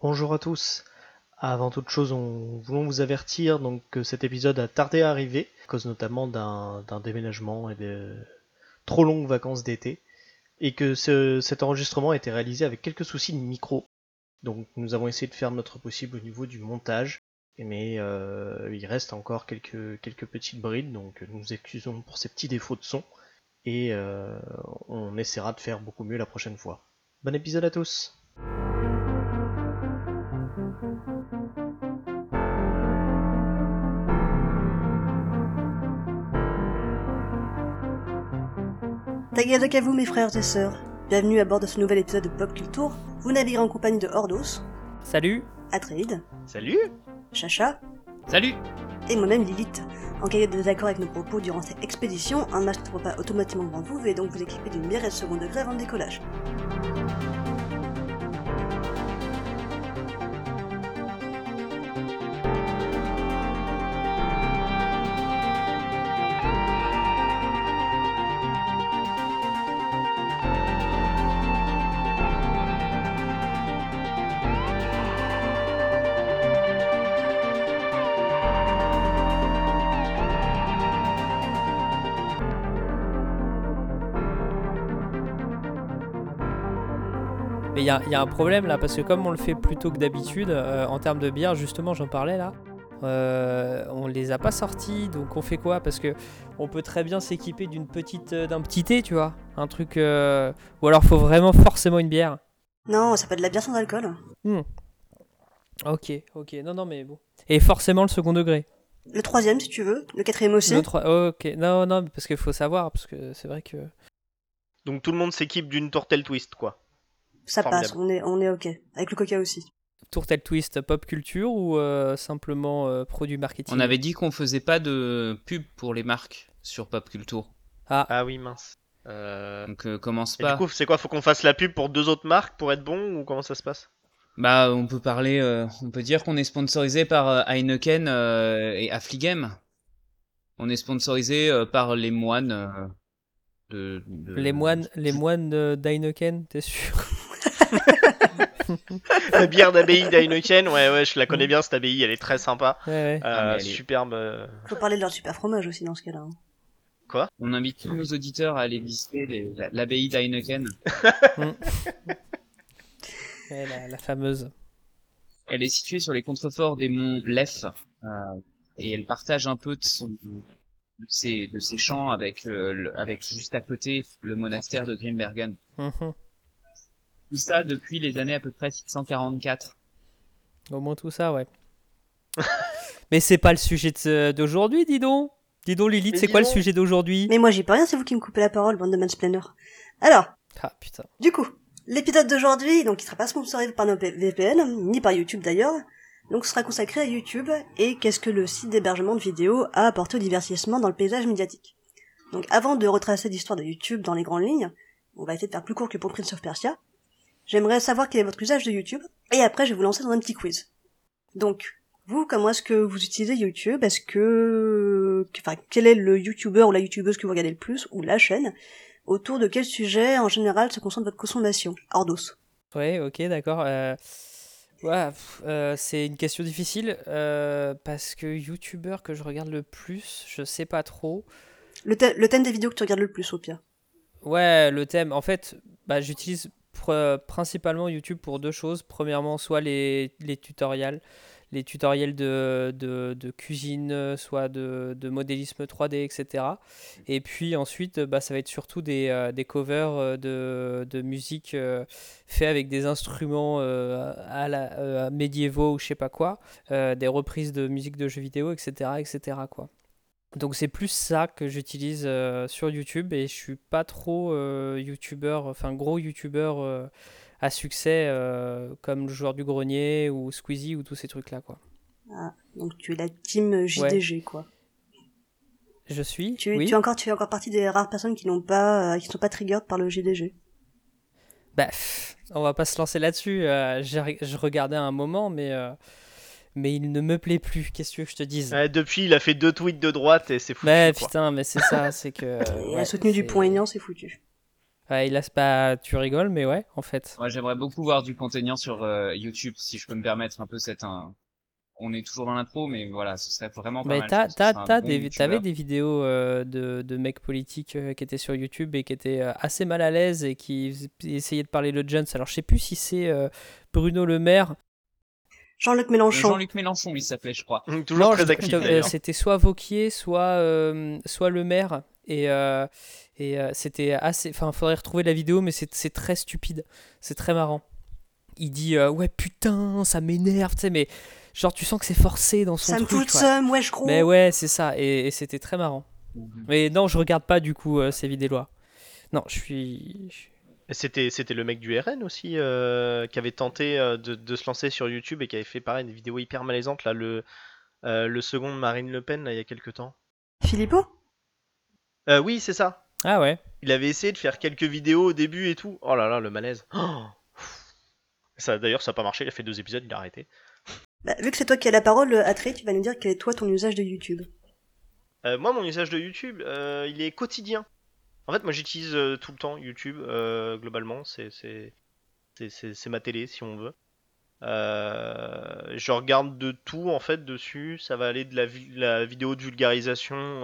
Bonjour à tous. Avant toute chose, on voulons vous avertir que cet épisode a tardé à arriver, à cause notamment d'un déménagement et de trop longues vacances d'été, et que ce- cet enregistrement a été réalisé avec quelques soucis de micro. Donc nous avons essayé de faire notre possible au niveau du montage, mais euh, il reste encore quelques, quelques petites brides, donc nous nous excusons pour ces petits défauts de son, et euh, on essaiera de faire beaucoup mieux la prochaine fois. Bon épisode à tous Tagadak à vous mes frères et sœurs. Bienvenue à bord de ce nouvel épisode de Pop Culture. Vous naviguez en compagnie de Ordos, Salut Atreide, Salut Chacha Salut et moi-même Lilith. En cas de désaccord avec nos propos durant cette expédition, un masque ne pas automatiquement devant vous, veuillez donc vous équiper d'une bière et de second degré avant le décollage. Y a, y a un problème là, parce que comme on le fait plus tôt que d'habitude, euh, en termes de bière, justement, j'en parlais là, euh, on les a pas sortis, donc on fait quoi? Parce que on peut très bien s'équiper d'une petite, euh, d'un petit thé, tu vois, un truc, euh, ou alors faut vraiment forcément une bière. Non, ça peut de la bière sans alcool. Ok, ok, non, non, mais bon. Et forcément le second degré. Le troisième si tu veux, le quatrième aussi. Le trois- ok, non, non, mais parce qu'il faut savoir, parce que c'est vrai que. Donc tout le monde s'équipe d'une tourtelle twist, quoi. Ça Formidable. passe, on est, on est ok. Avec le coca aussi. Tourtel Twist pop culture ou euh, simplement euh, produit marketing? On avait dit qu'on faisait pas de pub pour les marques sur Pop Culture. Ah, Ah oui, mince. Euh... Donc euh, commence Et pas. du coup, c'est quoi Faut qu'on fasse la pub pour deux autres marques pour être bon ou comment ça se passe? Bah on peut parler, euh, on peut dire qu'on est sponsorisé par Heineken euh, et Affligem. On est sponsorisé euh, par les moines. euh, de, de- les moines, les moines de- d'Heineken, t'es sûr? La bière d'abbaye d'Heineken, ouais, ouais, je la connais bien cette abbaye, elle est très sympa. Ouais, ouais. Euh, Ah, est- Superbe. euh, Faut parler de leur super fromage aussi dans ce cas-là. hein. On invite tous nos auditeurs à aller visiter l'abbaye d'Heineken. Ouais, la, la fameuse. Elle est située sur les contreforts des monts Lef euh, et elle partage un peu de, son, de, ses, de ses champs avec, euh, le- avec juste à côté le monastère de Grimbergen. Mhm. Tout ça depuis les années à peu près 644. Au moins tout ça, ouais. Mais c'est pas le sujet d'aujourd'hui, dis donc. Dis donc, Lilith, c'est quoi le sujet d'aujourd'hui? Mais moi j'y peux rien, c'est vous qui me coupez la parole, bande de mansplainers. Alors, Ah putain. Du coup, l'épisode d'aujourd'hui, donc, il sera pas sponsorisé par nos VPN, ni par YouTube d'ailleurs, donc sera consacré à YouTube et qu'est-ce que le site d'hébergement de vidéos a apporté au divertissement dans le paysage médiatique. Donc avant de retracer l'histoire de YouTube dans les grandes lignes, on va essayer de faire plus court que pour Prince of Persia, j'aimerais savoir quel est votre usage de YouTube, et après je vais vous lancer dans un petit quiz. Donc, vous, comment est-ce que vous utilisez YouTube? Est-ce que... Enfin, quel est le YouTuber ou la YouTubeuse que vous regardez le plus, ou la chaîne? Autour de quel sujet, en général, se concentre votre consommation? Ordos. Ouais, ok, d'accord. Euh... Ouais, euh, c'est une question difficile euh, parce que YouTuber que je regarde le plus, je sais pas trop. Le, thè- le thème des vidéos que tu regardes le plus, au pire. Ouais, le thème, en fait, bah, j'utilise principalement YouTube pour deux choses. Premièrement, soit les, les tutoriels, les tutoriels de, de, cuisine, euh, soit de, de modélisme 3D, etc. Et puis ensuite, bah, ça va être surtout des, euh, des covers euh, de, musique euh, faits avec des instruments euh, à la, euh, médiévaux ou je sais pas quoi, euh, des reprises de musique de jeux vidéo, etc. etc. quoi. Donc c'est plus ça que j'utilise euh, sur YouTube et je suis pas trop euh, youtubeur, enfin gros youtubeur euh, à succès comme le joueur du grenier ou Squeezie ou tous ces trucs là quoi. Donc tu es la team JDG, quoi. Je suis Tu, oui. tu, es encore, tu es encore partie des rares personnes qui n'ont pas, qui sont pas triggered par le JDG. Bah, on va pas se lancer là-dessus. je regardais un moment mais mais il ne me plaît plus. Qu'est-ce que je te dise Ouais, depuis, il a fait deux tweets de droite et c'est fou. Mais putain, mais c'est ça, c'est que Et ouais, a soutenu du aignan, c'est foutu. Ouais, là, c'est pas, tu rigoles, mais ouais, en fait. Moi, j'aimerais beaucoup voir du contenu sur euh, YouTube, si je peux me permettre un peu cette. un- On est toujours dans l'intro, mais voilà, ce serait vraiment pas Mais mal. bon des, YouTuber. t'avais des vidéos euh, de, de mecs politiques euh, qui étaient sur YouTube et qui étaient euh, assez mal à l'aise et qui essayaient de parler de Jones. Alors, je sais plus si c'est euh, Bruno Le Maire. Jean-Luc Mélenchon. Jean-Luc Mélenchon, il s'appelait, je crois. Toujours Non, très je- actif. je- euh, d'ailleurs. c'était soit Vauquier, soit, euh, soit Le Maire. Et, euh, et euh, c'était assez. Enfin, faudrait retrouver la vidéo, mais c'est, c'est très stupide. C'est très marrant. Il dit euh, Ouais, putain, ça m'énerve, tu sais, mais genre, tu sens que c'est forcé dans son Ça me truc. fout le quoi. seum, wesh gros. Mais ouais, c'est ça. Et, et c'était très marrant. Mais non, je regarde pas du coup euh, ces vidéos-là. Non, je suis. je- C'était, c'était le mec du RN aussi euh, qui avait tenté euh, de, de se lancer sur YouTube et qui avait fait pareil des vidéos hyper malaisantes là le euh, le second de Marine Le Pen là, il y a quelques temps. Philippot? Euh, oui c'est ça. Ah ouais. Il avait essayé de faire quelques vidéos au début et tout. Oh là là le malaise. Oh ça d'ailleurs ça a pas marché. Il a fait deux épisodes il a arrêté. bah, Vu que c'est toi qui as la parole, Atré, tu vas nous dire quel est toi ton usage de YouTube? Euh, moi mon usage de YouTube euh, il est quotidien. En fait moi j'utilise euh, tout le temps YouTube euh, globalement c'est ma télé si on veut. Euh, je regarde de tout en fait dessus. Ça va aller de la, la vidéo de vulgarisation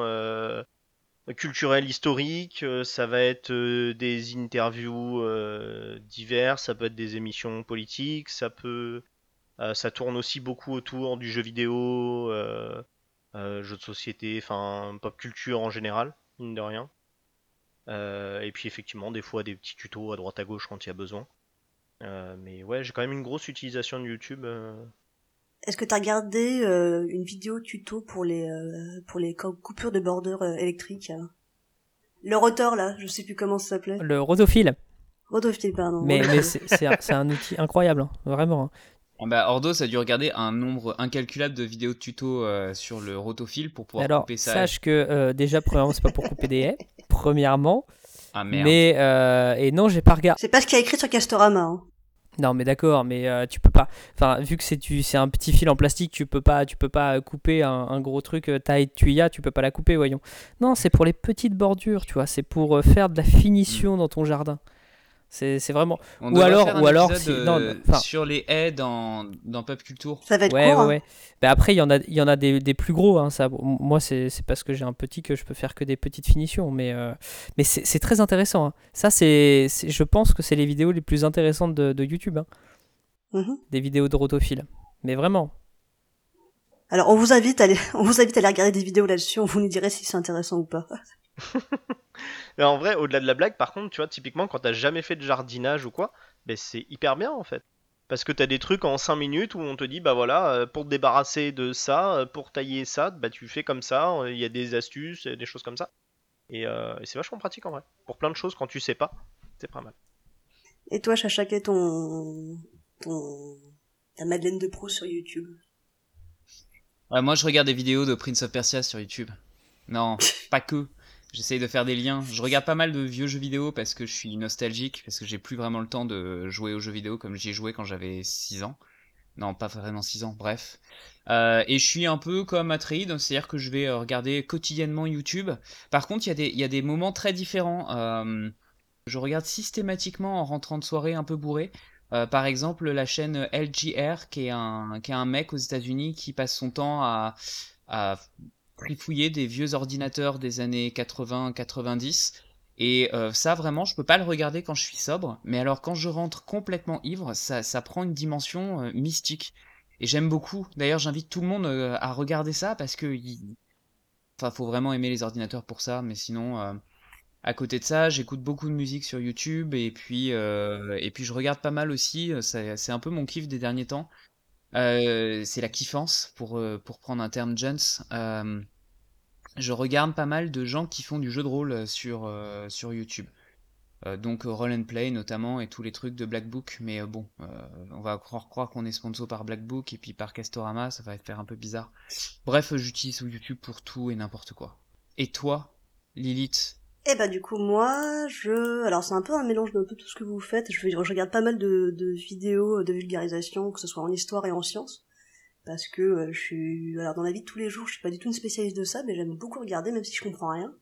culturelle historique, ça va être des interviews diverses, ça peut être des émissions politiques, ça peut, ça tourne aussi beaucoup autour du jeu vidéo, jeux de société, enfin pop culture en général, mine de rien. Euh, et puis effectivement des fois des petits tutos à droite à gauche quand il y a besoin. Euh, mais ouais, j'ai quand même une grosse utilisation de YouTube. euh. Est-ce que t'as regardé euh, une vidéo tuto pour les euh, pour les co- coupures de bordure euh, électriques Le rotor là, je sais plus comment ça s'appelait. Le rotophile. Rotophile, pardon. Mais, c'est, un, outil incroyable, hein, vraiment. Bah, Ordos a dû regarder un nombre incalculable de vidéos de tutos euh, sur le rotophile pour pouvoir Alors, couper ça. sache que euh, déjà, premièrement, c'est pas pour couper des haies. Premièrement. Ah merde. Mais. euh, et non, j'ai pas regardé. C'est pas ce qu'il y a écrit sur Castorama. Hein. Non, mais d'accord, mais euh, tu peux pas. Enfin, vu que c'est tu, un petit fil en plastique, tu peux pas, tu peux pas couper un, un gros truc taille tuya, tu peux pas la couper, voyons. Non, c'est pour les petites bordures, tu vois. C'est pour faire de la finition dans ton jardin. C'est, c'est vraiment. On ou alors- faire un ou alors épisode, si- non, euh, non, enfin- sur les haies dans, dans Pop Culture. Ça va être Ouais, court. ouais, hein. Mais après, il y en a, il y en a des, des plus gros. Hein, ça. Moi, c'est, c'est parce que j'ai un petit que je peux faire que des petites finitions. Mais, euh, mais c'est, c'est très intéressant. hein. Ça, c'est, je pense que c'est les vidéos les plus intéressantes de, de YouTube. hein. Mhm. Des vidéos de rotophile. Mais vraiment. Alors on vous invite à aller, on vous invite à aller regarder des vidéos là-dessus. On vous nous dirait si c'est intéressant ou pas. Mais en vrai, au-delà de la blague, par contre, tu vois, typiquement, quand t'as jamais fait de jardinage ou quoi, ben c'est hyper bien en fait. Parce que t'as des trucs en 5 minutes où on te dit, bah voilà, euh, pour te débarrasser de ça, euh, pour tailler ça, bah tu fais comme ça, euh, il y a des astuces, et des choses comme ça. Et, euh, et c'est vachement pratique en vrai. Pour plein de choses, quand tu sais pas, c'est pas mal. Et toi, Chacha, quel est ton ton ta Madeleine de Proust sur YouTube? Ouais, moi, je regarde des vidéos de Prince of Persia sur YouTube. Non, pas que. J'essaye de faire des liens. Je regarde pas mal de vieux jeux vidéo parce que je suis nostalgique, parce que j'ai plus vraiment le temps de jouer aux jeux vidéo comme j'y ai joué quand j'avais 6 ans. Non, pas vraiment 6 ans, bref. Euh, et je suis un peu comme Atreid, c'est-à-dire que je vais euh, regarder quotidiennement YouTube. Par contre, il y, a des- il y a des moments très différents. Euh, je regarde systématiquement en rentrant de soirée un peu bourré. Par exemple, la chaîne LGR, qui est un, qui est un mec aux États-Unis qui passe son temps à trifouiller des vieux ordinateurs des années 80-90. Et euh, ça, vraiment, je peux pas le regarder quand je suis sobre. Mais alors, quand je rentre complètement ivre, ça, ça prend une dimension euh, mystique. Et j'aime beaucoup. D'ailleurs, j'invite tout le monde euh, à regarder ça parce que. il- faut vraiment aimer les ordinateurs pour ça. Mais sinon, à côté de ça, j'écoute beaucoup de musique sur YouTube. Et puis, et puis je regarde pas mal aussi. C'est un peu mon kiff des derniers temps. C'est la kiffance, pour, pour prendre un terme Jones. Je regarde pas mal de gens qui font du jeu de rôle euh, sur, euh, sur YouTube. Euh, donc Roll and Play notamment et tous les trucs de Black Book. Mais bon, on va croire, qu'on est sponsor par Black Book et puis par Castorama, ça va faire un peu bizarre. Bref, j'utilise YouTube pour tout et n'importe quoi. Et toi, Lilith? Eh ben du coup moi je alors c'est un peu un mélange de tout ce que vous faites. Je, je regarde pas mal de, de vidéos de vulgarisation que ce soit en histoire et en sciences parce que euh, je suis alors dans la vie de tous les jours je suis pas du tout une spécialiste de ça mais j'aime beaucoup regarder même si je comprends rien.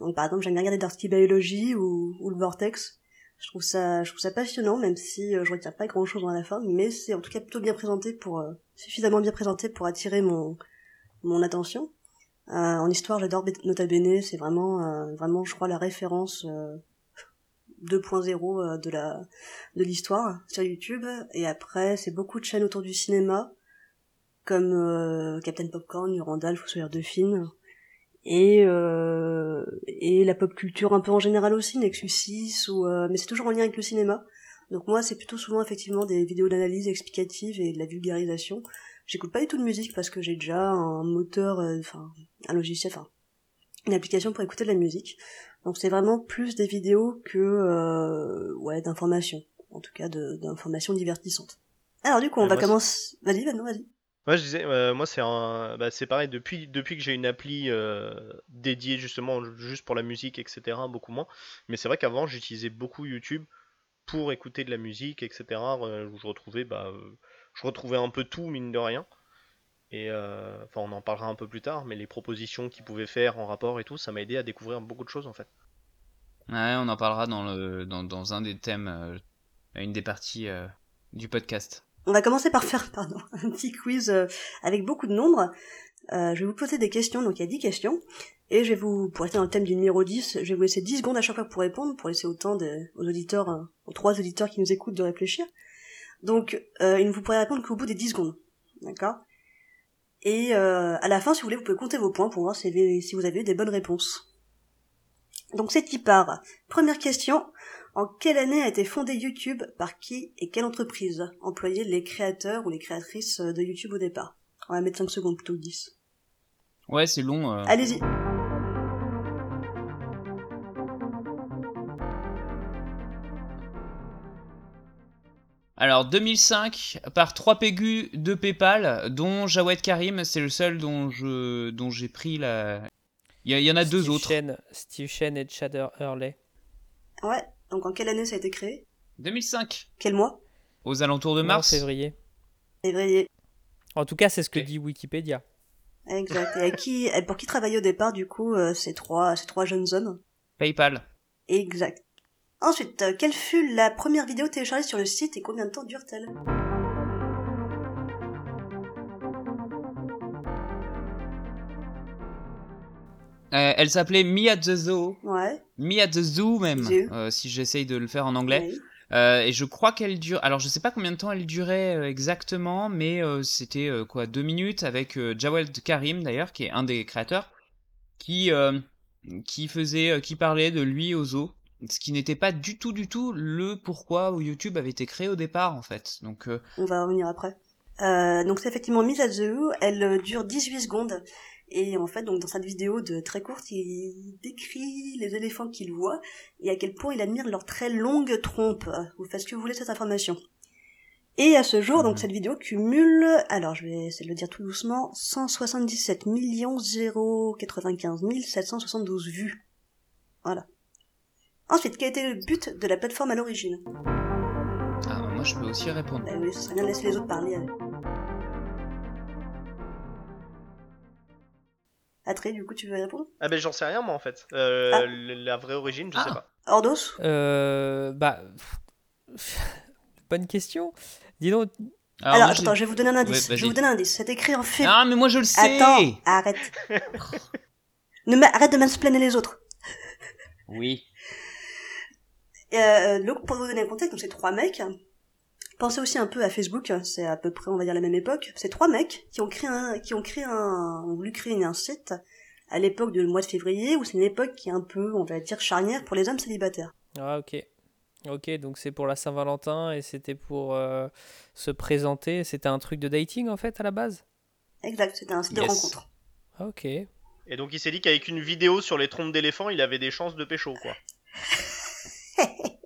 Donc par exemple, j'aime bien regarder Darky Biology ou, ou le Vortex. Je trouve ça, je trouve ça passionnant, même si euh, je retiens pas grand chose dans la fin, mais c'est en tout cas plutôt bien présenté pour, euh, suffisamment bien présenté pour attirer mon, mon attention. Euh, en histoire, j'adore Nota Bene, c'est vraiment, euh, vraiment, je crois, la référence 2.0 de la, de l'histoire sur YouTube. Et après, c'est beaucoup de chaînes autour du cinéma, comme Captain Popcorn, Urandal, Fossoyeur de films, et euh, et la pop culture un peu en général aussi Nexus 6 ou euh, mais c'est toujours en lien avec le cinéma. Donc moi c'est plutôt souvent effectivement des vidéos d'analyse explicative et de la vulgarisation. J'écoute pas du tout de musique parce que j'ai déjà un moteur euh, enfin un logiciel enfin une application pour écouter de la musique. Donc c'est vraiment plus des vidéos que euh, ouais d'informations. En tout cas d'informations divertissantes. Alors du coup on va commencer. Vas-y vas-y vas-y moi, je disais, euh, moi, c'est bah, c'est pareil, depuis, depuis que j'ai une appli euh, dédiée justement juste pour la musique, etc., beaucoup moins. Mais c'est vrai qu'avant, j'utilisais beaucoup YouTube pour écouter de la musique, etc., où je retrouvais, bah, euh, je retrouvais un peu tout, mine de rien. Et enfin, on en parlera un peu plus tard, mais les propositions qu'ils pouvaient faire en rapport et tout, ça m'a aidé à découvrir beaucoup de choses en fait. Ouais, on en parlera dans, le, dans, dans un des thèmes, une des parties du podcast. On va commencer par faire pardon, un petit quiz euh, avec beaucoup de nombres. Euh, je vais vous poser des questions, donc il y a 10 questions. Et je vais vous, pour rester dans le thème du numéro 10, je vais vous laisser 10 secondes à chaque fois pour répondre, pour laisser autant aux auditeurs, euh, aux trois auditeurs qui nous écoutent de réfléchir. Donc, euh, vous pourrez répondre qu'au bout des 10 secondes. D'accord? Et à la fin, si vous voulez, vous pouvez compter vos points pour voir si, vous avez des bonnes réponses. Donc c'est qui part? Première question, en quelle année a été fondé YouTube? Par qui et quelle entreprise? Employait les créateurs ou les créatrices de YouTube au départ? On va mettre 5 secondes plutôt que 10. Ouais, c'est long. Euh. Allez-y. Alors 2005 par 3 pégus de PayPal, dont Jawed Karim, c'est le seul dont je dont j'ai pris la. Il y, en a deux autres. Steve Chen et Chad Hurley. Ouais, donc en quelle année ça a été créé? 2005. Quel mois? Aux alentours de mars. février. Février. En tout cas, c'est ce que dit Wikipédia. Exact. Et qui, pour qui travaillait au départ, du coup, euh, ces trois, ces trois jeunes hommes? PayPal. Exact. Ensuite, euh, quelle fut la première vidéo téléchargée sur le site et combien de temps dure-t-elle? Euh, elle s'appelait Me at the Zoo. Ouais. Me at the Zoo même, euh, si j'essaye de le faire en anglais. Euh, et je crois qu'elle dure. Alors je sais pas combien de temps elle durait exactement, mais c'était quoi deux minutes avec Jawed Karim d'ailleurs, qui est un des créateurs, qui qui faisait, qui parlait de lui au zoo, ce qui n'était pas du tout du tout le pourquoi où YouTube avait été créé au départ en fait. Donc on va revenir après. donc c'est effectivement Me at the Zoo. Elle dure 18 secondes et en fait, donc dans cette vidéo de très courte, il décrit les éléphants qu'il voit et à quel point il admire leur très longue trompe. Vous faites ce que vous voulez de cette information. Et à ce jour, donc cette vidéo cumule, alors je vais essayer de le dire tout doucement, 177 095 772 vues. Voilà. Ensuite, quel été le but de la plateforme à l'origine? Ah, moi je peux aussi répondre. Bah oui, ça serait bien de laisser les autres parler. Attré, du coup, tu veux répondre? Ah ben j'en sais rien moi en fait. Euh, ah. La vraie origine, je sais ah. pas. Ordos? Euh, Bah. Bonne question. Dis donc. Alors, attends, je vais vous donner un indice. je vais vous donner un indice. C'est écrit en fait. Ah, mais moi je le sais Attends, arrête. ne arrête de mansplainer les autres. Oui. Euh, donc, pour vous donner un contexte, c'est trois mecs Pensez aussi un peu à Facebook, c'est à peu près, on va dire, la même époque. C'est trois mecs qui ont créé un, qui ont créé un, ont voulu créer un site à l'époque du mois de février, où c'est une époque qui est un peu, on va dire, charnière pour les hommes célibataires. Ah, ok. Ok, donc c'est pour la Saint-Valentin et c'était pour euh, se présenter. C'était un truc de dating en fait à la base? Exact, c'était un site de rencontre. Ah, ok. Et donc il s'est dit qu'avec une vidéo sur les trompes d'éléphants, il avait des chances de pécho, quoi.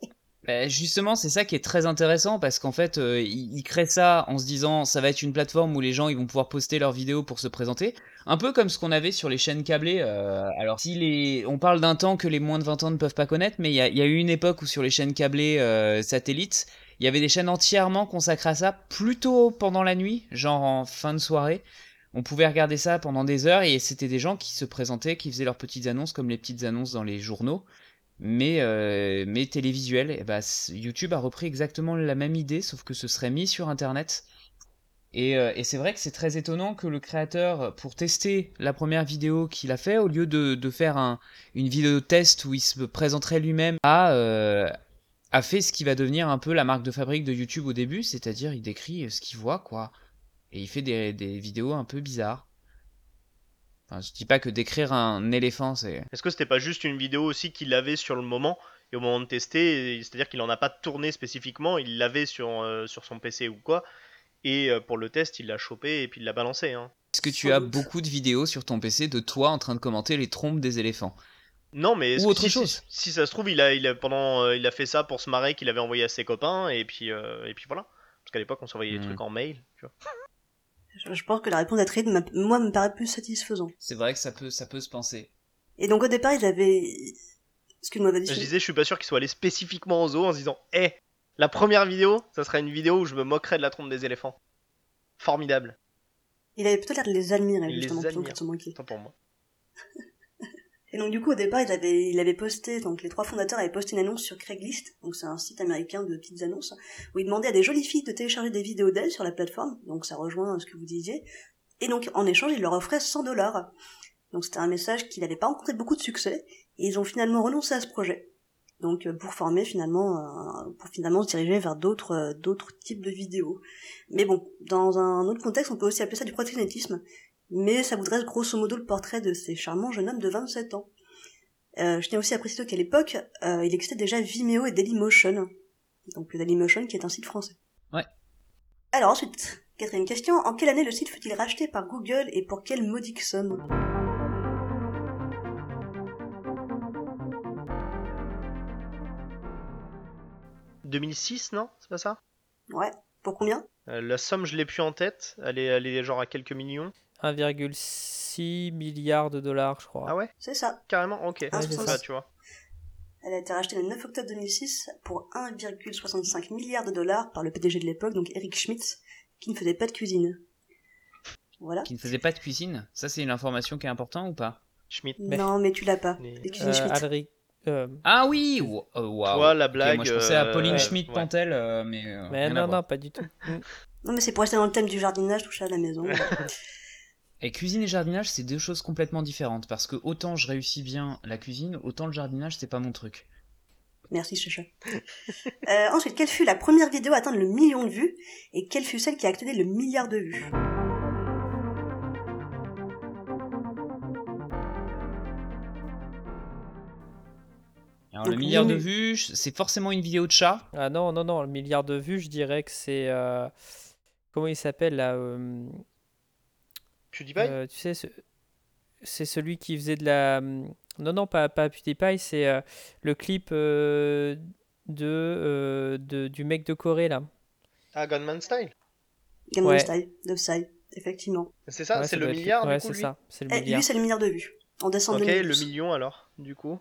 Bah, justement, c'est ça qui est très intéressant parce qu'en fait, euh, il, crée ça en se disant ça va être une plateforme où les gens ils vont pouvoir poster leurs vidéos pour se présenter, un peu comme ce qu'on avait sur les chaînes câblées. Euh, alors, si les, on parle d'un temps que les moins de 20 ans ne peuvent pas connaître, mais il y a, y a, eu une époque où sur les chaînes câblées euh, satellites, il y avait des chaînes entièrement consacrées à ça, plutôt pendant la nuit, genre en fin de soirée on pouvait regarder ça pendant des heures et c'était des gens qui se présentaient, qui faisaient leurs petites annonces comme les petites annonces dans les journaux, mais, euh, mais télévisuelles. Et bah, YouTube a repris exactement la même idée, sauf que ce serait mis sur Internet. Et, euh, et c'est vrai que c'est très étonnant que le créateur, pour tester la première vidéo qu'il a fait, au lieu de, faire un, une vidéo test où il se présenterait lui-même, a, euh, a fait ce qui va devenir un peu la marque de fabrique de YouTube au début, c'est-à-dire il décrit ce qu'il voit, quoi. Et il fait des vidéos un peu bizarres. Enfin, je dis pas que décrire un éléphant, c'est. Est-ce que c'était pas juste une vidéo aussi qu'il avait sur le moment et au moment de tester, c'est-à-dire qu'il en a pas tourné spécifiquement, il l'avait sur, euh, sur son PC ou quoi, et euh, pour le test, il l'a chopé et puis il l'a balancé. Hein. Est-ce que tu as beaucoup de vidéos sur ton PC de toi en train de commenter les trompes des éléphants? Non, mais Ou autre si, chose. Si, si ça se trouve, il a, il a, pendant, euh, il a fait ça pour se marrer qu'il avait envoyé à ses copains, et puis, euh, et puis voilà. Parce qu'à l'époque, on s'envoyait des Hmm. trucs en mail. Tu vois. Je, pense que la réponse d'Atrid, m'a- moi, me paraît plus satisfaisante. C'est vrai que ça peut, ça peut se penser. Et donc au départ, ils avaient... Excuse-moi, vas-y. Je disais, je suis pas sûr qu'il soit allé spécifiquement au zoo en se disant, hé, la première vidéo, ça serait une vidéo où je me moquerais de la trompe des éléphants. Formidable. Il avait plutôt l'air de les admirer, Il les justement, plutôt que de se moquer. Tant pour moi. Et donc du coup au départ il avait, il avait posté, donc les trois fondateurs avaient posté une annonce sur Craigslist, donc c'est un site américain de petites annonces, où ils demandaient à des jolies filles de télécharger des vidéos d'elles sur la plateforme, donc ça rejoint ce que vous disiez, et donc en échange ils leur offraient 100 dollars. Donc c'était un message qui n'avait pas rencontré beaucoup de succès, et ils ont finalement renoncé à ce projet. Donc euh, pour former finalement, euh, pour finalement se diriger vers d'autres, euh, d'autres types de vidéos. Mais bon, dans un autre contexte on peut aussi appeler ça du proxénétisme, mais ça vous dresse grosso modo le portrait de ces charmants jeunes hommes de 27 ans. Euh, je tiens aussi à préciser qu'à l'époque, euh, il existait déjà Vimeo et Dailymotion. Donc Dailymotion qui est un site français. Ouais. Alors ensuite, quatrième question, en quelle année le site fut-il racheté par Google et pour quelle modique somme? 2006, non? C'est pas ça? Ouais. Pour combien? Euh, La somme, je l'ai plus en tête. Elle est, elle est genre à quelques millions. 1,6 milliard de dollars, je crois. Ah ouais? C'est ça. Carrément Ok. Ah, c'est ça, ça. tu vois. Elle a été rachetée le 9 octobre 2006 pour 1,65 milliard de dollars par le PDG de l'époque, donc Eric Schmidt, qui ne faisait pas de cuisine. Voilà. Qui ne faisait pas de cuisine? Ça, c'est une information qui est importante ou pas? Schmidt. Mais- Non, mais tu l'as pas. Les cuisines Euh, Schmidt. Alric- euh, Ah oui euh, Waouh Toi, la blague. Moi, je pensais à euh, Pauline ouais. Schmidt-Pantel, euh, mais. euh, mais non, non, pas du tout. Non, mais c'est pour rester dans le thème du jardinage, touché à la maison. Et cuisine et jardinage, c'est deux choses complètement différentes. Parce que autant je réussis bien la cuisine, autant le jardinage, c'est pas mon truc. Merci, Chacha. Euh, ensuite, quelle fut la première vidéo à atteindre le million de vues et quelle fut celle qui a accédé le milliard de vues? Alors, Donc, le milliard de vues, c'est forcément une vidéo de chat. Ah non, non, non, le milliard de vues, je dirais que c'est. euh, Comment il s'appelle là euh, PewDiePie euh, Tu sais, ce- c'est celui qui faisait de la. Non, non, pas, pas PewDiePie, c'est euh, le clip euh, de, euh, de, du mec de Corée là. Ah, Gunman Style Ouais. Style, de Psy, effectivement. C'est ça Ouais, C'est le être- milliard Ouais, du coup, c'est lui ça, c'est le Eh, milliard. lui, c'est le milliard de vues. En décembre Ok, le 2012. million alors, du coup.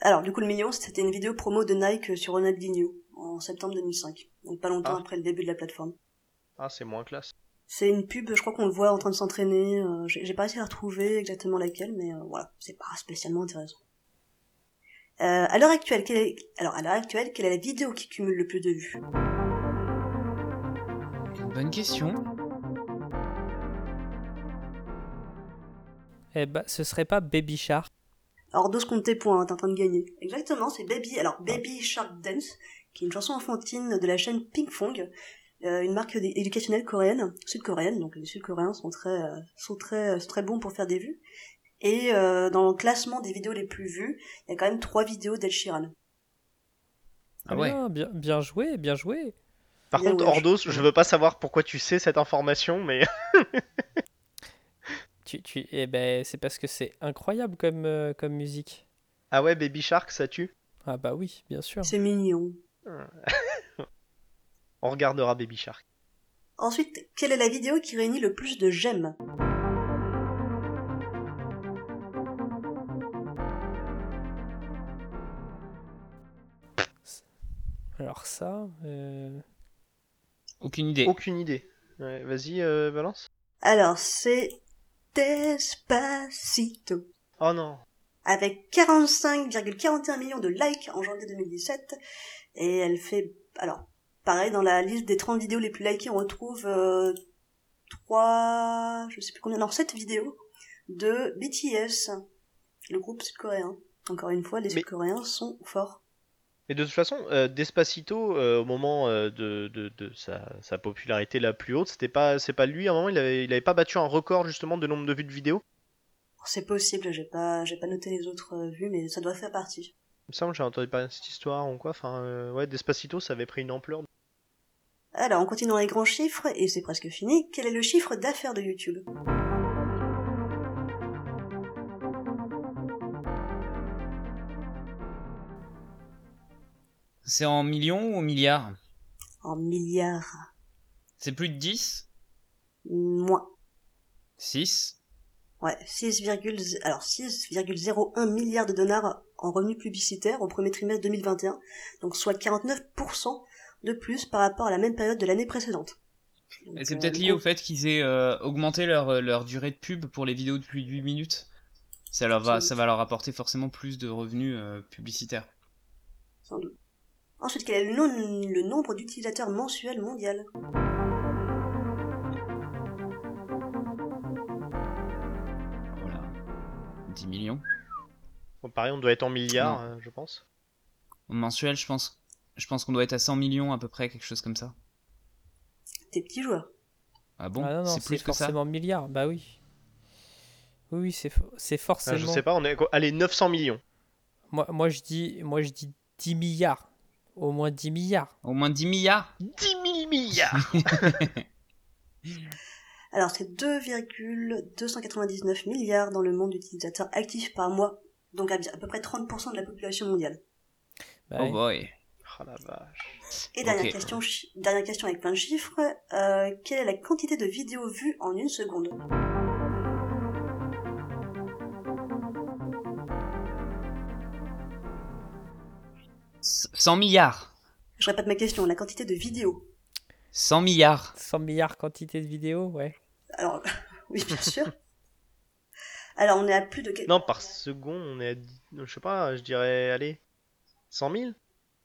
Alors, du coup, le million, c'était une vidéo promo de Nike sur Ronaldinho en septembre 2005. Donc pas longtemps Ah. après le début de la plateforme. Ah, c'est moins classe. C'est une pub, je crois qu'on le voit en train de s'entraîner. euh, J'ai pas réussi à retrouver exactement laquelle, mais euh, voilà, c'est pas spécialement intéressant. Euh, à l'heure actuelle, quelle est... alors à l'heure actuelle, quelle est la vidéo qui cumule le plus de vues? Bonne question. Eh ben, ce serait pas Baby Shark. Alors dos compte tes points, hein, t'es en train de gagner. Exactement, c'est Baby. Alors Baby Shark Dance, qui est une chanson enfantine de la chaîne Pink Fong, une marque éducationnelle coréenne, sud-coréenne. Donc les Sud-Coréens sont très, euh, sont très, sont très bons pour faire des vues. Et euh, dans le classement des vidéos les plus vues, il y a quand même trois vidéos d'Ed Sheeran. Ah ouais. bien, bien, bien joué, bien joué. Par Bien contre, ouais, Ordos, je- je veux pas savoir pourquoi tu sais cette information, mais Tu, tu, eh ben, c'est parce que c'est incroyable comme, euh, comme musique. ah ouais, Baby Shark, ça tue? Ah bah oui, bien sûr. C'est mignon. On regardera Baby Shark. Ensuite, quelle est la vidéo qui réunit le plus de j'aime? Alors ça, euh, Aucune idée. Aucune idée. Ouais, Vas-y, euh, balance. Alors, c'est Despacito. Oh non. Avec 45,41 millions de likes en janvier 2017. Et elle fait... Alors, pareil, dans la liste des 30 vidéos les plus likées, on retrouve euh, 3... Je sais plus combien, non, 7 vidéos de BTS, le groupe sud-coréen. Encore une fois, les Sud-Coréens sont forts. Et de toute façon, euh, Despacito, euh, au moment euh, de, de, de sa, sa popularité la plus haute, c'était pas, c'est pas lui. À un moment, il avait, il avait pas battu un record justement de nombre de vues de vidéos. C'est possible, j'ai pas, j'ai pas noté les autres vues, mais ça doit faire partie. Il me semble que j'ai entendu parler de cette histoire ou quoi. Enfin, ouais, Despacito, ça avait pris une ampleur. Alors, on continue dans les grands chiffres, et c'est presque fini. Quel est le chiffre d'affaires de YouTube? C'est en millions ou en milliards? En milliards. C'est plus de 10 Moins. 6 Ouais, 6, alors 6,01 milliards de dollars en revenus publicitaires au premier trimestre 2021, donc soit 49% de plus par rapport à la même période de l'année précédente. C'est euh, peut-être lié au fait qu'ils aient euh, augmenté leur, leur durée de pub pour les vidéos de plus de 8 minutes. Ça, leur va, Sans ça va leur apporter forcément plus de revenus euh, publicitaires. sans doute. Ensuite, quel est le, nom- le nombre d'utilisateurs mensuels mondial Voilà. 10 millions. Bon, pareil, on doit être en milliards, euh, je pense. Mensuel, je pense, je pense qu'on doit être à 100 millions à peu près, quelque chose comme ça. Tes petits joueurs. Ah bon ah non, non, C'est plus que ça forcément milliard. Bah oui. Oui, c'est c'est Ah, forcément. je sais pas, on est quoi allez 900 millions. Moi, moi, je dis, moi, je dis 10 milliards. Au moins 10 milliards. Au moins 10 milliards 10 000 milliards. Alors, c'est 2,299 milliards dans le monde d'utilisateurs actifs par mois, donc à, à peu près 30% de la population mondiale. Bah Oh oui. boy. Oh la vache. Et dernière, question, dernière question avec plein de chiffres. Euh, quelle est la quantité de vidéos vues en une seconde? 100 milliards Je répète ma question, la quantité de vidéos. 100 milliards 100 milliards quantité de vidéos, ouais. Alors, oui, bien sûr. Alors, on est à plus de... Non, par seconde, on est à 10 je sais pas, je dirais, allez, 100 000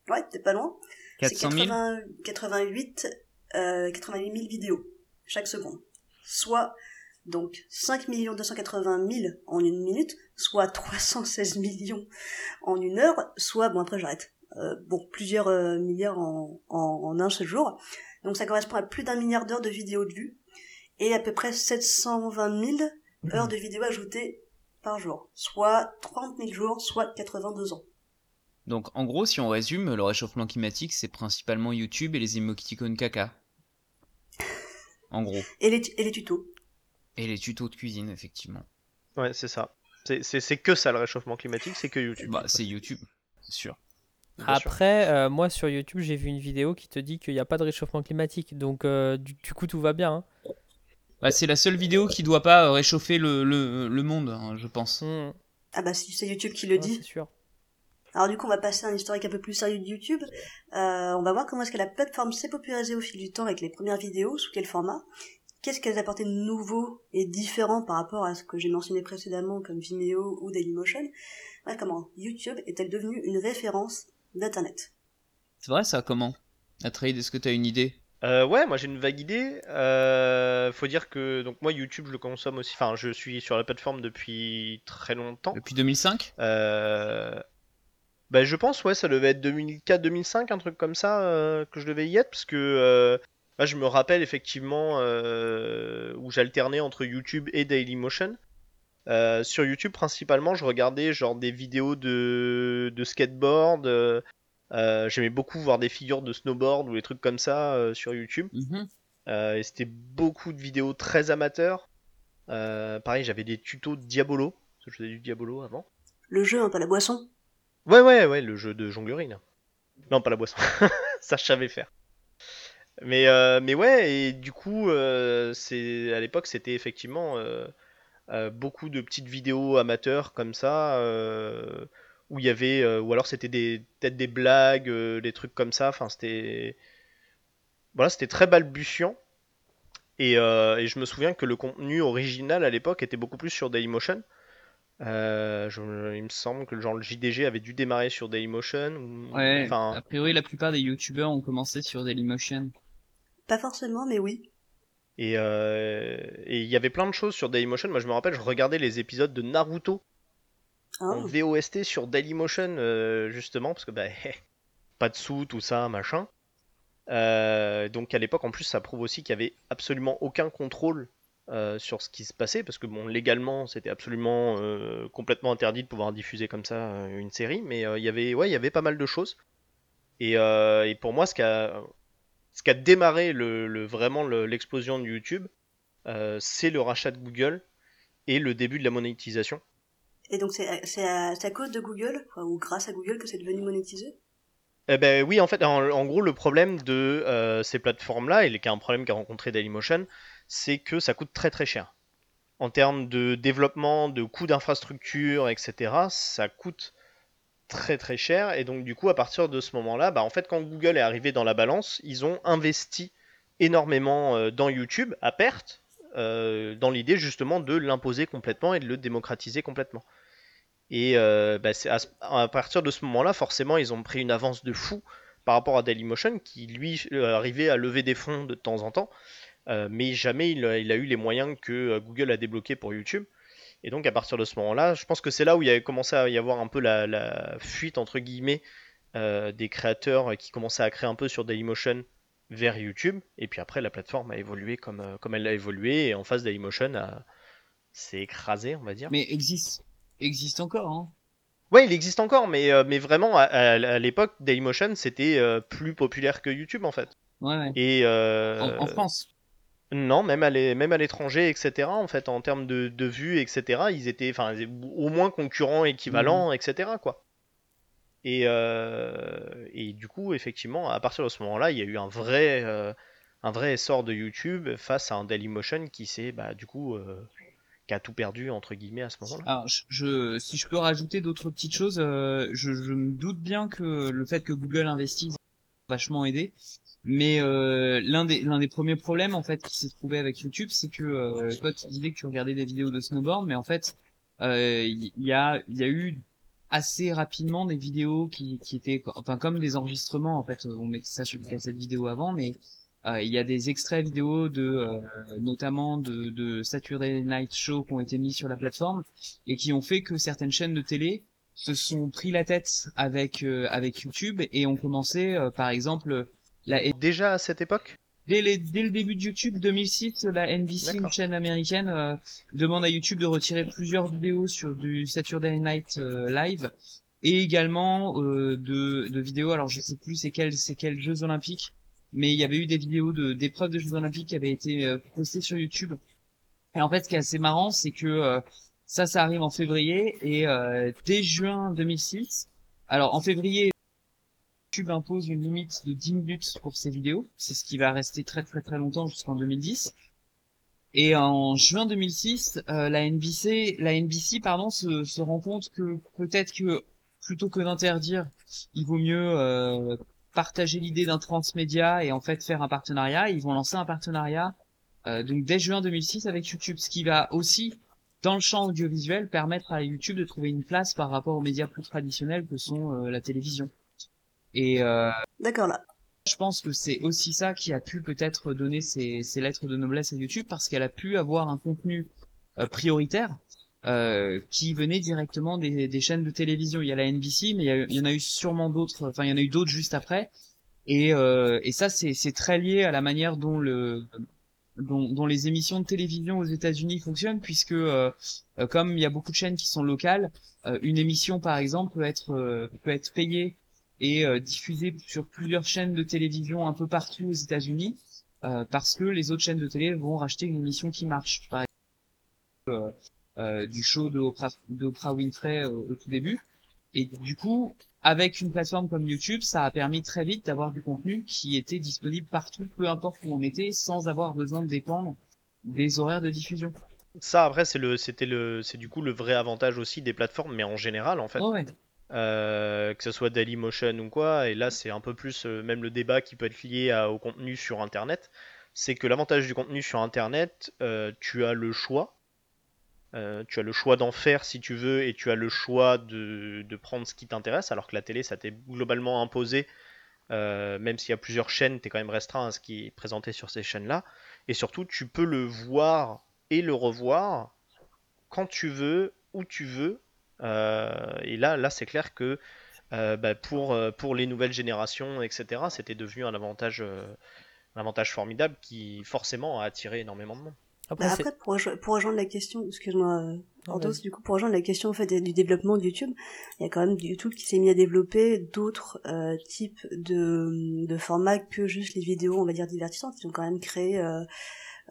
Ouais, t'es pas loin. C'est 400 000 80 88, euh, 88 000 vidéos chaque seconde. Soit donc 5 280 000 en une minute, soit 316 millions en une heure, soit, bon après j'arrête, euh, bon plusieurs euh, milliards en, en, en un seul jour. Donc ça correspond à plus d'un milliard d'heures de vidéos de vues et à peu près 720 000 heures de vidéos ajoutées par jour, soit 30 000 jours, soit 82 ans. Donc en gros, si on résume, le réchauffement climatique, c'est principalement YouTube et les émoticônes caca. En gros. Et les, et les tutos. Et les tutos de cuisine, effectivement. Ouais, c'est ça. C'est- que ça le réchauffement climatique, c'est que YouTube. Bah, c'est YouTube, c'est sûr. Bien sûr. Après, euh, moi sur YouTube, j'ai vu une vidéo qui te dit qu'il n'y a pas de réchauffement climatique. Donc, euh, du, du coup, tout va bien. hein. Bah, c'est la seule vidéo qui doit pas euh, réchauffer le, le, le monde, hein, je pense. Hmm. Ah bah si c'est YouTube qui le Ouais, dit. c'est sûr. Alors du coup, on va passer à un historique un peu plus sérieux de YouTube. Euh, on va voir comment est-ce que la plateforme s'est popularisée au fil du temps avec les premières vidéos, sous quel format. Qu'est-ce qu'elles apportaient de nouveau et différent par rapport à ce que j'ai mentionné précédemment comme Vimeo ou Dailymotion? Ouais, comment YouTube est-elle devenue une référence d'Internet? C'est vrai ça, comment? Atreide, est-ce que t'as une idée? Euh, ouais, moi j'ai une vague idée. Euh, faut dire que donc moi YouTube je le consomme aussi. Enfin, je suis sur la plateforme depuis très longtemps. Depuis 2005 Euh, bah, je pense, ouais, ça devait être 2004-2005, un truc comme ça, euh, que je devais y être, parce que euh, moi, je me rappelle effectivement euh, où j'alternais entre YouTube et Dailymotion. Euh, sur YouTube, principalement, je regardais genre des vidéos de, de skateboard. J'aimais beaucoup voir des figures de snowboard ou des trucs comme ça euh, sur YouTube. Mhm. Euh, et c'était beaucoup de vidéos très amateurs. Euh, pareil, j'avais des tutos de Diabolo, parce que je faisais du Diabolo avant. Le jeu, un peu la boisson Ouais, ouais, ouais, le jeu de jonglerie. Non, pas la boisson. ça, je savais faire. Mais, euh, mais ouais, et du coup, euh, c'est à l'époque, c'était effectivement euh, beaucoup de petites vidéos amateurs comme ça, où il y avait, ou alors c'était peut-être des blagues, des trucs comme ça. Enfin, c'était, voilà, c'était très balbutiant. Et, et je me souviens que le contenu original à l'époque était beaucoup plus sur Dailymotion. Euh, je- il me semble que genre le JDG avait dû démarrer sur Dailymotion. ou- Ouais, Enfin, a priori, la plupart des youtubeurs ont commencé sur Dailymotion. Pas forcément, mais oui. et euh, et il y avait plein de choses sur Dailymotion. Moi, je me rappelle, je regardais les épisodes de Naruto Hein en VOST sur Dailymotion euh, justement parce que bah pas de sous tout ça machin Euh, donc à l'époque en plus ça prouve aussi qu'il y avait absolument aucun contrôle euh, sur ce qui se passait parce que bon légalement c'était absolument euh, complètement interdit de pouvoir diffuser comme ça euh, une série mais il y avait ouais il y avait pas mal de choses. Et, et pour moi ce qui a ce qui a démarré le, le- vraiment le- l'explosion de YouTube c'est le rachat de Google et le début de la monétisation. Et donc c'est à, cause de Google, ou grâce à Google, que c'est devenu monétisé? Eh ben oui, en fait, en, en gros, le problème de ces plateformes-là, et qui est un problème qu'a rencontré Dailymotion, c'est que ça coûte très très cher. En termes de développement, de coûts d'infrastructure, etc., ça coûte très très cher. Et donc, du coup, à partir de ce moment-là, bah, en fait, quand Google est arrivé dans la balance, ils ont investi énormément euh, dans YouTube à perte, euh, dans l'idée justement de l'imposer complètement et de le démocratiser complètement. Et euh, bah, à, partir de ce moment-là, forcément, ils ont pris une avance de fou par rapport à Dailymotion, qui lui arrivait à lever des fonds de temps en temps, euh, mais jamais il, a- il a eu les moyens que euh, Google a débloqués pour YouTube. Et donc à partir de ce moment-là, je pense que c'est là où il y a commencé à y avoir un peu la, la fuite entre guillemets euh, des créateurs qui commençaient à créer un peu sur Dailymotion vers YouTube. Et puis après, la plateforme a évolué comme, comme elle a évolué, et en face Dailymotion a- s'est écrasé, on va dire. Mais existe, existe encore, hein. Ouais, il existe encore, mais, euh, mais vraiment, à, à- à l'époque, Dailymotion, c'était euh, plus populaire que YouTube, en fait. Ouais, ouais. Et euh, En, en France. Non, même à l'é- même à l'étranger, etc., en fait, en termes de, de vues, etc., ils étaient, enfin, ils étaient au moins concurrents équivalents, etc., quoi. Et, euh, et du coup, effectivement, à partir de ce moment-là, il y a eu un vrai, euh, un vrai essor de YouTube face à un Dailymotion qui s'est, bah, du coup, euh, qui a tout perdu, entre guillemets, à ce moment-là. Alors, je, je- si je peux rajouter d'autres petites choses, euh, je, je me doute bien que le fait que Google investisse a vachement aidé. Mais euh, l'un des l'un des premiers problèmes en fait qui s'est trouvé avec YouTube, c'est que euh, toi tu disais que tu regardais des vidéos de snowboard, mais en fait euh, il y, a il y a eu assez rapidement des vidéos qui qui étaient enfin comme des enregistrements en fait on mettait ça sur cassette vidéo avant, mais euh, il y a des extraits vidéo de euh, notamment de, de Saturday Night Show qui ont été mis sur la plateforme et qui ont fait que certaines chaînes de télé se sont pris la tête avec euh, avec YouTube et ont commencé euh, par exemple la Déjà à cette époque? Dès, les- dès le début de YouTube 2006, la NBC, une chaîne américaine, euh, demande à YouTube de retirer plusieurs vidéos sur du Saturday Night euh, Live et également euh, de, de vidéos. Alors je sais plus c'est quels c'est quels Jeux Olympiques, mais il y avait eu des vidéos de d'épreuves de Jeux Olympiques qui avaient été postées sur YouTube. Et en fait, ce qui est assez marrant, c'est que ça, ça arrive en février et dès juin 2006. Alors en février, YouTube impose une limite de 10 minutes pour ces vidéos. C'est ce qui va rester très très très longtemps jusqu'en 2010. Et en juin 2006, euh, la NBC, la NBC pardon, se, rend compte que peut-être que plutôt que d'interdire, il vaut mieux euh, partager l'idée d'un transmédia et en fait faire un partenariat. Ils vont lancer un partenariat euh, donc dès juin 2006 avec YouTube, ce qui va aussi dans le champ audiovisuel permettre à YouTube de trouver une place par rapport aux médias plus traditionnels que sont la télévision. Et euh, D'accord, là. je pense que c'est aussi ça qui a pu peut-être donner ces, ces lettres de noblesse à YouTube parce qu'elle a pu avoir un contenu euh, prioritaire euh, qui venait directement des, des chaînes de télévision. Il y a la NBC, mais il y, a- il y en a eu sûrement d'autres. Enfin, il y en a eu d'autres juste après. Et, euh, et ça, c'est très lié à la manière dont le dont, dont les émissions de télévision aux États-Unis fonctionnent, puisque euh, euh, comme il y a beaucoup de chaînes qui sont locales, euh, une émission par exemple peut être euh, peut être payée et euh, diffusée sur plusieurs chaînes de télévision un peu partout aux États-Unis, euh, parce que les autres chaînes de télé vont racheter une émission qui marche. Par exemple, euh, euh, du show de Oprah, Winfrey euh, au tout début. Et du coup, avec une plateforme comme YouTube, ça a permis très vite d'avoir du contenu qui était disponible partout, peu importe où on était, sans avoir besoin de dépendre des horaires de diffusion. Ça, après, c'est le, c'était le, c'est du coup le vrai avantage aussi des plateformes, mais en général, en fait. Ouais. Euh, que ce soit Dailymotion ou quoi, et là c'est un peu plus euh, même le débat qui peut être lié au contenu sur Internet, c'est que l'avantage du contenu sur Internet, euh, tu as le choix. Tu as le choix d'en faire si tu veux et tu as le choix de, de prendre ce qui t'intéresse, alors que la télé, ça t'est globalement imposé. Même s'il y a plusieurs chaînes, tu es quand même restreint à ce qui est présenté sur ces chaînes-là. Et surtout, tu peux le voir et le revoir quand tu veux, où tu veux. Et là, là c'est clair que bah, pour, pour les nouvelles générations, etc., c'était devenu un avantage un avantage formidable qui forcément a attiré énormément de monde. Après, bah, pour, pour, rejoindre la question, excuse-moi, Ordos, du coup, pour rejoindre la question en fait du développement de YouTube, il y a quand même YouTube qui s'est mis à développer d'autres euh, types de, de formats que juste les vidéos, on va dire divertissantes. Ils ont quand même créé euh,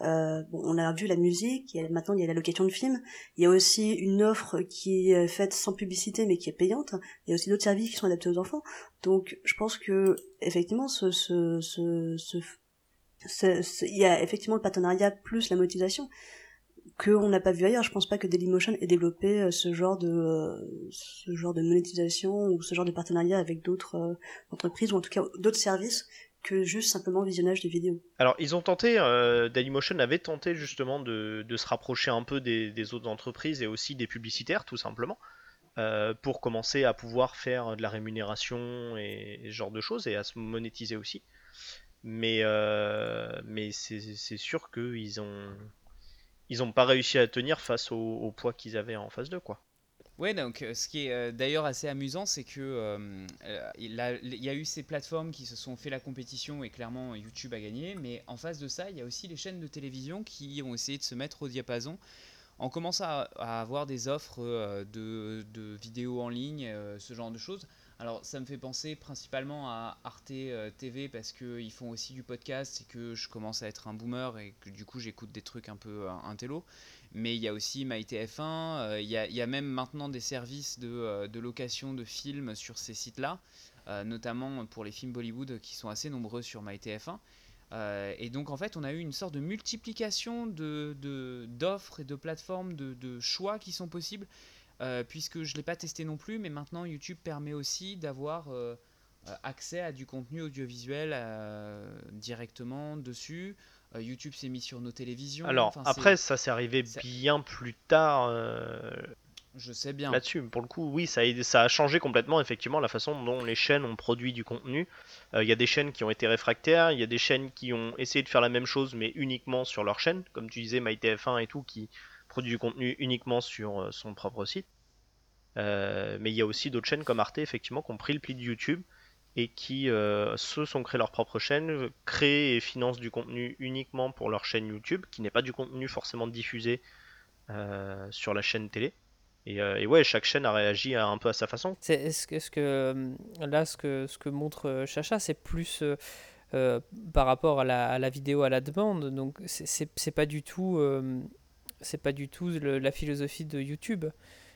euh, bon, on a vu la musique, maintenant il y a la location de films. Il y a aussi une offre qui est faite sans publicité mais qui est payante. Il y a aussi d'autres services qui sont adaptés aux enfants. Donc je pense que effectivement ce, ce, ce, ce il y a effectivement le partenariat plus la monétisation qu'on n'a pas vu ailleurs. Je pense pas que Dailymotion ait développé euh, ce genre de euh, ce genre de monétisation ou ce genre de partenariat avec d'autres euh, entreprises ou en tout cas d'autres services que juste simplement visionnage de vidéos. Alors ils ont tenté, Dailymotion avait tenté justement de, se rapprocher un peu des, autres entreprises et aussi des publicitaires tout simplement. pour commencer à pouvoir faire de la rémunération et, ce genre de choses et à se monétiser aussi. Mais, euh, mais c'est sûr qu'ils ont ils ont pas réussi à tenir face au, poids qu'ils avaient en face d'eux quoi. Ouais, donc euh, ce qui est euh, d'ailleurs assez amusant, c'est que il, y a eu ces plateformes qui se sont fait la compétition et clairement YouTube a gagné, mais en face de ça, il y a aussi les chaînes de télévision qui ont essayé de se mettre au diapason en commençant à, avoir des offres de, vidéos en ligne, ce genre de choses. Alors ça me fait penser principalement à Arte euh, TV parce qu'ils font aussi du podcast et que je commence à être un boomer et que du coup j'écoute des trucs un peu un euh, intello. Mais il y a aussi MyTF1, euh, il y, a, même maintenant des services de, de location de films sur ces sites-là, notamment pour les films Bollywood qui sont assez nombreux sur MyTF1. et donc en fait on a eu une sorte de multiplication d'offres de, d'offres et de plateformes, de, de, choix qui sont possibles. Euh, puisque je ne l'ai pas testé non plus, mais maintenant YouTube permet aussi d'avoir euh, euh, accès à du contenu audiovisuel directement dessus. YouTube s'est mis sur nos télévisions. Alors après, ça s'est arrivé bien plus tard. Je sais bien. Là-dessus, pour le coup, oui, ça a, ça a, changé complètement effectivement la façon dont les chaînes ont produit du contenu. Il y a des chaînes qui ont été réfractaires, il y a des chaînes qui ont essayé de faire la même chose mais uniquement sur leur chaîne, comme tu disais MyTF1 et tout, qui produit du contenu uniquement sur euh, son propre site. Euh, mais il y a aussi d'autres chaînes comme Arte, effectivement, qui ont pris le pli de YouTube et qui euh, se sont créés leur propre chaîne, créent et financent du contenu uniquement pour leur chaîne YouTube, qui n'est pas du contenu forcément diffusé sur la chaîne télé. Et, ouais, chaque chaîne a réagi un peu à sa façon. C'est ce que, que là, ce que montre Chacha, c'est plus par rapport à la, vidéo à la demande. Donc c'est pas du tout c'est pas du tout la philosophie de YouTube.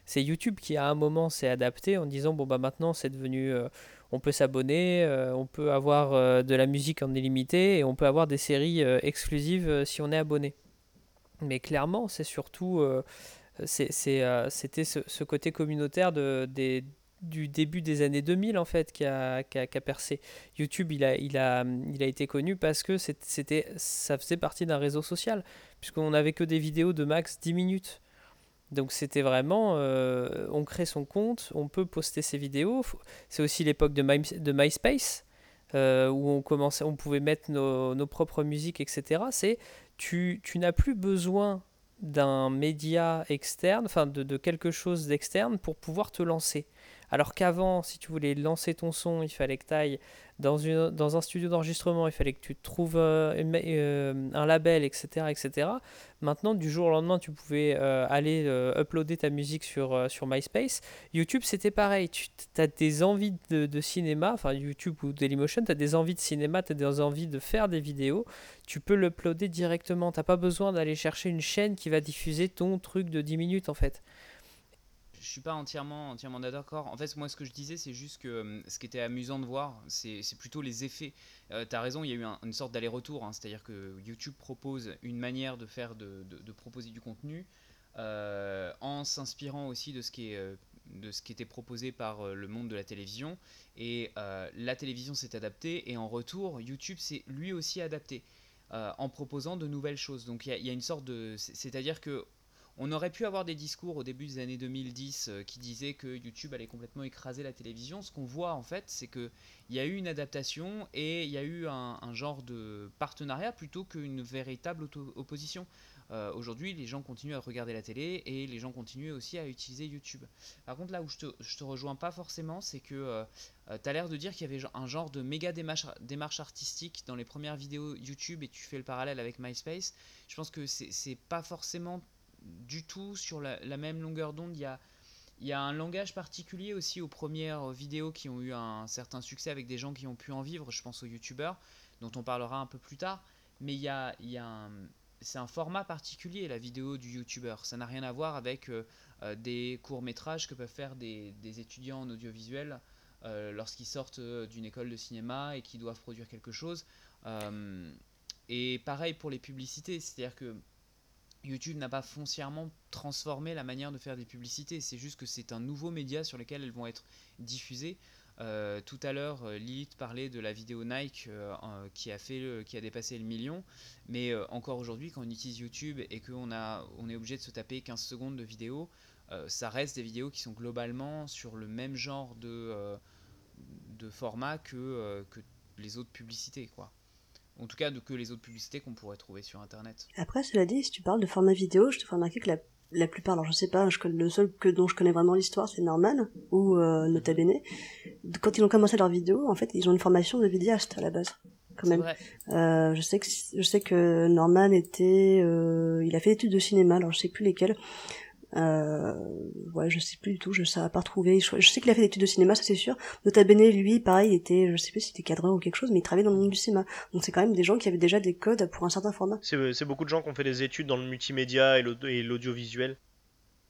C'est YouTube qui à un moment s'est adapté en disant bon bah maintenant c'est devenu euh, on peut s'abonner, euh, on peut avoir euh, de la musique en illimité et on peut avoir des séries exclusives si on est abonné. Mais clairement c'est surtout c'était ce, côté communautaire du début des années 2000 en fait qui a, percé. YouTube il a, été connu parce que ça faisait partie d'un réseau social puisqu'on n'avait que des vidéos de max 10 minutes. Donc c'était vraiment, euh, on crée son compte, on peut poster ses vidéos. C'est aussi l'époque de, de MySpace euh, où on commençait, on pouvait mettre nos, nos propres musiques, etc. C'est tu, tu n'as plus besoin d'un média externe, enfin de, de quelque chose d'externe pour pouvoir te lancer. Alors qu'avant, si tu voulais lancer ton son, il fallait que tu ailles dans, une, dans un studio d'enregistrement, il fallait que tu trouves euh, euh, un label, etc., etc. Maintenant, du jour au lendemain, tu pouvais euh, aller uploader ta musique sur, sur MySpace. YouTube, c'était pareil. Tu as des envies de, de, cinéma, enfin YouTube ou Dailymotion, tu as des envies de cinéma, tu as des envies de faire des vidéos. Tu peux l'uploader directement. Tu n'as pas besoin d'aller chercher une chaîne qui va diffuser ton truc de 10 minutes, en fait je suis pas entièrement, entièrement d'accord. En fait, moi, ce que je disais, c'est juste que hum, ce qui était amusant de voir, c'est plutôt les effets. Euh, tu as raison, il y a eu une sorte d'aller-retour. Hein. C'est-à-dire que YouTube propose une manière de faire, de, de, proposer du contenu euh, en s'inspirant aussi de ce qui est. Euh, de ce qui était proposé par le monde de la télévision et la télévision s'est adaptée et en retour YouTube s'est lui aussi adapté en proposant de nouvelles choses. Donc il y, y, a une sorte de... C'est-à-dire que on aurait pu avoir des discours au début des années 2010 euh, qui disaient que YouTube allait complètement écraser la télévision. Ce qu'on voit en fait, c'est qu'il y a eu une adaptation et il y a eu un, genre de partenariat plutôt qu'une véritable opposition. Euh, aujourd'hui, les gens continuent à regarder la télé et les gens continuent aussi à utiliser YouTube. Par contre, là où je te, te rejoins pas forcément, c'est que euh, tu as l'air de dire qu'il y avait un genre de méga démarche, démarche artistique dans les premières vidéos YouTube et tu fais le parallèle avec MySpace. Je pense que c'est pas forcément du tout sur la, même longueur d'onde. Il y a, y a un langage particulier aussi aux premières vidéos qui ont eu un certain succès avec des gens qui ont pu en vivre. Je pense aux youtubeurs, dont on parlera un peu plus tard. Mais il y a, y a c'est un format particulier, la vidéo du youtubeur. Ça n'a rien à voir avec euh, euh, des courts-métrages que peuvent faire des, étudiants en audiovisuel euh, lorsqu'ils sortent d'une école de cinéma et qui doivent produire quelque chose. et pareil pour les publicités, c'est-à-dire que YouTube n'a pas foncièrement transformé la manière de faire des publicités, c'est juste que c'est un nouveau média sur lequel elles vont être diffusées. Euh, tout à l'heure, euh, Lilith parlait de la vidéo Nike euh, qui, a a dépassé le million, mais encore aujourd'hui, quand on utilise YouTube et qu'on on est obligé de se taper 15 secondes de vidéo, ça reste des vidéos qui sont globalement sur le même genre de, de format que, que les autres publicités. quoi. En tout cas, de, que les autres publicités qu'on pourrait trouver sur Internet. Après, cela dit, si tu parles de format vidéo, je te fais remarquer que la, la plupart, alors je sais pas, je, le seul que dont je connais vraiment l'histoire, c'est Norman ou euh, Nota Bene. Quand ils ont commencé leur vidéo, en fait, ils ont une formation de vidéaste à la base. Quand même. Vrai. Euh, je sais que je sais que Norman était, euh, il a fait des études de cinéma, alors je sais plus lesquelles. Euh, ouais, je sais plus du tout, je sais pas retrouver. Je, sais qu'il a fait des études de cinéma, ça c'est sûr. Nota Bene, lui, pareil, était, je sais plus si c'était cadreur ou quelque chose, mais il travaillait dans le monde du cinéma. Donc c'est quand même des gens qui avaient déjà des codes pour un certain format. C'est beaucoup de gens qui ont fait des études dans le multimédia et l'audiovisuel.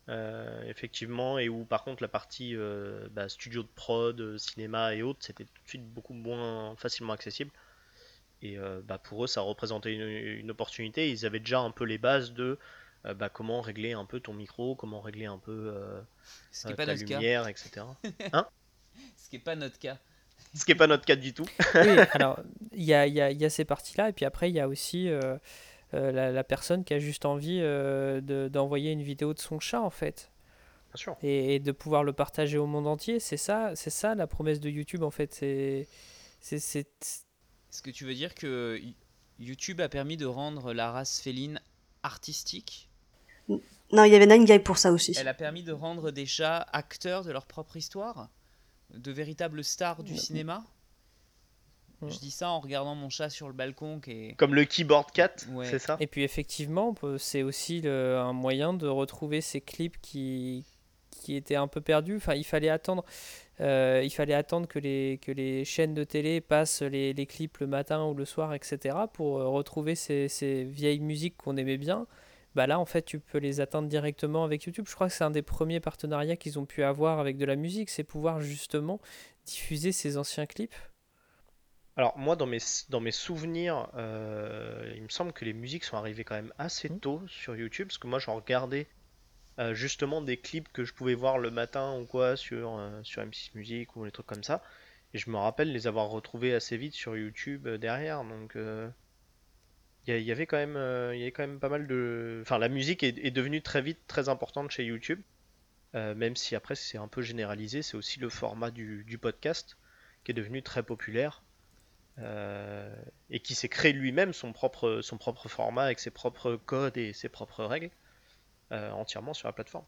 Euh, effectivement, et où par contre la partie euh, bah, studio de prod, euh, cinéma et autres, c'était tout de suite beaucoup moins facilement accessible. Et euh, bah, pour eux, ça représentait une, opportunité. Ils avaient déjà un peu les bases de euh, bah, comment régler un peu ton micro, comment régler un peu euh, Ce qui euh, ta lumière, etc. Hein? Ce qui n'est pas notre cas. Ce qui n'est pas notre cas du tout. oui, alors il y a, y, a, y a, ces parties-là, et puis après il y a aussi la, la, personne qui a juste envie d'envoyer une vidéo de son chat en fait. Bien sûr. Et, et, de pouvoir le partager au monde entier. C'est ça, c'est ça la promesse de YouTube en fait. C'est, c'est, Est-ce que tu veux dire que YouTube a permis de rendre la race féline artistique? Non, il y avait Nine pour ça aussi. Elle a permis de rendre des chats acteurs de leur propre histoire, de véritables stars du cinéma. Je dis ça en regardant mon chat sur le balcon. Qui Comme le keyboard cat, c'est ça Et puis effectivement, c'est aussi un moyen de retrouver ces clips qui, qui étaient un peu perdus. Enfin, il fallait attendre, euh, il fallait attendre que les, que les chaînes de télé passent les, les clips le matin ou le soir, etc. pour euh, retrouver ces, ces vieilles musiques qu'on aimait bien bah là en fait tu peux les atteindre directement avec YouTube. Je crois que c'est un des premiers partenariats qu'ils ont pu avoir avec de la musique, c'est pouvoir justement diffuser ces anciens clips. Alors moi dans mes, dans mes souvenirs, euh, il me semble que les musiques sont arrivées quand même assez mmh. tôt sur YouTube, parce que moi j'en regardais euh, justement des clips que je pouvais voir le matin ou quoi sur, euh, sur M6 Music ou des trucs comme ça. Et je me rappelle les avoir retrouvés assez vite sur YouTube derrière, donc il y, avait quand même, euh, il y avait quand même pas mal de. Enfin, la musique est, devenue très vite très importante chez YouTube, euh, même si après c'est un peu généralisé. C'est aussi le format du, podcast qui est devenu très populaire euh, et qui s'est créé lui-même son propre, son propre format avec ses propres codes et ses propres règles entièrement sur la plateforme.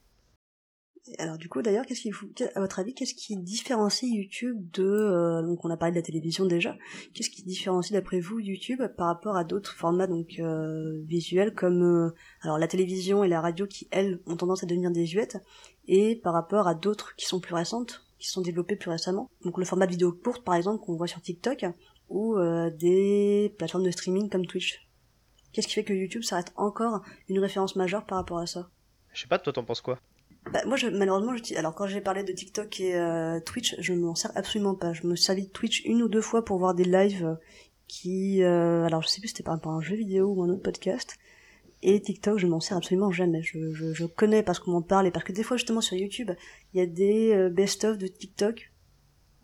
Alors du coup d'ailleurs, qu'est-ce qui à votre avis, qu'est-ce qui différencie YouTube de euh, donc on a parlé de la télévision déjà, qu'est-ce qui différencie d'après vous YouTube par rapport à d'autres formats donc euh, visuels comme euh, alors la télévision et la radio qui elles ont tendance à devenir désuètes et par rapport à d'autres qui sont plus récentes, qui sont développées plus récemment. Donc le format de vidéo courte par exemple qu'on voit sur TikTok ou des plateformes de streaming comme Twitch. Qu'est-ce qui fait que YouTube ça reste encore une référence majeure par rapport à ça? Je sais pas, toi t'en penses quoi? Bah, moi, je, malheureusement, je, alors quand j'ai parlé de TikTok et euh, Twitch, je m'en sers absolument pas. Je me servis de Twitch une ou deux fois pour voir des lives qui, euh, alors je sais plus si c'était par rapport à un jeu vidéo ou un autre podcast. Et TikTok, je m'en sers absolument jamais. Je, je, je connais parce qu'on m'en parle et parce que des fois, justement, sur YouTube, il y a des euh, best-of de TikTok,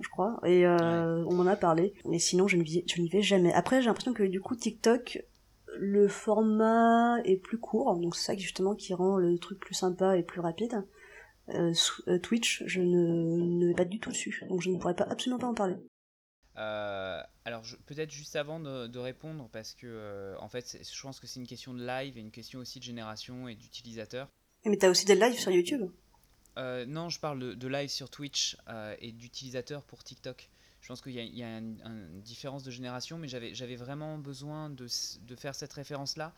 je crois, et euh, on m'en a parlé. Mais sinon, je n'y vais jamais. Après, j'ai l'impression que du coup, TikTok le format est plus court, donc c'est ça justement qui rend le truc plus sympa et plus rapide. Euh, euh, Twitch, je ne, ne vais pas du tout dessus, donc je ne pourrais pas absolument pas en parler. Euh, alors peut-être juste avant de, répondre, parce que en fait je pense que c'est une question de live et une question aussi de génération et d'utilisateurs. Mais t'as aussi des lives sur YouTube? Non, je parle de, live sur Twitch et d'utilisateurs pour TikTok. Je pense qu'il y a, une, différence de génération, mais j'avais vraiment besoin de, faire cette référence-là.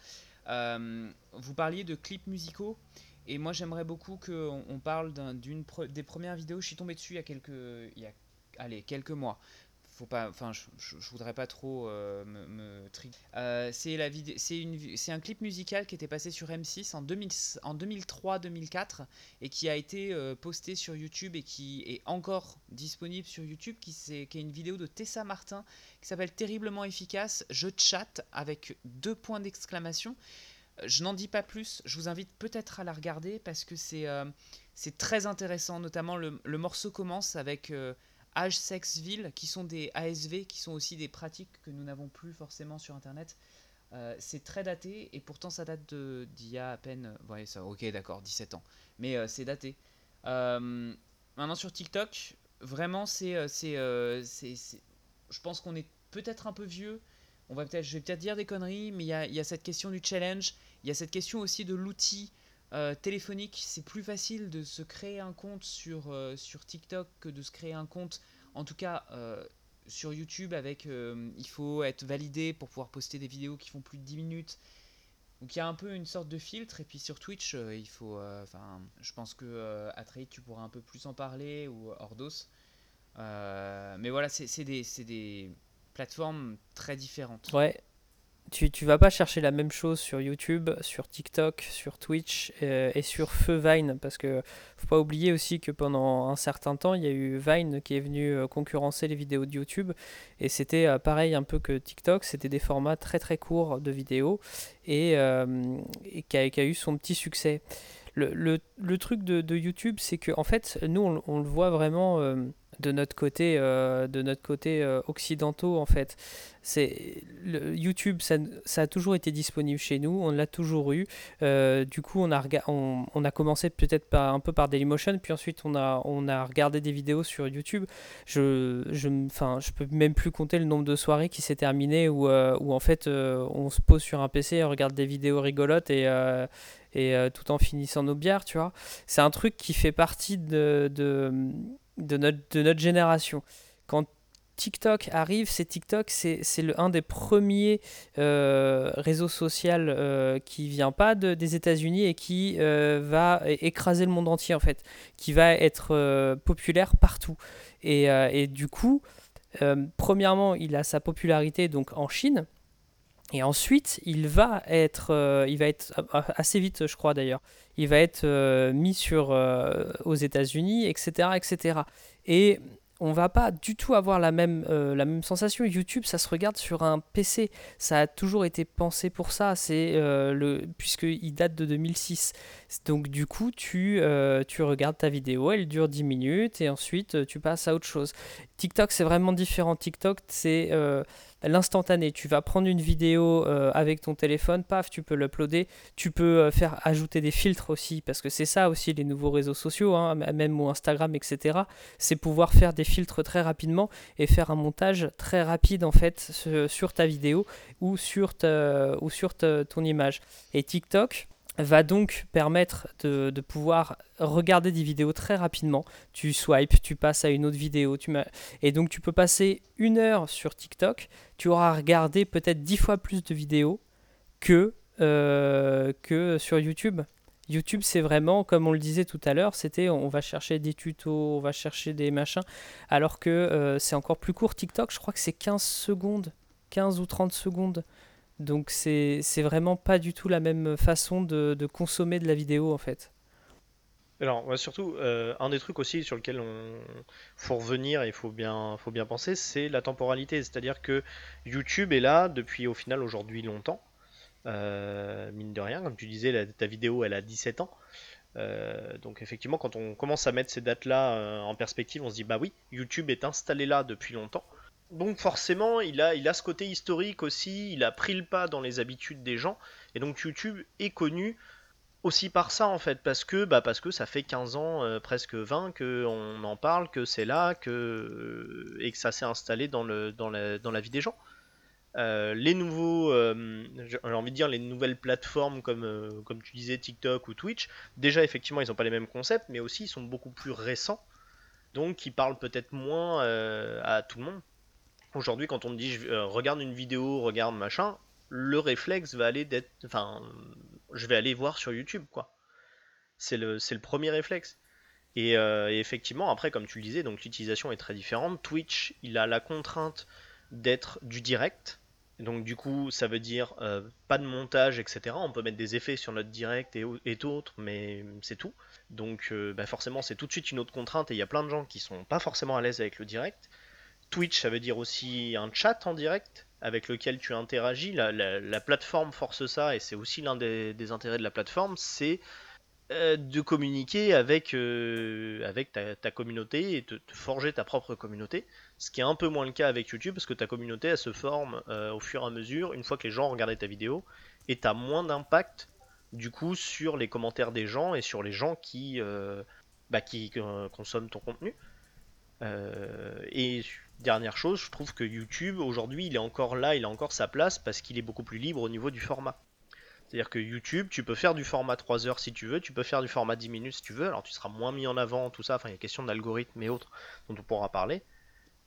vous parliez de clips musicaux. Et moi, j'aimerais beaucoup qu'on on parle d'une des premières vidéos. Je suis tombé dessus il y a quelques, il y a, allez, quelques mois. Faut pas, enfin, je, je, voudrais pas trop euh, me, me euh, c'est la vidéo, c'est une, c'est un clip musical qui était passé sur M6 en, 2000, en 2003-2004 et qui a été euh, posté sur YouTube et qui est encore disponible sur YouTube, qui, c'est, qui est une vidéo de Tessa Martin qui s'appelle Terriblement efficace. Je chatte avec deux points d'exclamation. Je n'en dis pas plus, je vous invite peut-être à la regarder parce que c'est euh, très intéressant, notamment le, morceau commence avec euh, Age Sex Ville, qui sont des ASV, qui sont aussi des pratiques que nous n'avons plus forcément sur Internet. Euh, c'est très daté et pourtant ça date d'il y a à peine... Ouais, ça, ok d'accord, 17 ans. Mais c'est daté. maintenant sur TikTok, vraiment c'est... je pense qu'on est peut-être un peu vieux. On va peut-être, je vais peut-être dire des conneries, mais il y a, cette question du challenge. Il y a cette question aussi de l'outil euh, téléphonique. C'est plus facile de se créer un compte sur, euh, sur TikTok que de se créer un compte, en tout cas euh, sur YouTube, avec il faut être validé pour pouvoir poster des vidéos qui font plus de 10 minutes. Donc il y a un peu une sorte de filtre. Et puis sur Twitch, il faut. Enfin, je pense que Atreid, tu pourras un peu plus en parler, ou Ordos. mais voilà, c'est des, des plateformes très différentes. Ouais, tu, tu vas pas chercher la même chose sur YouTube, sur TikTok, sur Twitch euh, et sur Feu Vine parce que faut pas oublier aussi que pendant un certain temps il y a eu Vine qui est venu euh, concurrencer les vidéos de YouTube et c'était euh, pareil un peu que TikTok, c'était des formats très très courts de vidéos et, et qui, a, eu son petit succès. Le, le, le truc de, de YouTube c'est que en fait nous on le voit vraiment de notre côté, euh, de notre côté euh, occidentaux en fait. C'est YouTube, ça, a toujours été disponible chez nous, on l'a toujours eu. Euh, du coup, on a, on, a commencé peut-être un peu par Dailymotion, puis ensuite on a, on a regardé des vidéos sur YouTube. Je, je, enfin, je peux même plus compter le nombre de soirées qui s'est terminé où, où en fait on se pose sur un PC, on regarde des vidéos rigolotes et et tout en finissant nos bières, tu vois. C'est un truc qui fait partie de de notre, de notre génération. Quand TikTok arrive, c'est TikTok, c'est un des premiers euh, réseaux sociaux euh, qui vient pas de, des États-Unis et qui euh, va écraser le monde entier en fait, qui va être euh, populaire partout. Et, et du coup, premièrement, il a sa popularité donc en Chine. Et ensuite, il va être, il va être assez vite, je crois d'ailleurs, il va être euh, mis sur, euh, aux États-Unis, etc., etc. Et on va pas du tout avoir la même, euh, la même sensation. YouTube, ça se regarde sur un PC. Ça a toujours été pensé pour ça. C'est le puisqu'il date de 2006. Donc du coup, tu, tu regardes ta vidéo, elle dure 10 minutes et ensuite tu passes à autre chose. TikTok, c'est vraiment différent. TikTok, c'est l'instantané. Tu vas prendre une vidéo euh, avec ton téléphone, paf, tu peux l'uploader. Tu peux euh, faire ajouter des filtres aussi, parce que c'est ça aussi les nouveaux réseaux sociaux, hein, même ou Instagram, etc. C'est pouvoir faire des filtres très rapidement et faire un montage très rapide en fait sur ta vidéo ou sur, ou sur ton image. Et TikTok, va donc permettre de, pouvoir regarder des vidéos très rapidement. Tu swipes, tu passes à une autre vidéo, et donc tu peux passer une heure sur TikTok, tu auras regardé peut-être dix fois plus de vidéos que, euh, que sur YouTube. YouTube, c'est vraiment, comme on le disait tout à l'heure, c'était on va chercher des tutos, on va chercher des machins, alors que euh, c'est encore plus court. TikTok, je crois que c'est 15 secondes, 15 ou 30 secondes. Donc c'est vraiment pas du tout la même façon de, consommer de la vidéo en fait. Alors surtout, euh, un des trucs aussi sur lequel on faut revenir et il faut bien, faut bien penser, c'est la temporalité. C'est-à-dire que YouTube est là depuis au final aujourd'hui longtemps. Euh, mine de rien, comme tu disais, ta vidéo elle a 17 ans. Euh, donc effectivement, quand on commence à mettre ces dates-là en perspective, on se dit bah oui, YouTube est installé là depuis longtemps. Donc forcément, il a, il a ce côté historique aussi, il a pris le pas dans les habitudes des gens, et donc YouTube est connu aussi par ça en fait, parce que, bah, parce que ça fait 15 ans, euh, presque 20, qu'on en parle, que c'est là, que, euh, et que ça s'est installé dans, le, dans, la, dans la vie des gens. Euh, les nouveaux, j'ai envie de dire les nouvelles plateformes comme, comme tu disais TikTok ou Twitch, déjà effectivement ils n'ont pas les mêmes concepts, mais aussi ils sont beaucoup plus récents, donc ils parlent peut-être moins à tout le monde. Aujourd'hui, quand on me dit je, regarde une vidéo, regarde machin, le réflexe va aller d'être, enfin, je vais aller voir sur YouTube, quoi. C'est le, c'est le premier réflexe. Euh, et, effectivement, après, comme tu le disais, donc l'utilisation est très différente. Twitch, il a la contrainte d'être du direct. Donc du coup, ça veut dire euh, pas de montage, etc. On peut mettre des effets sur notre direct et, d'autres, mais c'est tout. Donc euh, bah, forcément, c'est tout de suite une autre contrainte et il y a plein de gens qui sont pas forcément à l'aise avec le direct. Twitch, ça veut dire aussi un chat en direct avec lequel tu interagis. La, plateforme force ça, et c'est aussi l'un des, intérêts de la plateforme, c'est euh, de communiquer avec, euh, avec ta, communauté et de, forger ta propre communauté. Ce qui est un peu moins le cas avec YouTube, parce que ta communauté, elle se forme euh, au fur et à mesure, une fois que les gens regardé ta vidéo, et tu as moins d'impact du coup sur les commentaires des gens et sur les gens qui, bah, qui consomment ton contenu. et Dernière chose, je trouve que YouTube, aujourd'hui, il est encore là, il a encore sa place parce qu'il est beaucoup plus libre au niveau du format. C'est-à-dire que YouTube, tu peux faire du format 3 heures si tu veux, tu peux faire du format 10 minutes si tu veux, alors tu seras moins mis en avant, tout ça, enfin il y a question d'algorithme et autres dont on pourra parler.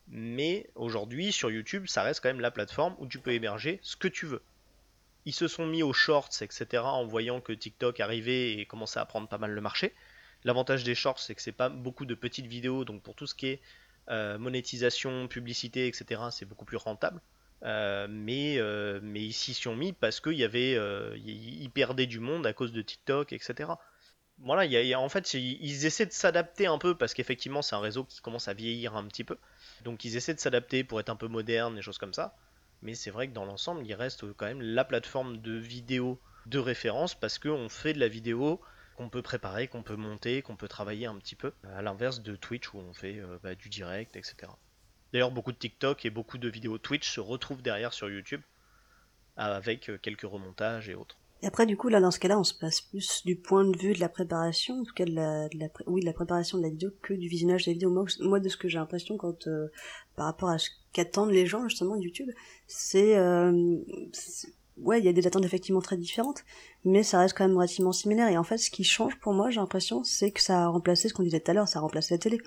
Mais aujourd'hui, sur YouTube, ça reste quand même la plateforme où tu peux héberger ce que tu veux. Ils se sont mis aux shorts, etc., en voyant que TikTok arrivait et commençait à prendre pas mal le marché. L'avantage des shorts, c'est que c'est pas beaucoup de petites vidéos, donc pour tout ce qui est euh, monétisation, publicité, etc., c'est beaucoup plus rentable. Euh, mais, euh, mais ils s'y sont mis parce qu'ils y ils perdaient du monde à cause de TikTok, etc. Voilà, en fait, ils essaient de s'adapter un peu parce qu'effectivement, c'est un réseau qui commence à vieillir un petit peu. Donc, ils essaient de s'adapter pour être un peu moderne et choses comme ça. Mais c'est vrai que dans l'ensemble, il reste quand même la plateforme de vidéo de référence parce qu'on fait de la vidéo qu'on peut préparer, qu'on peut monter, qu'on peut travailler un petit peu, à l'inverse de Twitch où on fait euh, bah, du direct, etc. D'ailleurs, beaucoup de TikTok et beaucoup de vidéos Twitch se retrouvent derrière sur YouTube, avec euh, quelques remontages et autres. Et après, du coup, là, dans ce cas-là, on se passe plus du point de vue de la préparation, en tout cas de la, oui, de la préparation de la vidéo, que du visionnage des vidéos. Moi, de ce que j'ai l'impression, quand euh, par rapport à ce qu'attendent les gens justement YouTube, c'est ouais, il y a des attentes effectivement très différentes, mais ça reste quand même relativement similaire. Et en fait, ce qui change pour moi, j'ai l'impression, c'est que ça a remplacé ce qu'on disait tout à l'heure, ça a remplacé la télé.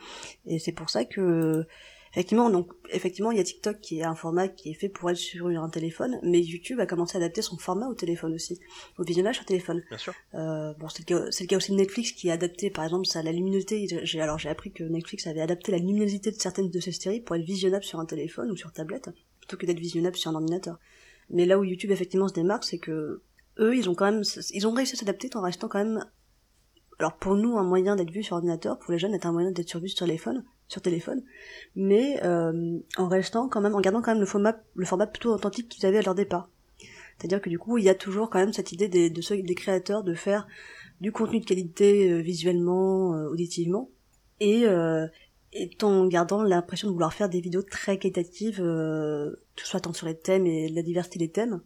Et c'est pour ça que, effectivement, donc, effectivement, il y a TikTok qui est un format qui est fait pour être sur un téléphone, mais YouTube a commencé à adapter son format au téléphone aussi, au visionnage sur téléphone. Bien sûr. Euh, bon, c'est le, cas, le cas aussi de Netflix qui a adapté, par exemple, ça, la luminosité. Alors, j'ai appris que Netflix avait adapté la luminosité de certaines de ses séries pour être visionnable sur un téléphone ou sur tablette, plutôt que d'être visionnable sur un ordinateur. Mais là où YouTube effectivement se démarque, c'est que eux, ils ont quand même, ils ont réussi à s'adapter en restant quand même, alors pour nous un moyen d'être vu sur ordinateur, pour les jeunes être un moyen d'être vu sur téléphone, sur téléphone, mais euh, en restant quand même, en gardant quand même le format, le format plutôt authentique qu'ils avaient à leur départ. C'est-à-dire que du coup, il y a toujours quand même cette idée des, de ceux, des créateurs de faire du contenu de qualité euh, visuellement, euh, auditivement, et, euh, et en gardant l'impression de vouloir faire des vidéos très qualitatives, euh, tout soit tant sur les thèmes et la diversité des thèmes,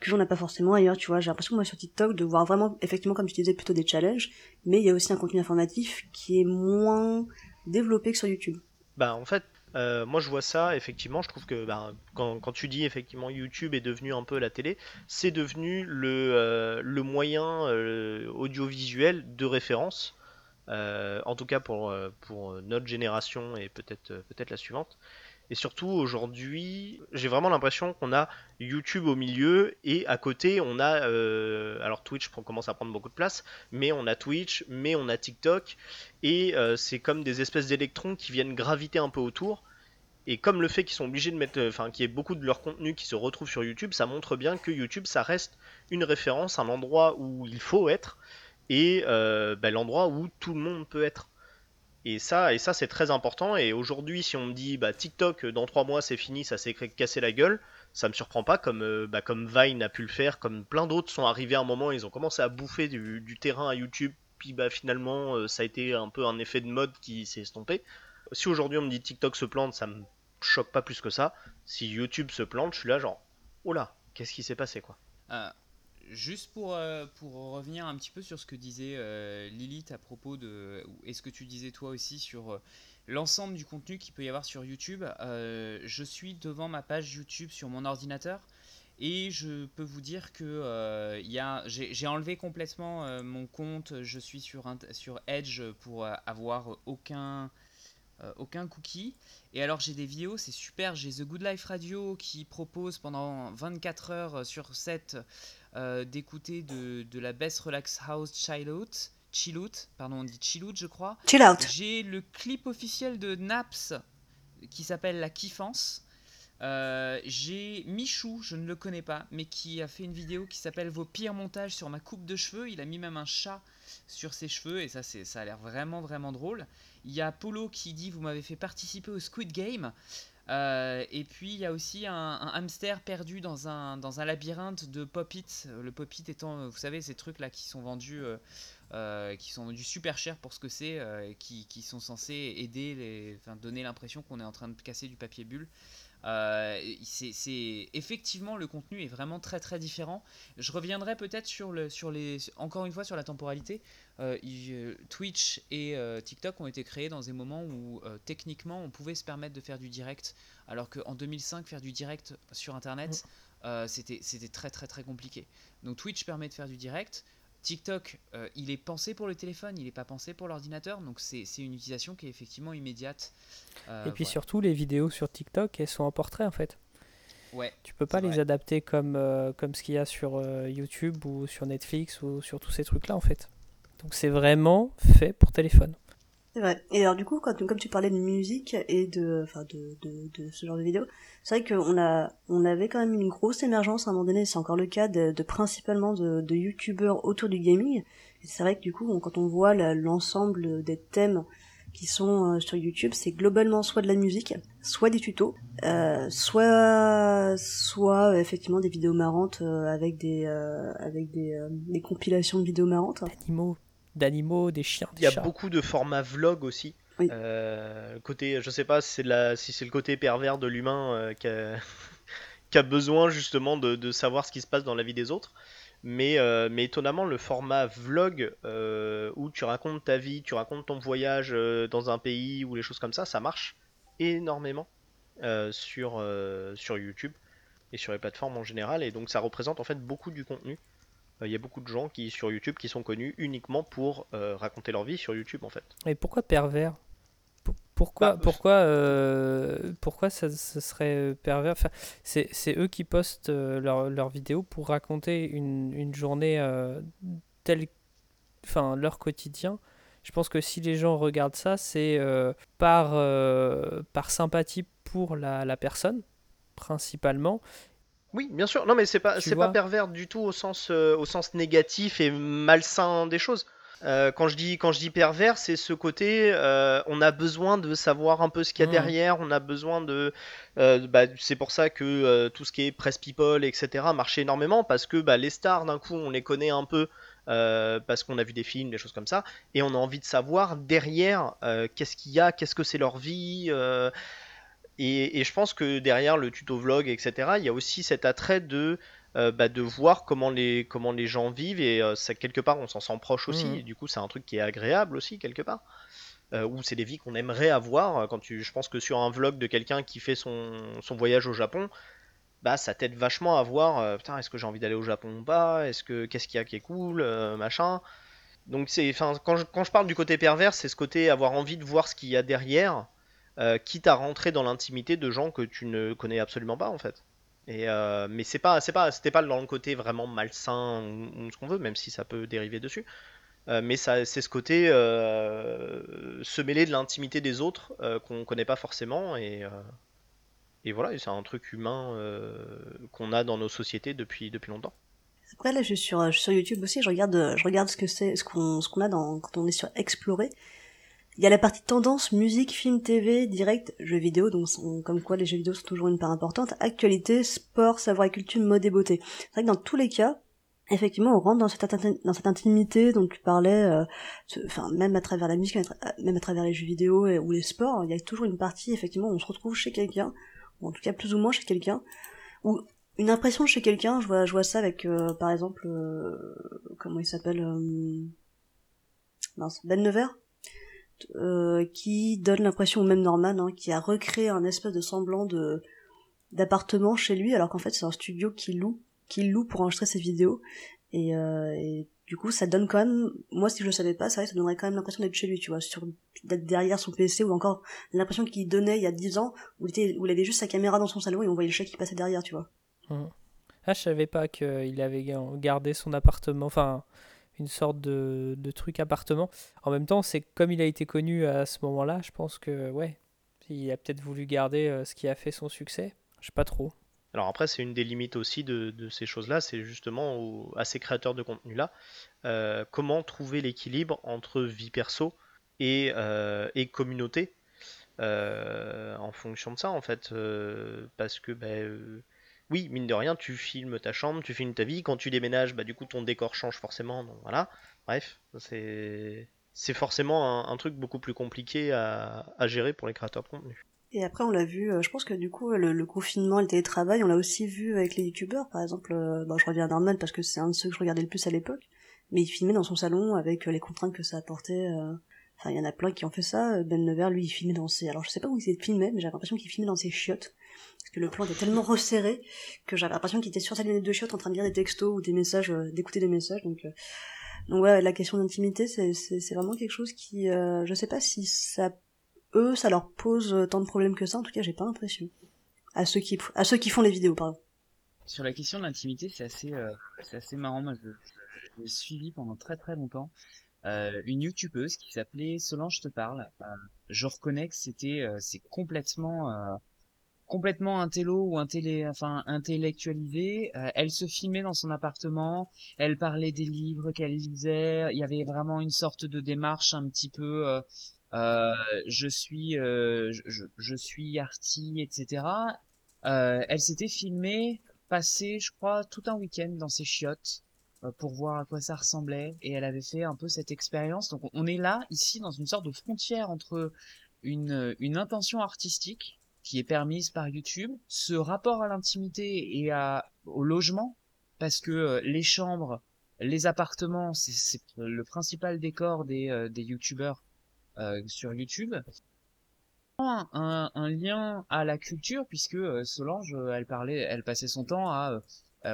que j'en ai pas forcément ailleurs, tu vois. J'ai l'impression, moi, sur TikTok, de voir vraiment, effectivement, comme tu disais, plutôt des challenges, mais il y a aussi un contenu informatif qui est moins développé que sur YouTube. Bah, en fait, euh, moi je vois ça, effectivement, je trouve que bah, quand, tu dis effectivement YouTube est devenu un peu la télé, c'est devenu le, euh, le moyen euh, audiovisuel de référence en tout cas pour, euh, pour notre génération et peut-être euh, peut-être la suivante. Et surtout aujourd'hui, j'ai vraiment l'impression qu'on a YouTube au milieu et à côté on a alors Twitch commence à prendre beaucoup de place, mais on a Twitch, mais on a TikTok et c'est comme des espèces d'électrons qui viennent graviter un peu autour. Et comme le fait qu'ils sont obligés de mettre, enfin qu'il y ait beaucoup de leur contenu qui se retrouve sur YouTube, ça montre bien que YouTube ça reste une référence, un endroit où il faut être et euh, bah, l'endroit où tout le monde peut être. Et ça, et ça c'est très important. Et aujourd'hui, si on me dit bah, TikTok dans 3 mois c'est fini, ça s'est cassé la gueule, ça me surprend pas comme, euh, bah, comme Vine a pu le faire, comme plein d'autres sont arrivés à un moment, ils ont commencé à bouffer du, terrain à YouTube, puis bah, finalement euh, ça a été un peu un effet de mode qui s'est estompé. Si aujourd'hui on me dit TikTok se plante, ça me choque pas plus que ça. Si YouTube se plante, je suis là genre, oh là, qu'est-ce qui s'est passé quoi? Juste pour, pour revenir un petit peu sur ce que disait Lilith à propos de, et ce que tu disais toi aussi sur l'ensemble du contenu qu'il peut y avoir sur YouTube, je suis devant ma page YouTube sur mon ordinateur et je peux vous dire que euh, j'ai enlevé complètement euh, mon compte. Je suis sur, sur Edge pour euh, avoir aucun, aucun cookie. Et alors j'ai des vidéos, c'est super. J'ai The Good Life Radio qui propose pendant 24 heures sur 7 d'écouter de, de, la Best Relax House Chill Out. Chill out, pardon, on dit chill out, je crois. Chill out. J'ai le clip officiel de Naps qui s'appelle La Kiffance. Euh, j'ai Michou, je ne le connais pas, mais qui a fait une vidéo qui s'appelle Vos pires montages sur ma coupe de cheveux. Il a mis même un chat sur ses cheveux et ça, ça a l'air vraiment vraiment drôle. Il y a Polo qui dit Vous m'avez fait participer au Squid Game. Euh, et puis il y a aussi un, hamster perdu dans un, labyrinthe de pop-it. Le pop-it étant, vous savez, ces trucs là qui sont vendus. Euh, qui sont vendus super cher pour ce que c'est, qui, qui, sont censés aider, les, enfin, donner l'impression qu'on est en train de casser du papier bulle. Euh, c'est effectivement le contenu est vraiment très très différent. Je reviendrai peut-être sur le sur les encore une fois sur la temporalité. Euh, euh, Twitch et TikTok ont été créés dans des moments où techniquement on pouvait se permettre de faire du direct, alors qu'en 2005 faire du direct sur Internet c'était c'était très très très compliqué. Donc Twitch permet de faire du direct. TikTok, euh, il est pensé pour le téléphone, il n'est pas pensé pour l'ordinateur, donc c'est une utilisation qui est effectivement immédiate. Euh, et puis surtout, les vidéos sur TikTok, elles sont en portrait en fait. Ouais. Tu peux pas les adapter comme, euh, comme ce qu'il y a sur YouTube ou sur Netflix ou sur tous ces trucs-là en fait. Donc c'est vraiment fait pour téléphone. C'est vrai. Et alors du coup, quand, comme tu parlais de musique et de, enfin de, de, de ce genre de vidéos, c'est vrai qu'on a, on avait quand même une grosse émergence à un moment donné. C'est encore le cas de, de principalement de, de youtubeurs autour du gaming. Et c'est vrai que du coup, quand on voit l'ensemble des thèmes qui sont euh, sur YouTube, c'est globalement soit de la musique, soit des tutos, euh, soit soit effectivement des vidéos marrantes euh, avec des euh, avec des, des compilations de vidéos marrantes. D'animaux d'animaux, des chiens, Il y a beaucoup de formats vlog aussi. Euh, côté, je sais pas si c'est, la, si c'est le côté pervers de l'humain euh, qui, a, qui, a, besoin justement de, de, savoir ce qui se passe dans la vie des autres. Mais, euh, mais étonnamment, le format vlog où tu racontes ta vie, tu racontes ton voyage dans un pays ou les choses comme ça, ça marche énormément sur, sur YouTube et sur les plateformes en général. Et donc ça représente en fait beaucoup du contenu il y a beaucoup de gens qui sur YouTube qui sont connus uniquement pour euh, raconter leur vie sur YouTube en fait. Et pourquoi pervers? Pourquoi, bah, pourquoi, euh, pourquoi ça, serait pervers? Enfin, c'est, eux qui postent euh, leurs leur vidéos pour raconter une, une journée telle, enfin leur quotidien. Je pense que si les gens regardent ça, c'est par, par sympathie pour la, la personne, principalement, oui, bien sûr. Non, mais c'est pas, c'est pas pervers du tout au sens, euh, au sens négatif et malsain des choses. Euh, quand je dis, quand je dis pervers, c'est ce côté, euh, on a besoin de savoir un peu ce qu'il y a mmh. derrière, on a besoin de, bah, c'est pour ça que tout ce qui est press people, etc. marche énormément parce que bah, les stars d'un coup on les connaît un peu. parce qu'on a vu des films, des choses comme ça, et on a envie de savoir derrière qu'est-ce qu'il y a, qu'est-ce que c'est leur vie, et, je pense que derrière le tuto vlog, etc., il y a aussi cet attrait de, euh, bah, de voir comment les, comment les gens vivent et euh, ça, quelque part on s'en sent proche aussi. Mmh. Et du coup, c'est un truc qui est agréable aussi, quelque part. Euh, ou c'est des vies qu'on aimerait avoir. Quand tu, je pense que sur un vlog de quelqu'un qui fait son, son voyage au Japon, bah ça t'aide vachement à voir putain est-ce que j'ai envie d'aller au Japon ou pas? Est-ce que qu'est-ce qu'il y a qui est cool machin? Donc c'est quand je, quand je parle du côté pervers c'est ce côté avoir envie de voir ce qu'il y a derrière euh, quitte à rentrer dans l'intimité de gens que tu ne connais absolument pas en fait. Et euh, mais c'est pas, c'est pas, c'était pas dans le côté vraiment malsain ou, ce qu'on veut, même si ça peut dériver dessus. Euh, mais ça, c'est ce côté se mêler de l'intimité des autres qu'on connaît pas forcément et et voilà, c'est un truc humain qu'on a dans nos sociétés depuis depuis longtemps. Après là, je suis sur, sur YouTube aussi, je regarde, je regarde ce que c'est, ce qu'on, ce qu'on a dans, quand on est sur Explorer. Il y a la partie tendance, musique, film, TV, direct, jeux vidéo, donc comme quoi les jeux vidéo sont toujours une part importante, actualité, sport, savoir et culture, mode et beauté. C'est vrai que dans tous les cas, effectivement on rentre dans cette, dans cette intimité dont tu parlais euh, enfin même à travers la musique même à travers les jeux vidéo ou les sports il y a toujours une partie effectivement où on se retrouve chez quelqu'un ou en tout cas plus ou moins chez quelqu'un ou une impression chez quelqu'un je vois je vois ça avec euh, par exemple euh, comment il s'appelle Ben Nevers qui donne l'impression au même Norman hein, qui a recréé un espèce de semblant de d'appartement chez lui alors qu'en fait c'est un studio qui loue qu'il loue pour enregistrer ses vidéos. Et, euh, et, du coup, ça donne quand même, moi si je le savais pas, ça, ça donnerait quand même l'impression d'être chez lui, tu vois, d'être derrière son PC ou encore l'impression qu'il donnait il y a 10 ans où il, était, où il avait juste sa caméra dans son salon et on voyait le chat qui passait derrière, tu vois. Mmh. Ah, je savais pas qu'il avait gardé son appartement, enfin une sorte de, de truc appartement. En même temps, c'est comme il a été connu à ce moment-là, je pense que ouais, il a peut-être voulu garder euh, ce qui a fait son succès. Je sais pas trop. Alors après, c'est une des limites aussi de, ces choses-là, c'est justement à ces créateurs de contenu-là, euh, comment trouver l'équilibre entre vie perso et, euh, communauté euh, en fonction de ça, en fait. parce que, ben, oui, mine de rien, tu filmes ta chambre, tu filmes ta vie, quand tu déménages, bah, du coup, ton décor change forcément, donc voilà. Bref, c'est... C'est forcément un, truc beaucoup plus compliqué à gérer pour les créateurs de contenu. Et après, on l'a vu, euh, je pense que du coup, le, confinement, le télétravail, on l'a aussi vu avec les youtubeurs, par exemple, euh, je reviens à Norman parce que c'est un de ceux que je regardais le plus à l'époque, mais il filmait dans son salon avec euh, les contraintes que ça apportait. Enfin, il y en a plein qui ont fait ça. Ben Nevers, lui, il filmait dans ses... Alors, je sais pas où il filmé, mais j'avais l'impression qu'il filmait dans ses chiottes. Parce que le plan était tellement resserré que j'avais l'impression qu'il était sur sa lunette de chiottes en train de lire des textos ou des messages, d'écouter des messages. Donc, donc ouais, la question d'intimité, c'est, vraiment quelque chose qui... je sais pas si ça eux, ça leur pose tant de problèmes que ça. En tout cas, j'ai pas l'impression. À ceux qui, à ceux qui font les vidéos, pardon. Sur la question de l'intimité, c'est assez, euh, c'est assez marrant. Moi, je, suivi pendant très très longtemps. Euh, une youtubeuse qui s'appelait Solange te parle. Euh, je reconnais que c'était, euh, c'est complètement, euh, complètement intello ou intellé, enfin intellectualisé. elle se filmait dans son appartement. Elle parlait des livres qu'elle lisait. Il y avait vraiment une sorte de démarche un petit peu euh, je suis, euh, je, je, suis arty, etc. Euh, elle s'était filmée, passer, je crois, tout un week-end dans ses chiottes pour voir à quoi ça ressemblait et elle avait fait un peu cette expérience. Donc on est là ici dans une sorte de frontière entre une, une intention artistique qui est permise par YouTube, ce rapport à l'intimité et à, au logement, parce que les chambres, les appartements, c'est le principal décor des, des YouTubeurs euh, sur YouTube. Un, un, lien à la culture puisque euh, Solange, euh, elle parlait, elle passait son temps à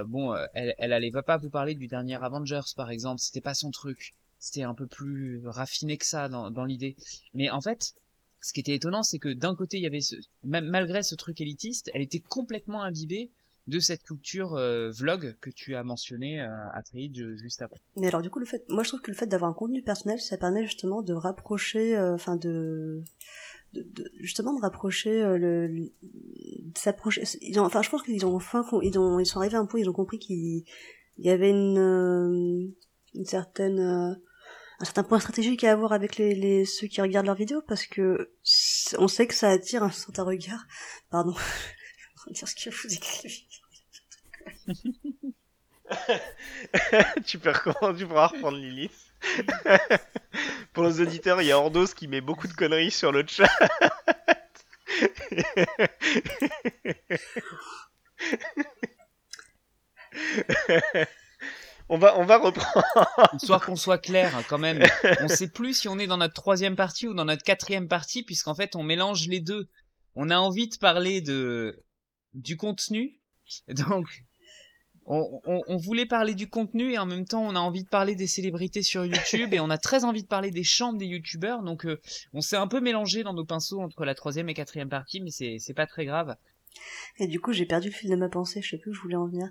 bon, elle, elle allait pas vous parler du dernier Avengers par exemple, c'était pas son truc, c'était un peu plus raffiné que ça dans, dans l'idée. Mais en fait, ce qui était étonnant, c'est que d'un côté, il y avait ce, malgré ce truc élitiste, elle était complètement imbibée de cette culture euh, vlog que tu as mentionné euh, à Trade juste après. Mais alors du coup le fait, moi je trouve que le fait d'avoir un contenu personnel, ça permet justement de rapprocher, euh, enfin de, de, justement de rapprocher le, s'approcher. Enfin je pense qu'ils ont enfin ils ont ils sont arrivés à un point, ils ont compris qu'il y avait une une certaine un certain point stratégique à avoir avec les, les ceux qui regardent leurs vidéos parce que on sait que ça attire un certain regard. Pardon. dire ce que vous écrivez. tu perds comment Tu pourras reprendre Lilith. Pour nos auditeurs, il y a Ordos qui met beaucoup de conneries sur le chat. On va, on va reprendre. Histoire qu'on soit clair, hein, quand même. On sait plus si on est dans notre troisième partie ou dans notre quatrième partie, puisqu'en fait, on mélange les deux. On a envie de parler de du contenu. Donc, on, on, voulait parler du contenu et en même temps, on a envie de parler des célébrités sur YouTube et on a très envie de parler des chambres des YouTubeurs. Donc, euh, on s'est un peu mélangé dans nos pinceaux entre la troisième et quatrième partie, mais c'est, c'est pas très grave. Et du coup, j'ai perdu le fil de ma pensée. Je sais plus où je voulais en venir.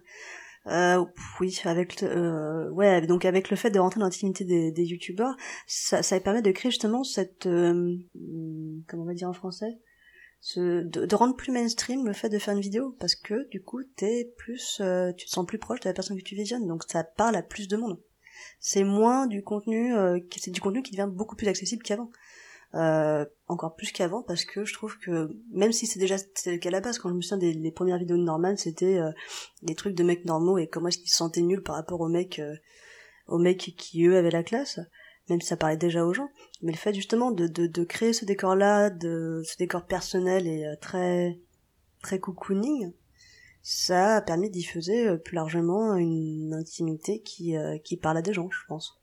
Euh, oui, avec euh, ouais, donc avec le fait de rentrer dans l'intimité des, des youtubeurs, ça, ça permet de créer justement cette, euh, comment on va dire en français, de, rendre plus mainstream le fait de faire une vidéo parce que du coup t'es plus euh, tu te sens plus proche de la personne que tu visionnes donc ça parle à plus de monde. C'est moins du contenu euh, c'est du contenu qui devient beaucoup plus accessible qu'avant euh, encore plus qu'avant parce que je trouve que même si c'est déjà c'était le cas à la base quand je me souviens des premières vidéos de Norman c'était euh, des trucs de mecs normaux et comment est-ce qu'ils se sentaient nuls par rapport aux mecs euh, aux mecs qui eux avaient la classe même si ça parlait déjà aux gens. Mais le fait justement de de, de créer ce décor là de ce décor personnel et euh, très très cocooning ça a permis de diffuser euh, plus largement une intimité qui euh, qui parle à des gens je pense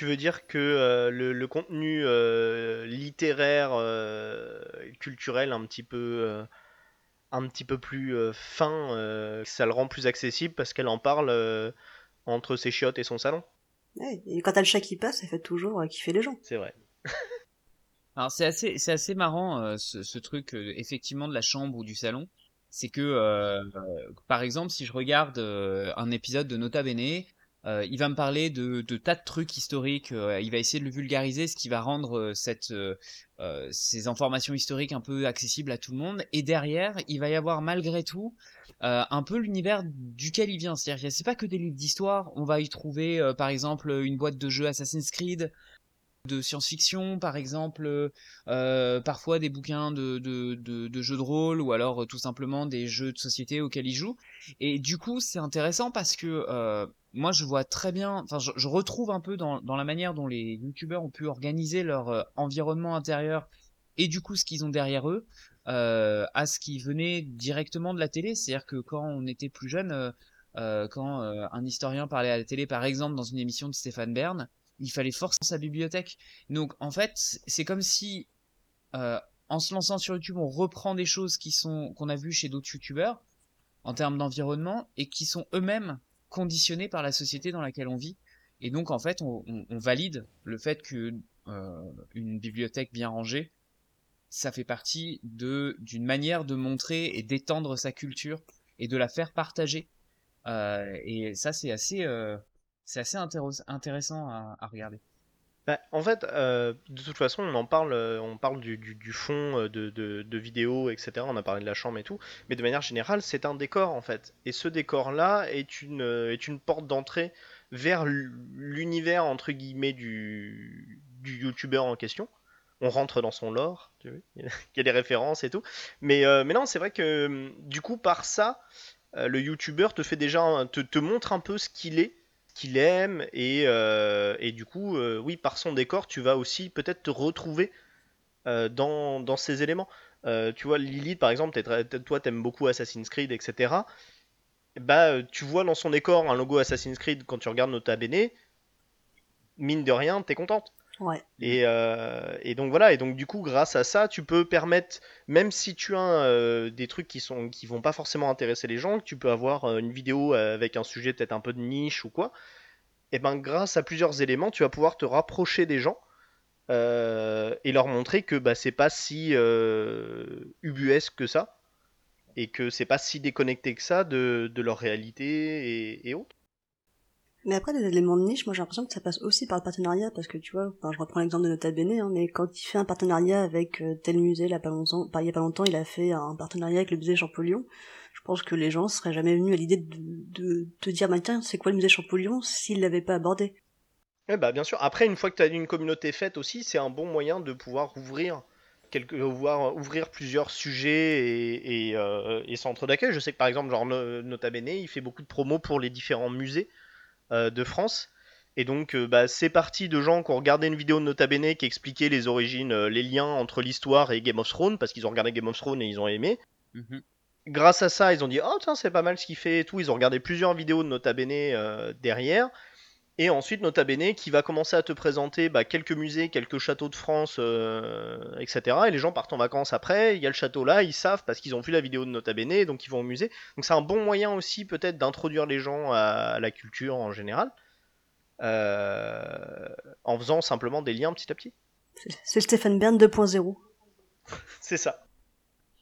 Tu veux dire que euh, le, le contenu euh, littéraire, euh, culturel, un petit peu, euh, un petit peu plus euh, fin, euh, ça le rend plus accessible parce qu'elle en parle euh, entre ses chiottes et son salon. Ouais, et quand t'as le chat qui passe ça fait toujours euh, kiffer les gens C'est vrai. Alors c'est assez, c'est assez marrant euh, ce, ce truc euh, effectivement de la chambre ou du salon. C'est que euh, euh, par exemple si je regarde euh, un épisode de Nota Bene, euh, il va me parler de, de tas de trucs historiques. euh, il va essayer de le vulgariser, ce qui va rendre euh, cette, euh, euh, ces informations historiques un peu accessibles à tout le monde. Et derrière, il va y avoir malgré tout euh, un peu l'univers duquel il vient. C'est-à-dire c'est pas que des livres d'histoire. On va y trouver par exemple une boîte de jeux Assassin's Creed de science-fiction, par exemple, euh, parfois des bouquins de, jeux de rôle ou alors euh, tout simplement des jeux de société auxquels ils jouent. Et du coup, c'est intéressant parce que euh, moi, je vois très bien, enfin, je, retrouve un peu dans, la manière dont les youtubeurs ont pu organiser leur environnement intérieur et du coup ce qu'ils ont derrière eux à ce qui venait directement de la télé. C'est-à-dire que quand on était plus jeune, quand un historien parlait à la télé, par exemple, dans une émission de Stéphane Bern, il fallait forcément sa bibliothèque. Donc en fait, c'est comme si euh, en se lançant sur YouTube, on reprend des choses qui sont qu'on a vues chez d'autres youtubeurs en termes d'environnement et qui sont eux-mêmes conditionnés par la société dans laquelle on vit. Et donc en fait, on valide le fait que euh, une bibliothèque bien rangée, ça fait partie de d'une manière de montrer et d'étendre sa culture et de la faire partager. Euh, et ça, c'est assez euh, c'est assez intéressant à, regarder. Bah, en fait, euh, de toute façon, on en parle, euh, on parle du, fond euh, de, vidéos, etc. On a parlé de la chambre et tout, mais de manière générale, c'est un décor en fait. Et ce décor-là est une, porte d'entrée vers l'univers entre guillemets du, du youtubeur en question. On rentre dans son lore, tu vois, il y a des références et tout. Mais, non, c'est vrai que du coup, par ça, le youtubeur te fait déjà, te montre un peu ce qu'il est qu'il aime et, euh, et du coup euh, oui par son décor tu vas aussi peut-être te retrouver euh, dans, dans ces éléments. Tu vois Lilith par exemple t'es- toi t'aimes beaucoup Assassin's Creed etc bah tu vois dans son décor un logo Assassin's Creed quand tu regardes Nota Bene. Mine de rien t'es contente euh, et donc voilà, et donc du coup, grâce à ça, tu peux permettre, même si tu as euh, des trucs qui sont qui vont pas forcément intéresser les gens, que tu peux avoir euh, une vidéo avec un sujet peut-être un peu de niche ou quoi, et ben grâce à plusieurs éléments, tu vas pouvoir te rapprocher des gens et leur montrer que bah, c'est pas si ubuesque que ça, et que c'est pas si déconnecté que ça de, leur réalité et autres. Mais après, des éléments de niche, moi j'ai l'impression que ça passe aussi par le partenariat, parce que tu vois, je reprends l'exemple de Nota Bene, hein, mais quand il fait un partenariat avec euh, tel musée, il y a pas longtemps, il a fait un partenariat avec le musée Champollion, je pense que les gens seraient jamais venus à l'idée de, te dire, tiens, c'est quoi le musée Champollion s'ils l'avaient pas abordé? Ouais, bah bien sûr. Après, une fois que tu as une communauté faite aussi, c'est un bon moyen de pouvoir ouvrir quelque, pouvoir ouvrir plusieurs sujets et, euh, et centres d'accueil. Je sais que par exemple, genre No- Nota Bene, il fait beaucoup de promos pour les différents musées euh, de France. Et donc, euh, bah, c'est parti de gens qui ont regardé une vidéo de Nota Bene qui expliquait les origines, euh, les liens entre l'histoire et Game of Thrones, parce qu'ils ont regardé Game of Thrones et ils ont aimé. Mhm. Grâce à ça, ils ont dit Oh, tiens, c'est pas mal ce qu'il fait et tout. Ils ont regardé plusieurs vidéos de Nota Bene euh, derrière. Et ensuite, Nota Bene qui va commencer à te présenter bah, quelques musées, quelques châteaux de France, euh, etc. Et les gens partent en vacances après. Il y a le château là, ils savent parce qu'ils ont vu la vidéo de Nota Bene, donc ils vont au musée. Donc c'est un bon moyen aussi peut-être d'introduire les gens à, à la culture en général, euh, en faisant simplement des liens petit à petit. C'est Stephen Bern 2.0. C'est ça.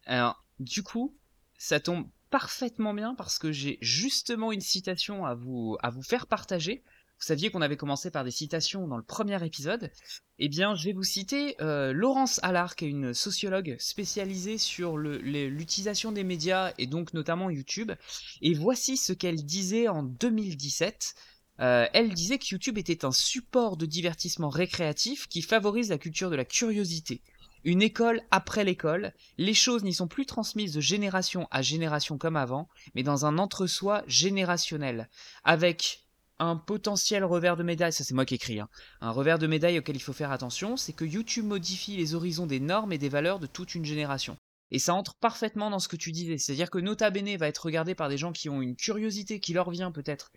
Alors, du coup, ça tombe parfaitement bien parce que j'ai justement une citation à vous, à vous faire partager. Vous saviez qu'on avait commencé par des citations dans le premier épisode. Eh bien, je vais vous citer euh, Laurence Allard, qui est une sociologue spécialisée sur l'utilisation des médias et donc notamment YouTube. Et voici ce qu'elle disait en 2017. Euh, elle disait que YouTube était un support de divertissement récréatif qui favorise la culture de la curiosité. Une école après l'école, les choses n'y sont plus transmises de génération à génération comme avant, mais dans un entre-soi générationnel, avec un potentiel revers de médaille, ça c'est moi qui écris, hein. un revers de médaille auquel il faut faire attention, c'est que YouTube modifie les horizons des normes et des valeurs de toute une génération. Et ça entre parfaitement dans ce que tu disais, c'est-à-dire que Nota Bene va être regardé par des gens qui ont une curiosité qui leur vient peut-être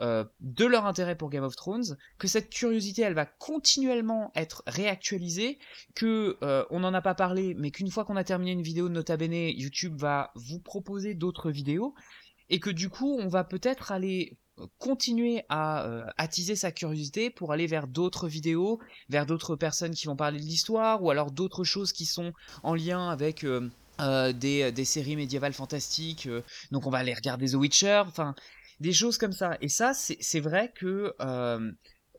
euh, de leur intérêt pour Game of Thrones, que cette curiosité elle va continuellement être réactualisée, que euh, on n'en a pas parlé, mais qu'une fois qu'on a terminé une vidéo de Nota Bene, YouTube va vous proposer d'autres vidéos, et que du coup on va peut-être aller continuer à attiser sa curiosité pour aller vers d'autres vidéos, vers d'autres personnes qui vont parler de l'histoire, ou alors d'autres choses qui sont en lien avec des, des, séries médiévales fantastiques, donc on va aller regarder The Witcher, enfin des choses comme ça. Et ça, c'est vrai que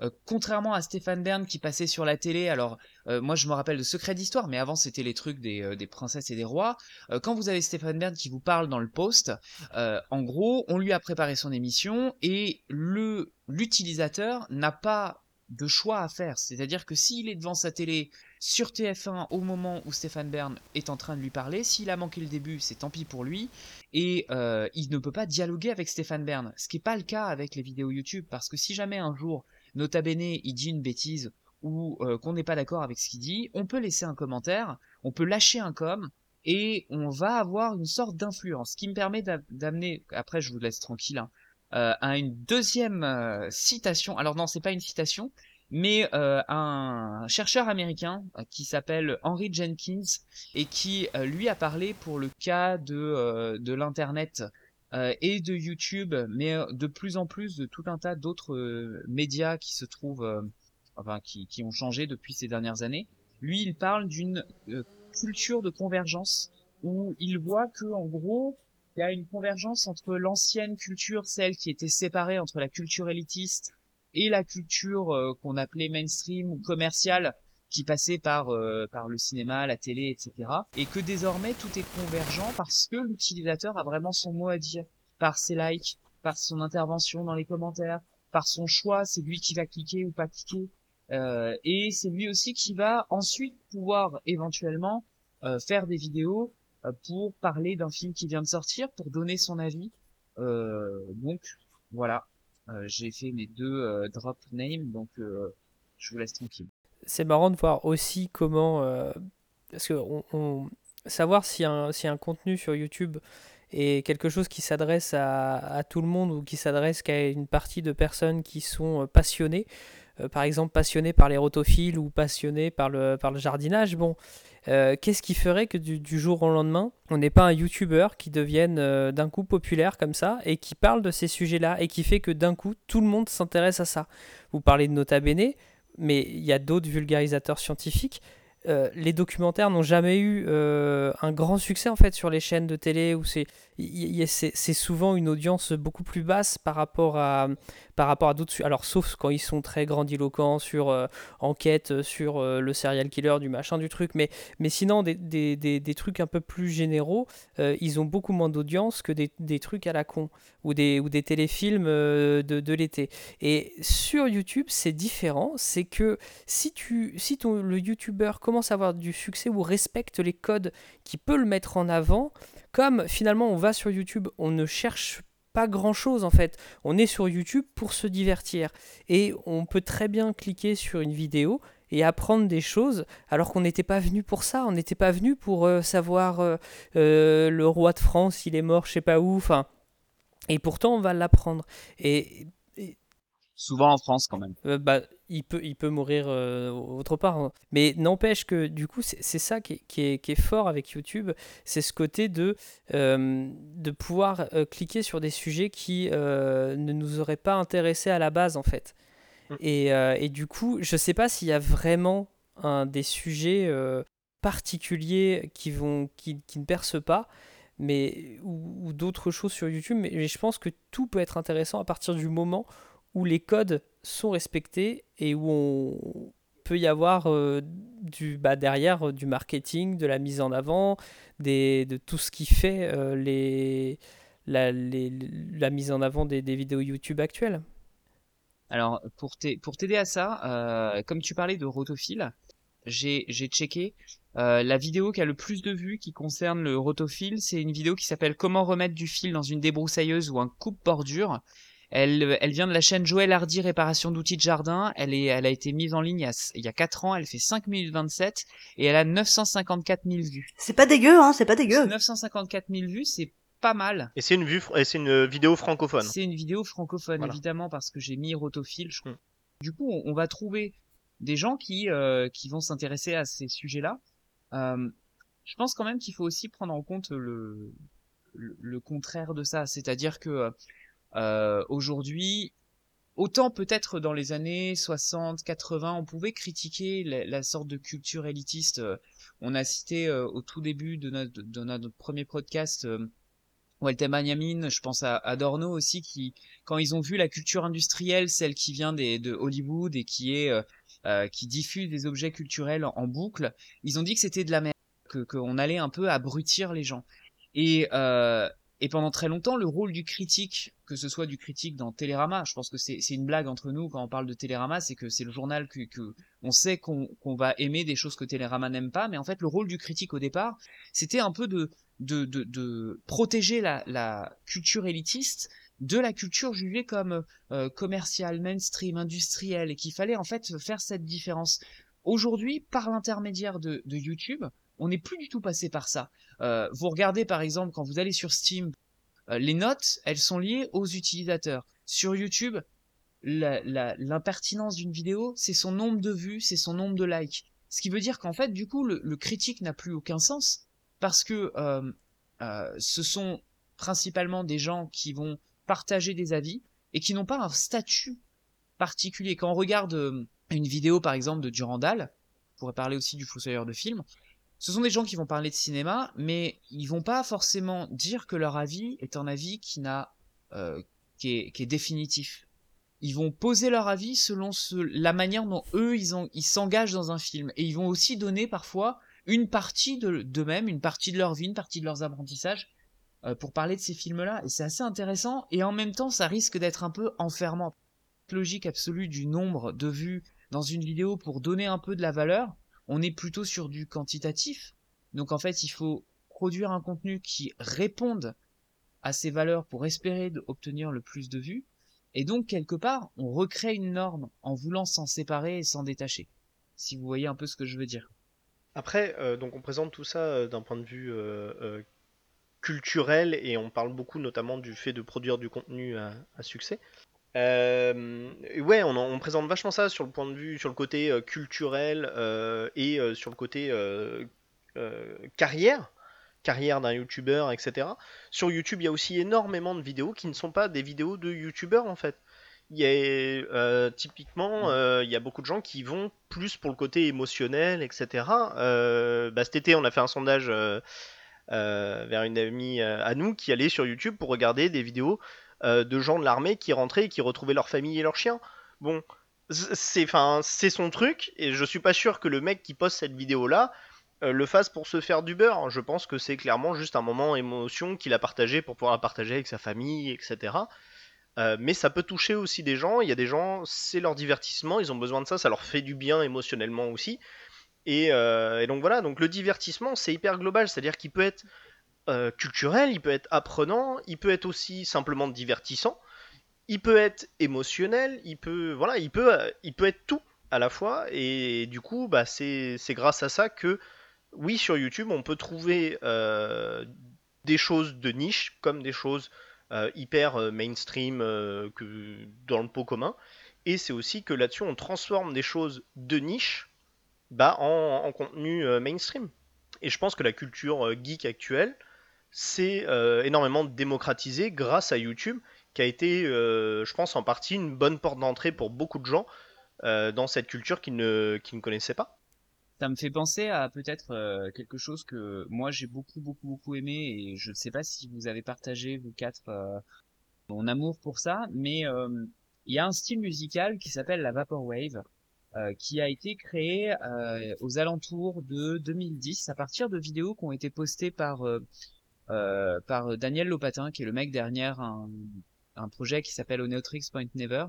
euh, euh, contrairement à Stéphane Bern qui passait sur la télé, alors euh, moi je me rappelle de Secret d'Histoire, mais avant c'était les trucs des, des, princesses et des rois. quand vous avez Stéphane Bern qui vous parle dans le post, en gros, on lui a préparé son émission et le l'utilisateur n'a pas de choix à faire. C'est-à-dire que s'il est devant sa télé sur TF1 au moment où Stéphane Bern est en train de lui parler, s'il a manqué le début, c'est tant pis pour lui, et euh, il ne peut pas dialoguer avec Stéphane Bern, ce qui n'est pas le cas avec les vidéos YouTube, parce que si jamais un jour, nota bene, il dit une bêtise, ou euh, qu'on n'est pas d'accord avec ce qu'il dit, on peut laisser un commentaire, on peut lâcher un com, et on va avoir une sorte d'influence, ce qui me permet d'amener, après je vous laisse tranquille, hein, euh, à une deuxième euh, citation. Alors non, c'est pas une citation, mais un chercheur américain qui s'appelle Henry Jenkins et qui lui a parlé pour le cas de l'internet et de YouTube, mais de plus en plus de tout un tas d'autres médias qui se trouvent, enfin qui, qui ont changé depuis ces dernières années. Lui, il parle d'une culture de convergence où il voit que en gros il y a une convergence entre l'ancienne culture, celle qui était séparée entre la culture élitiste et la culture euh, qu'on appelait mainstream ou commerciale, qui passait par euh, par le cinéma, la télé, etc. Et que désormais tout est convergent parce que l'utilisateur a vraiment son mot à dire par ses likes, par son intervention dans les commentaires, par son choix, c'est lui qui va cliquer ou pas cliquer, euh, et c'est lui aussi qui va ensuite pouvoir éventuellement faire des vidéos euh, pour parler d'un film qui vient de sortir, pour donner son avis. Euh, donc voilà, euh, j'ai fait mes deux drop names, donc je vous laisse tranquille. C'est marrant de voir aussi comment, parce que savoir si un, si un contenu sur YouTube est quelque chose qui s'adresse à, tout le monde ou qui s'adresse qu'à une partie de personnes qui sont passionnées, par exemple passionnés par les rotophiles ou passionnés par le, par le jardinage, bon, euh, qu'est-ce qui ferait que du, jour au lendemain, on n'est pas un YouTuber qui devienne euh, d'un coup populaire comme ça et qui parle de ces sujets-là et qui fait que d'un coup tout le monde s'intéresse à ça? Vous parlez de Nota Bene, mais il y a d'autres vulgarisateurs scientifiques. Euh, les documentaires n'ont jamais eu euh, un grand succès en fait sur les chaînes de télé où c'est c'est souvent une audience beaucoup plus basse par rapport à par rapport à d'autres alors sauf quand ils sont très grandiloquents sur euh, enquête sur le serial killer du machin du truc. Mais mais sinon des, des, des, trucs un peu plus généraux ils ont beaucoup moins d'audience que des, trucs à la con ou des ou des téléfilms de, de l'été. Et sur YouTube c'est différent. C'est que si tu si ton le youtubeur commence à avoir du succès ou respecte les codes qui peut le mettre en avant, comme finalement on va sur YouTube, on ne cherche pas grand chose en fait. On est sur YouTube pour se divertir. Et on peut très bien cliquer sur une vidéo et apprendre des choses alors qu'on n'était pas venu pour ça. On n'était pas venu pour euh, savoir euh, euh, le roi de France, il est mort, je sais pas où. Enfin, et pourtant on va l'apprendre. Et souvent en France quand même. Bah, il peut, il peut mourir euh, autre part. Hein. Mais n'empêche que du coup, c'est ça qui est, qui, est, qui est, fort avec YouTube, c'est ce côté de, euh, de pouvoir cliquer sur des sujets qui ne nous auraient pas intéressés à la base en fait. Mmh. Et, et, du coup, je sais pas s'il y a vraiment un, des sujets particuliers qui, vont, qui, qui, ne percent pas. Mais, ou, ou d'autres choses sur YouTube, mais je pense que tout peut être intéressant à partir du moment où les codes sont respectés et où on peut y avoir euh, du, bah, derrière euh, du marketing, de la mise en avant, des, de tout ce qui fait euh, les, la, mise en avant des, vidéos YouTube actuelles. Alors pour t'aider à ça, comme tu parlais de rotophile, j'ai checké la vidéo qui a le plus de vues qui concerne le rotophile, c'est une vidéo qui s'appelle Comment remettre du fil dans une débroussailleuse ou un coupe-bordure. Elle, elle vient de la chaîne Joël Hardy Réparation d'outils de jardin. Elle, est, elle a été mise en ligne il y, a, il y a 4 ans. Elle fait 5 minutes 27 et elle a 954 000 vues. C'est pas dégueu, hein, c'est pas dégueu. 954 000 vues, c'est pas mal. Et c'est une vue, et c'est une vidéo francophone. C'est une vidéo francophone, voilà. évidemment, parce que j'ai mis rotophile. Je... Mm. Du coup, on, on, va trouver des gens qui, euh, qui vont s'intéresser à ces sujets-là. Euh, je pense quand même qu'il faut aussi prendre en compte le, le, le contraire de ça, c'est-à-dire que euh, aujourd'hui, autant peut-être dans les années 60, 80, on pouvait critiquer la, sorte de culture élitiste. On a cité euh, au tout début de notre, premier podcast euh, Walter Benjamin, je pense à Adorno aussi, qui, quand ils ont vu la culture industrielle, celle qui vient de Hollywood et qui euh, diffuse des objets culturels en, boucle, ils ont dit que c'était de la merde, que qu'on allait un peu abrutir les gens. Et euh, et pendant très longtemps, le rôle du critique, que ce soit du critique dans Télérama, je pense que c'est une blague entre nous quand on parle de Télérama, c'est que c'est le journal que, que on sait qu'on va aimer des choses que Télérama n'aime pas, mais en fait le rôle du critique au départ, c'était un peu de, de, de, de protéger la, la culture élitiste de la culture jugée comme euh, commerciale, mainstream, industrielle, et qu'il fallait en fait faire cette différence. Aujourd'hui, par l'intermédiaire de, de YouTube, on n'est plus du tout passé par ça. Euh, vous regardez par exemple quand vous allez sur Steam, euh, les notes, elles sont liées aux utilisateurs. Sur YouTube, l'impertinence d'une vidéo, c'est son nombre de vues, c'est son nombre de likes. Ce qui veut dire qu'en fait, du coup, le, critique n'a plus aucun sens parce que euh, ce sont principalement des gens qui vont partager des avis et qui n'ont pas un statut particulier. Quand on regarde une vidéo par exemple de Durandal, on pourrait parler aussi du Fossoyeur de film, ce sont des gens qui vont parler de cinéma, mais ils vont pas forcément dire que leur avis est un avis qui n'a, euh, qui, est, définitif. Ils vont poser leur avis selon la manière dont eux ils s'engagent dans un film, et ils vont aussi donner parfois une partie de d'eux-mêmes, une partie de leur vie, une partie de leurs apprentissages euh, pour parler de ces films-là. Et c'est assez intéressant, et en même temps, ça risque d'être un peu enfermant. Logique absolue du nombre de vues dans une vidéo pour donner un peu de la valeur on est plutôt sur du quantitatif. Donc en fait, il faut produire un contenu qui réponde à ces valeurs pour espérer obtenir le plus de vues. Et donc, quelque part, on recrée une norme en voulant s'en séparer et s'en détacher. Si vous voyez un peu ce que je veux dire. Après, euh, donc on présente tout ça euh, d'un point de vue euh, culturel et on parle beaucoup notamment du fait de produire du contenu à succès. Euh, ouais, on, on, présente vachement ça sur le point de vue, sur le côté euh, culturel euh, et sur le côté carrière, carrière d'un youtubeur, etc. Sur YouTube, il y a aussi énormément de vidéos qui ne sont pas des vidéos de youtubeurs en fait. Il y a typiquement, il y a beaucoup de gens qui vont plus pour le côté émotionnel, etc. Bah, cet été, on a fait un sondage vers une amie à nous qui allait sur YouTube pour regarder des vidéos euh, de gens de l'armée qui rentraient et qui retrouvaient leur famille et leurs chiens. Bon, c'est enfin c'est son truc et je suis pas sûr que le mec qui poste cette vidéo là euh, le fasse pour se faire du beurre. Je pense que c'est clairement juste un moment émotion qu'il a partagé pour pouvoir la partager avec sa famille, etc. Euh, mais ça peut toucher aussi des gens. Il y a des gens, c'est leur divertissement, ils ont besoin de ça, ça leur fait du bien émotionnellement aussi. Et, et donc voilà, donc le divertissement c'est hyper global, c'est-à-dire qu'il peut être euh, culturel, il peut être apprenant, il peut être aussi simplement divertissant, il peut être émotionnel, il peut voilà, il peut il peut être tout à la fois et du coup bah c'est grâce à ça que oui sur YouTube on peut trouver euh, des choses de niche comme des choses euh, hyper euh, mainstream euh, que dans le pot commun et c'est aussi que là-dessus on transforme des choses de niche bah, en, en contenu euh, mainstream. Et je pense que la culture geek actuelle c'est euh, énormément démocratisé grâce à YouTube, qui a été, euh, je pense, en partie une bonne porte d'entrée pour beaucoup de gens euh, dans cette culture qu'ils ne, qui ne connaissaient pas. Ça me fait penser à peut-être euh, quelque chose que moi j'ai beaucoup beaucoup beaucoup aimé et je ne sais pas si vous avez partagé vous quatre euh, mon amour pour ça, mais il y a un style musical qui s'appelle la vaporwave qui a été créé aux alentours de 2010 à partir de vidéos qui ont été postées par euh, par Daniel Lopatin, qui est le mec derrière un, un projet qui s'appelle Oneotrix Point Never.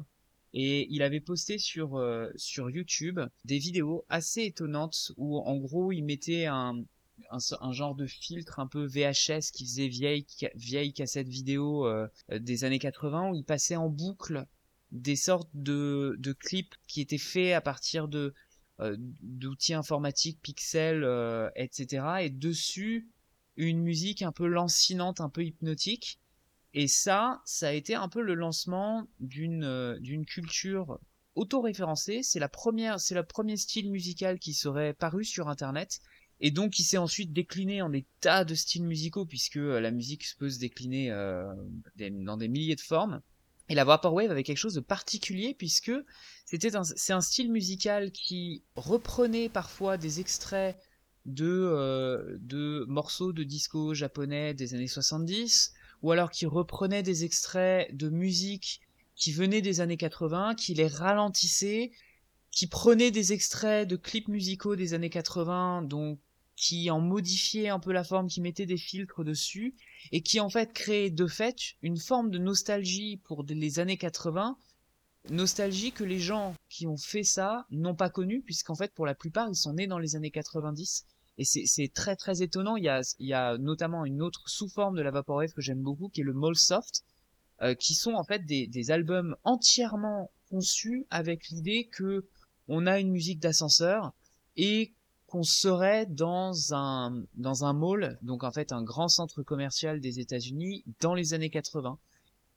Et il avait posté sur, euh, sur YouTube des vidéos assez étonnantes où en gros il mettait un, un, un genre de filtre un peu VHS qui faisait vieille, vieille cassette vidéo euh, des années 80 où il passait en boucle des sortes de, de clips qui étaient faits à partir de euh, d'outils informatiques, pixels, euh, etc. Et dessus, une musique un peu lancinante, un peu hypnotique. Et ça, ça a été un peu le lancement d'une euh, d'une culture auto-référencée. C'est la première, c'est le premier style musical qui serait paru sur Internet. Et donc, qui s'est ensuite décliné en des tas de styles musicaux, puisque la musique peut se décliner euh, dans des milliers de formes. Et la Vaporwave avait quelque chose de particulier puisque c'était c'est un style musical qui reprenait parfois des extraits de, euh, de morceaux de disco japonais des années 70 ou alors qui reprenait des extraits de musique qui venaient des années 80, qui les ralentissait, qui prenait des extraits de clips musicaux des années 80, donc qui en modifiait un peu la forme, qui mettait des filtres dessus, et qui en fait créait de fait une forme de nostalgie pour les années 80, nostalgie que les gens qui ont fait ça n'ont pas connue, puisqu'en fait pour la plupart ils sont nés dans les années 90, et c'est très très étonnant, il y, a, il y a notamment une autre sous-forme de la Vaporwave que j'aime beaucoup, qui est le Mallsoft, euh, qui sont en fait des, des albums entièrement conçus avec l'idée que on a une musique d'ascenseur et qu'on serait dans un dans un mall, donc en fait un grand centre commercial des États-Unis dans les années 80.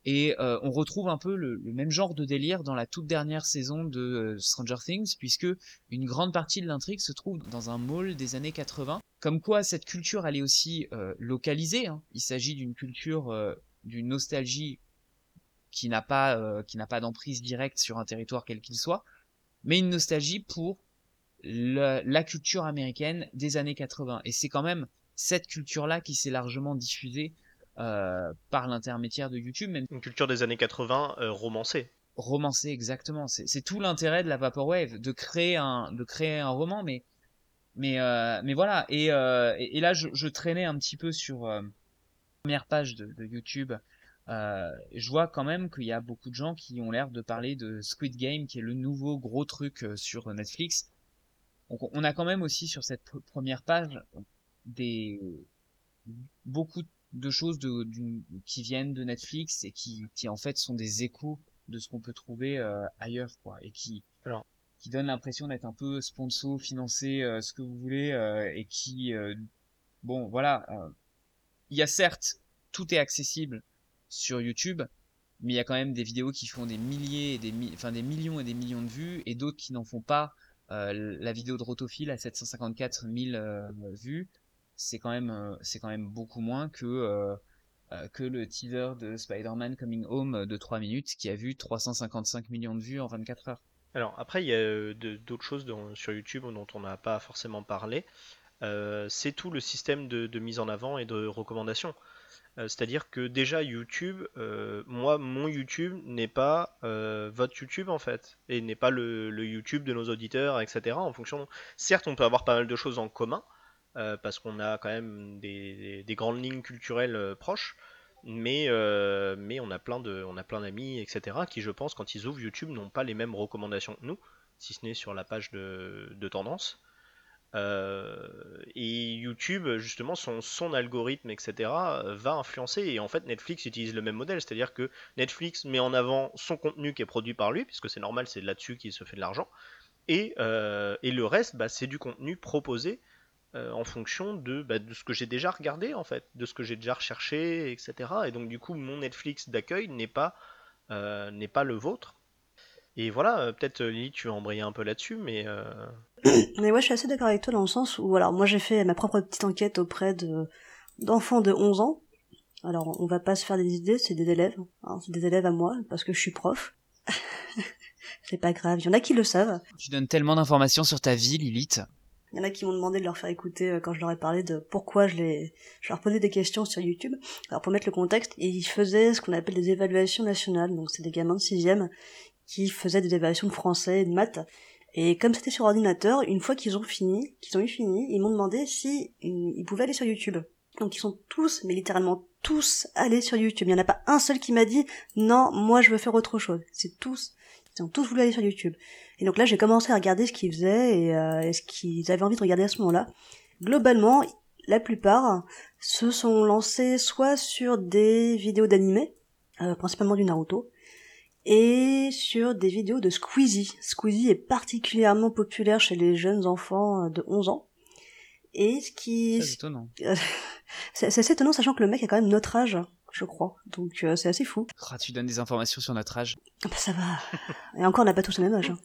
Et euh, on retrouve un peu le, même genre de délire dans la toute dernière saison de euh, Stranger Things, puisque une grande partie de l'intrigue se trouve dans un mall des années 80. Comme quoi cette culture elle est aussi euh, localisée. Hein. Il s'agit d'une culture d'une nostalgie qui n'a pas qui n'a pas d'emprise directe sur un territoire quel qu'il soit, mais une nostalgie pour la, culture américaine des années 80. Et c'est quand même cette culture-là qui s'est largement diffusée euh, par l'intermédiaire de YouTube. Même... Une culture des années 80 euh, romancée. Romancée, exactement. C'est tout l'intérêt de la Vaporwave, de créer un, de créer un roman, mais, mais, euh, mais voilà. Et, et, là, je, je, traînais un petit peu sur la première page de, de YouTube. je vois quand même qu'il y a beaucoup de gens qui ont l'air de parler de Squid Game, qui est le nouveau gros truc sur Netflix. Donc on a quand même aussi sur cette première page des beaucoup de choses de, qui viennent de Netflix et qui, qui en fait sont des échos de ce qu'on peut trouver euh, ailleurs quoi et qui Alors. qui donnent l'impression d'être un peu sponsor financé euh, ce que vous voulez euh, et qui bon voilà il y a certes tout est accessible sur YouTube mais il y a quand même des vidéos qui font des milliers et des enfin des millions et des millions de vues et d'autres qui n'en font pas euh, la vidéo de Rotophile à 754 000 euh, vues, c'est quand même euh, c'est quand même beaucoup moins que que le teaser de Spider-Man Coming Home de 3 minutes qui a vu 355 millions de vues en 24 heures. Alors après, il y a d'autres choses sur YouTube dont on n'a pas forcément parlé. c'est tout le système de, mise en avant et de recommandation. Euh, c'est-à-dire que déjà YouTube, euh, moi mon YouTube n'est pas euh, votre YouTube en fait, et n'est pas le, YouTube de nos auditeurs, etc. En fonction, certes on peut avoir pas mal de choses en commun, parce qu'on a quand même des, grandes lignes culturelles proches, mais, mais on a plein de, on a plein d'amis, etc. qui je pense quand ils ouvrent YouTube n'ont pas les mêmes recommandations que nous, si ce n'est sur la page de tendance. Euh, et YouTube, justement, son, son algorithme, etc., va influencer. Et en fait, Netflix utilise le même modèle, c'est-à-dire que Netflix met en avant son contenu qui est produit par lui, puisque c'est normal, c'est là-dessus qu'il se fait de l'argent. Et, euh, et, le reste, bah, c'est du contenu proposé euh, en fonction de, bah, de ce que j'ai déjà regardé, en fait, de ce que j'ai déjà recherché, etc. Et donc, du coup, mon Netflix d'accueil n'est pas, n'est pas le vôtre. Et voilà, peut-être Lily, tu vas embrayer un peu là-dessus, mais mais ouais, je suis assez d'accord avec toi dans le sens où, alors, moi j'ai fait ma propre petite enquête auprès de d'enfants de 11 ans. Alors, on va pas se faire des idées, c'est des élèves. Hein, c'est des élèves à moi, parce que je suis prof. c'est pas grave, il y en a qui le savent. Tu donnes tellement d'informations sur ta vie, Lilith. Il y en a qui m'ont demandé de leur faire écouter euh, quand je leur ai parlé de pourquoi je les, je leur posais des questions sur YouTube. Alors pour mettre le contexte, ils faisaient ce qu'on appelle des évaluations nationales. Donc c'est des gamins de sixième qui faisaient des évaluations de français et de maths. Et comme c'était sur ordinateur, une fois qu'ils ont fini, qu'ils ont eu fini, ils m'ont demandé si ils pouvaient aller sur YouTube. Donc ils sont tous, mais littéralement tous allés sur YouTube. Il n'y en a pas un seul qui m'a dit non, moi je veux faire autre chose. C'est tous Ils ont tous voulu aller sur YouTube. Et donc là, j'ai commencé à regarder ce qu'ils faisaient et, euh, et ce qu'ils avaient envie de regarder à ce moment-là. Globalement, la plupart se sont lancés soit sur des vidéos d'animé, euh, principalement du Naruto, et sur des vidéos de Squeezie. Squeezie est particulièrement populaire chez les jeunes enfants de 11 ans. Et ce qui... C'est étonnant. c'est assez étonnant, sachant que le mec a quand même notre âge, je crois. Donc euh, c'est assez fou. Ah, tu donnes des informations sur notre âge. Ah bah ça va. Et encore, on n'a pas tous le même âge. hein.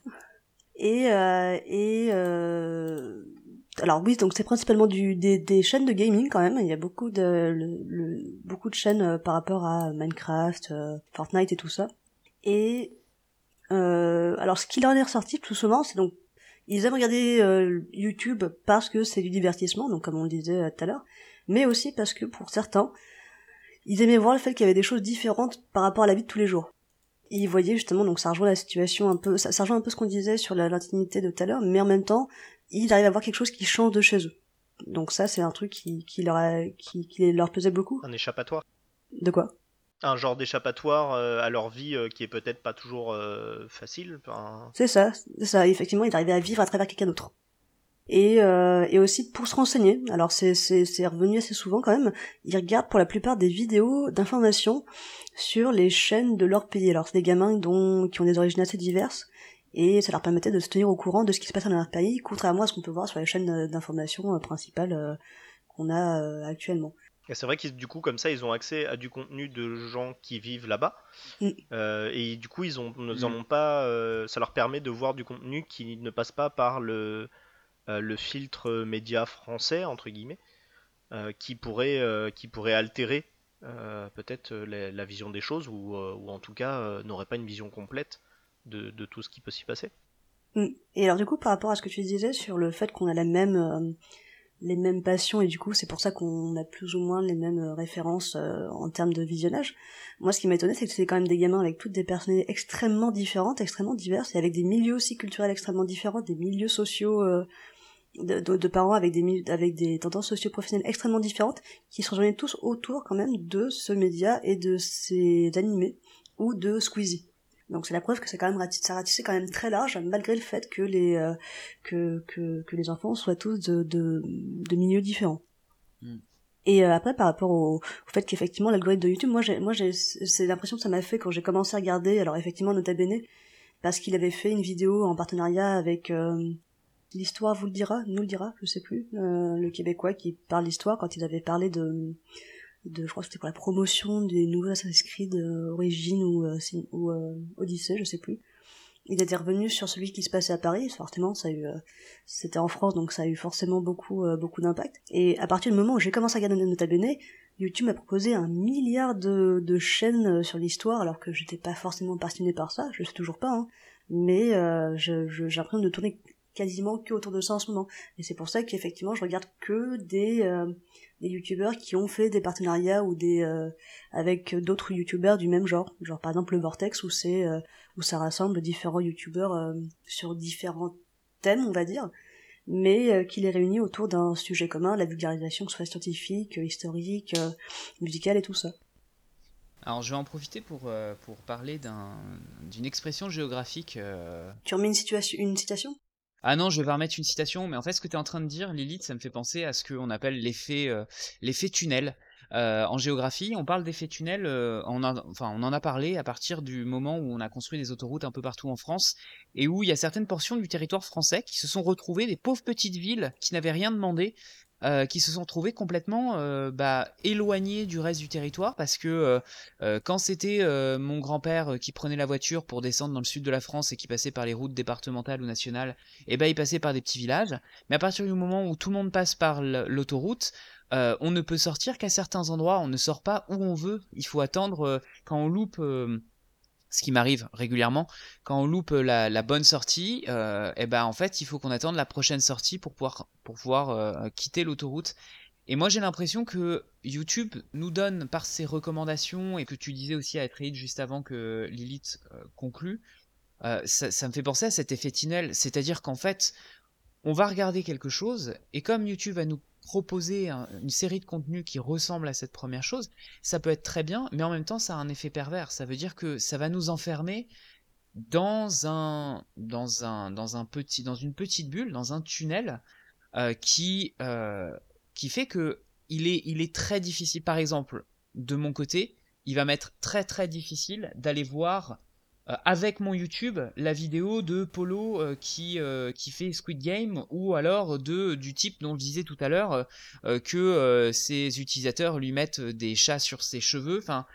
Et... Euh, et euh... Alors oui, donc c'est principalement du, des, des chaînes de gaming quand même. Il y a beaucoup de, le, le- beaucoup de chaînes euh, par rapport à Minecraft, euh, Fortnite et tout ça. Et euh, alors ce qui leur est ressorti tout souvent, c'est donc ils aiment regarder YouTube parce que c'est du divertissement, donc comme on le disait tout à l'heure, mais aussi parce que pour certains, ils aimaient voir le fait qu'il y avait des choses différentes par rapport à la vie de tous les jours. Ils voyaient justement, donc ça rejoint la situation un peu, ça, ça rejoint un peu ce qu'on disait sur l'intimité de tout à l'heure, mais en même temps, ils arrivent à voir quelque chose qui change de chez eux. Donc ça, c'est un truc qui, qui leur a- qui, qui leur plaisait beaucoup. Un échappatoire? De quoi? Un genre d'échappatoire euh, à leur vie euh, qui est peut-être pas toujours euh, facile. C'est ça, c'est ça. Effectivement, ils arrivaient à vivre à travers quelqu'un d'autre. Et, euh, et aussi pour se renseigner. Alors c'est c'est c'est revenu assez souvent quand même. Ils regardent pour la plupart des vidéos d'information sur les chaînes de leur pays. Alors c'est des gamins dont qui ont des origines assez diverses et ça leur permettait de se tenir au courant de ce qui se passe dans leur pays, contrairement à ce qu'on peut voir sur les chaînes euh, d'information euh, principales euh, qu'on a actuellement. Et c'est vrai qu'ils du coup comme ça ils ont accès à du contenu de gens qui vivent là-bas Mm. Euh, et du coup ils ont ils en Mm. ont pas euh, ça leur permet de voir du contenu qui ne passe pas par le le filtre média français entre guillemets euh, qui pourrait euh, qui pourrait altérer euh, peut-être euh, la, vision des choses ou, euh, ou en tout cas euh, n'aurait pas une vision complète de, de tout ce qui peut s'y passer. Mm. Et alors du coup, par rapport à ce que tu disais sur le fait qu'on a la même, euh, les mêmes passions et du coup c'est pour ça qu'on a plus ou moins les mêmes euh, références euh, en termes de visionnage. Moi, ce qui m'a étonné, c'est que c'est quand même des gamins avec toutes des personnalités extrêmement différentes, extrêmement diverses et avec des milieux aussi culturels extrêmement différents, des milieux sociaux. euh, de, de- de parents avec des avec des tendances socio-professionnelles extrêmement différentes qui se rejoignaient tous autour quand même de ce média et de ces animés ou de Squeezie. Donc c'est la preuve que c'est quand même ça ratissait quand même très large malgré le fait que les euh, que, que que les enfants soient tous de de, de milieux différents. Mm. Et euh, après par rapport au, au fait qu'effectivement l'algorithme de YouTube, moi j'ai moi j'ai c'est l'impression que ça m'a fait quand j'ai commencé à regarder. Alors effectivement Nota Bene parce qu'il avait fait une vidéo en partenariat avec euh, l'histoire vous le dira, nous le dira, je sais plus, euh, le québécois qui parle d'histoire quand ils avaient parlé de de je crois que c'était pour la promotion des nouveaux Assassin's Creed euh, Origins ou, euh, ou Odyssey, je sais plus. Il était revenu sur celui qui se passait à Paris, forcément ça a eu c'était en France donc ça a eu forcément beaucoup beaucoup d'impact. Et à partir du moment où j'ai commencé à regarder Nota Bene, YouTube m'a proposé un milliard de, de chaînes sur l'histoire alors que j'étais pas forcément passionné par ça, je le suis toujours pas hein. Mais euh, j'ai l'impression de tourner quasiment que autour de ça en ce moment. Et c'est pour ça qu'effectivement je regarde que des euh, des youtubeurs qui ont fait des partenariats ou des euh, avec d'autres youtubeurs du même genre genre par exemple le Vortex où c'est euh, où ça rassemble différents youtubeurs euh, sur différents thèmes on va dire mais euh, qui les réunit autour d'un sujet commun la vulgarisation que ce soit scientifique historique euh, musicale et tout ça Alors je vais en profiter pour, euh, pour parler d'un- d'une expression géographique. euh, tu remets une situation une citation? Ah non, je vais remettre une citation, mais en fait ce que tu es en train de dire, Lilith, ça me fait penser à ce qu'on appelle l'effet euh, tunnel. Euh, en géographie, on parle d'effet tunnel, euh, enfin, on en a parlé à partir du moment où on a construit des autoroutes un peu partout en France, et où il y a certaines portions du territoire français qui se sont retrouvées, des pauvres petites villes qui n'avaient rien demandé, euh, qui se sont trouvées complètement euh, bah, éloignées du reste du territoire, parce que euh, quand c'était mon grand-père qui prenait la voiture pour descendre dans le sud de la France et qui passait par les routes départementales ou nationales, et ben il passait par des petits villages. Mais à partir du moment où tout le monde passe par l'autoroute, on ne peut sortir qu'à certains endroits. On ne sort pas où on veut. Il faut attendre quand on loupe. Euh, ce qui m'arrive régulièrement, quand on loupe la, la bonne sortie, euh, et ben en fait il faut qu'on attende la prochaine sortie pour pouvoir pour pouvoir euh, quitter l'autoroute. Et moi j'ai l'impression que YouTube nous donne par ses recommandations et que tu disais aussi à Atreid juste avant que Lilith euh, conclue, euh, ça, ça me fait penser à cet effet tunnel, c'est-à-dire qu'en fait, on va regarder quelque chose, et comme YouTube va nous proposer un- une série de contenus qui ressemble à cette première chose, ça peut être très bien, mais en même temps, ça a un effet pervers. Ça veut dire que ça va nous enfermer dans un, dans un, dans un petit, dans une petite bulle, dans un tunnel euh, qui, euh, qui fait que il est, il est très difficile. Par exemple, de mon côté, il va m'être très très difficile d'aller voir avec mon YouTube la vidéo de Polo euh, qui, euh, qui fait Squid Game ou alors de du type dont je disais tout à l'heure que ses utilisateurs lui mettent des chats sur ses cheveux. Enfin,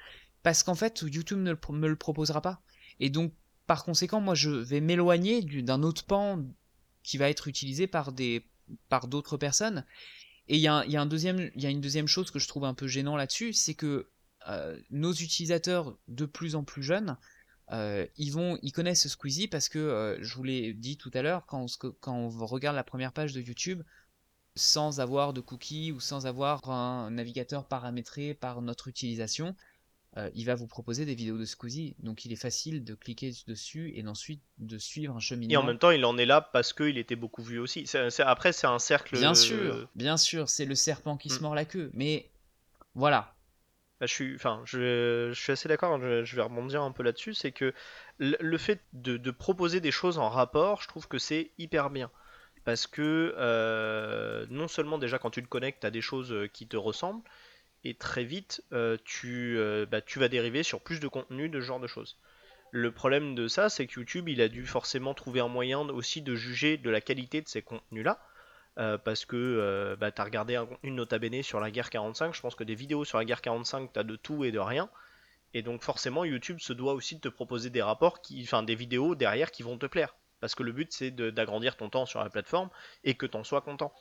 parce qu'en fait YouTube ne me le proposera pas. Et donc par conséquent, moi je vais m'éloigner d'un autre pan qui va être utilisé par des par d'autres personnes. Et il y, a, y a une deuxième chose que je trouve un peu gênant là-dessus, c'est que nos utilisateurs de plus en plus jeunes euh, ils vont, ils connaissent Squeezie parce que euh, je vous l'ai dit tout à l'heure, quand, quand on regarde la première page de YouTube, sans avoir de cookies ou sans avoir un navigateur paramétré par notre utilisation, euh, il va vous proposer des vidéos de Squeezie. Donc il est facile de cliquer dessus et ensuite de suivre un cheminement. Et en même temps, il en est là parce qu'il était beaucoup vu aussi. après, c'est un cercle. Bien sûr, bien sûr, c'est le serpent qui se mm. mord la queue. Mais voilà, bah, je suis, assez d'accord. Je, vais rebondir un peu là-dessus, c'est que le, fait de, proposer des choses en rapport, je trouve que c'est hyper bien, parce que euh, non seulement déjà quand tu te connectes, à des choses euh, qui te ressemblent, et très vite, euh, tu, bah, tu vas dériver sur plus de contenu de ce genre de choses. Le problème de ça, c'est que YouTube, il a dû forcément trouver un moyen aussi de juger de la qualité de ces contenus-là. Euh, parce que euh, bah, tu as regardé un contenu de Nota Bene sur la guerre 45, je pense que des vidéos sur la guerre 45, tu as de tout et de rien. Et donc forcément, YouTube se doit aussi de te proposer des rapports, qui, enfin des vidéos derrière qui vont te plaire. Parce que le but, c'est d'agrandir ton temps sur la plateforme et que tu en sois content.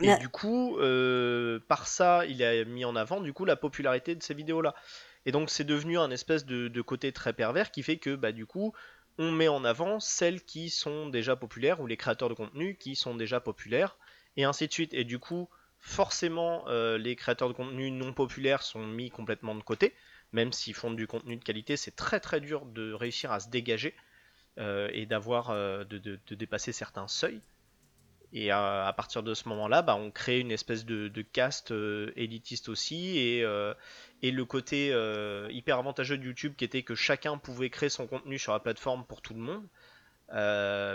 Et du coup, euh, par ça, il a mis en avant du coup la popularité de ces vidéos-là. Et donc c'est devenu un espèce de, de, côté très pervers qui fait que bah, du coup, on met en avant celles qui sont déjà populaires ou les créateurs de contenu qui sont déjà populaires et ainsi de suite. Et du coup, forcément, euh, les créateurs de contenu non populaires sont mis complètement de côté. Même s'ils font du contenu de qualité, c'est très très dur de réussir à se dégager euh, et d'avoir euh, de, dépasser certains seuils. Et à, partir de ce moment-là, bah, on crée une espèce de, caste euh, élitiste aussi. Et, et le côté euh, hyper avantageux de YouTube qui était que chacun pouvait créer son contenu sur la plateforme pour tout le monde,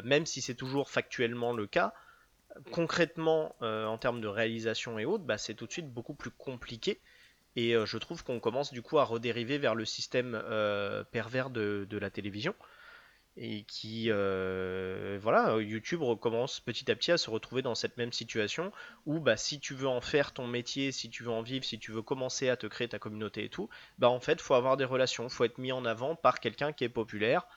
même si c'est toujours factuellement le cas. Concrètement, en termes de réalisation et autres, bah, c'est tout de suite beaucoup plus compliqué. Et je trouve qu'on commence du coup à redériver vers le système pervers de la télévision et qui euh, voilà YouTube recommence petit à petit à se retrouver dans cette même situation où bah si tu veux en faire ton métier si tu veux en vivre si tu veux commencer à te créer ta communauté et tout bah en fait faut avoir des relations faut être mis en avant par quelqu'un qui est populaire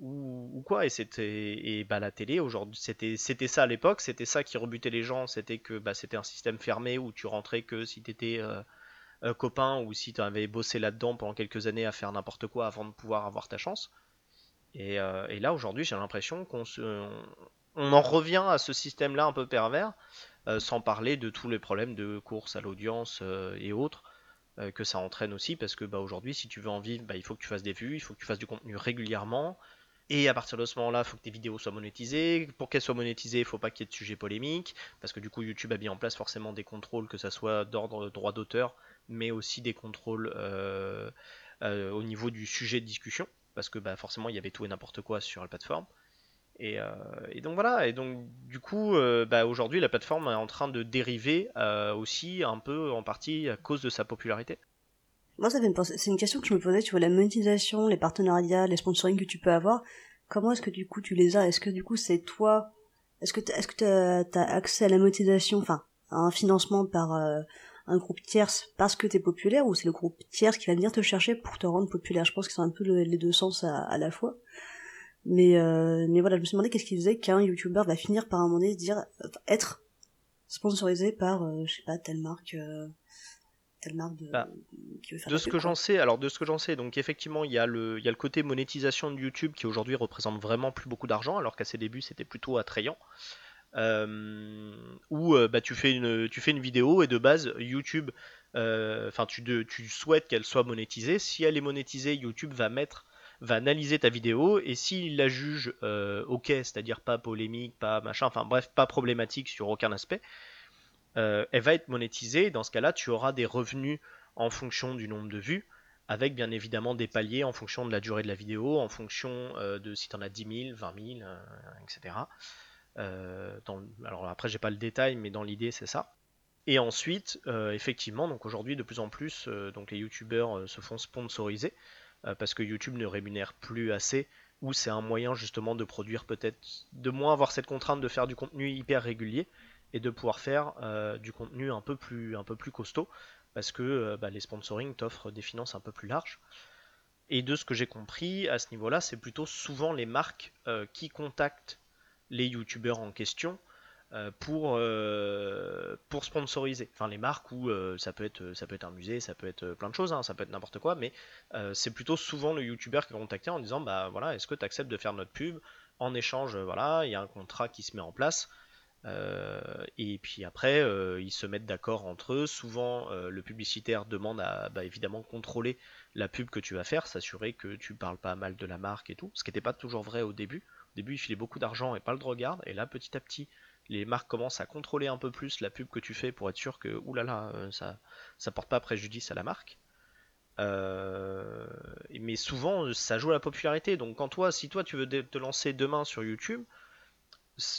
ou, quoi. Et c'était et bah la télé aujourd'hui c'était c'était ça à l'époque c'était ça qui rebutait les gens c'était que bah c'était un système fermé où tu rentrais que si t'étais euh, copain ou si tu avais bossé là-dedans pendant quelques années à faire n'importe quoi avant de pouvoir avoir ta chance euh, et, là, aujourd'hui, j'ai l'impression qu'on on en revient à ce système-là un peu pervers, euh, sans parler de tous les problèmes de course à l'audience euh, et autres que ça entraîne aussi, parce que bah, aujourd'hui, si tu veux en vivre, bah, il faut que tu fasses des vues, il faut que tu fasses du contenu régulièrement. Et à partir de ce moment-là, il faut que tes vidéos soient monétisées. Pour qu'elles soient monétisées, il ne faut pas qu'il y ait de sujets polémiques, parce que du coup, YouTube a mis en place forcément des contrôles, que ce soit d'ordre droit d'auteur, mais aussi des contrôles au niveau du sujet de discussion parce que bah, forcément il y avait tout et n'importe quoi sur la plateforme. Et, euh, donc voilà, et donc du coup, euh, bah, aujourd'hui la plateforme est en train de dériver euh, aussi un peu en partie à cause de sa popularité. Moi, ça c'est une question que je me posais, tu vois, la monétisation, les partenariats, les sponsoring que tu peux avoir, comment est-ce que du coup tu les as? Est-ce que du coup c'est toi Est-ce que tu as, accès à la monétisation, enfin, à un financement par un groupe tierce parce que t'es populaire ou c'est le groupe tierce qui va venir te chercher pour te rendre populaire? Je pense que c'est un peu les deux sens à, la fois. Mais, euh, mais voilà, je me suis demandé qu'est-ce qui faisait qu'un youtubeur va finir par un moment donné dire être sponsorisé par, euh, je sais pas, telle marque. Euh, telle marque de, bah, de ce que j'en sais, alors de ce que j'en sais, donc effectivement il y, a le, il y a le côté monétisation de YouTube qui aujourd'hui représente vraiment plus beaucoup d'argent, alors qu'à ses débuts c'était plutôt attrayant. Euh, où euh, bah, tu, fais une, tu fais une vidéo et de base YouTube, euh, enfin tu, tu souhaites qu'elle soit monétisée. Si elle est monétisée, YouTube va mettre va analyser ta vidéo et s'il la juge ok, c'est-à-dire pas polémique, pas machin, enfin bref, pas problématique sur aucun aspect, elle va être monétisée. Dans ce cas-là, tu auras des revenus en fonction du nombre de vues. avec bien évidemment des paliers en fonction de la durée de la vidéo, en fonction de si tu en as 10 000, 20 000, etc. alors après, j'ai pas le détail, mais dans l'idée, c'est ça. Et ensuite, euh, effectivement, donc aujourd'hui, de plus en plus, euh, donc les youtubeurs se font sponsoriser parce que YouTube ne rémunère plus assez ou c'est un moyen justement de produire peut-être de moins avoir cette contrainte de faire du contenu hyper régulier et de pouvoir faire du contenu un peu plus un peu plus costaud parce que euh, bah, les sponsoring t'offrent des finances un peu plus larges. Et de ce que j'ai compris à ce niveau-là, c'est plutôt souvent les marques euh, qui contactent les youtubeurs en question euh, pour, pour sponsoriser. Enfin, les marques où ça, peut être, ça peut être un musée, ça peut être plein de choses, hein, ça peut être n'importe quoi, mais c'est plutôt souvent le youtubeur qui va contacter en disant Bah voilà, est-ce que tu acceptes de faire notre pub En échange, voilà, il y a un contrat qui se met en place. Euh, et puis après, euh, ils se mettent d'accord entre eux. Souvent, euh, le publicitaire demande à bah, évidemment contrôler la pub que tu vas faire, s'assurer que tu parles pas mal de la marque et tout, ce qui n'était pas toujours vrai au début. Début, il filait beaucoup d'argent et pas le regard, et là, petit à petit, les marques commencent à contrôler un peu plus la pub que tu fais pour être sûr que, oulala, ça, ça porte pas préjudice à la marque. mais souvent, ça joue à la popularité. Donc, quand toi, si toi tu veux te lancer demain sur YouTube,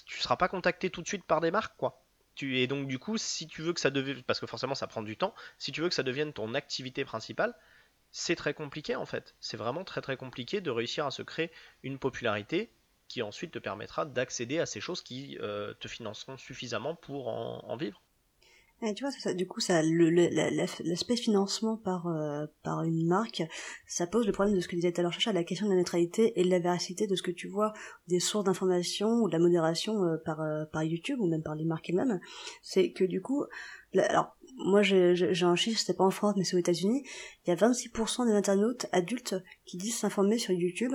tu seras pas contacté tout de suite par des marques, quoi. Et donc du coup, si tu veux que ça devienne, parce que forcément ça prend du temps, si tu veux que ça devienne ton activité principale, c'est très compliqué en fait. C'est vraiment très très compliqué de réussir à se créer une popularité qui ensuite te permettra d'accéder à ces choses qui euh, te financeront suffisamment pour en vivre. Tu vois, ça, du coup, ça, l'aspect financement par euh, par une marque, ça pose le problème de ce que disait tout à l'heure à la question de la neutralité et de la véracité de ce que tu vois des sources d'information ou de la modération euh, par euh, par YouTube ou même par les marques elles-mêmes. C'est que du coup, alors moi j'ai un chiffre, c'était pas en France mais c'est aux États-Unis, il y a 26% des internautes adultes qui disent s'informer sur YouTube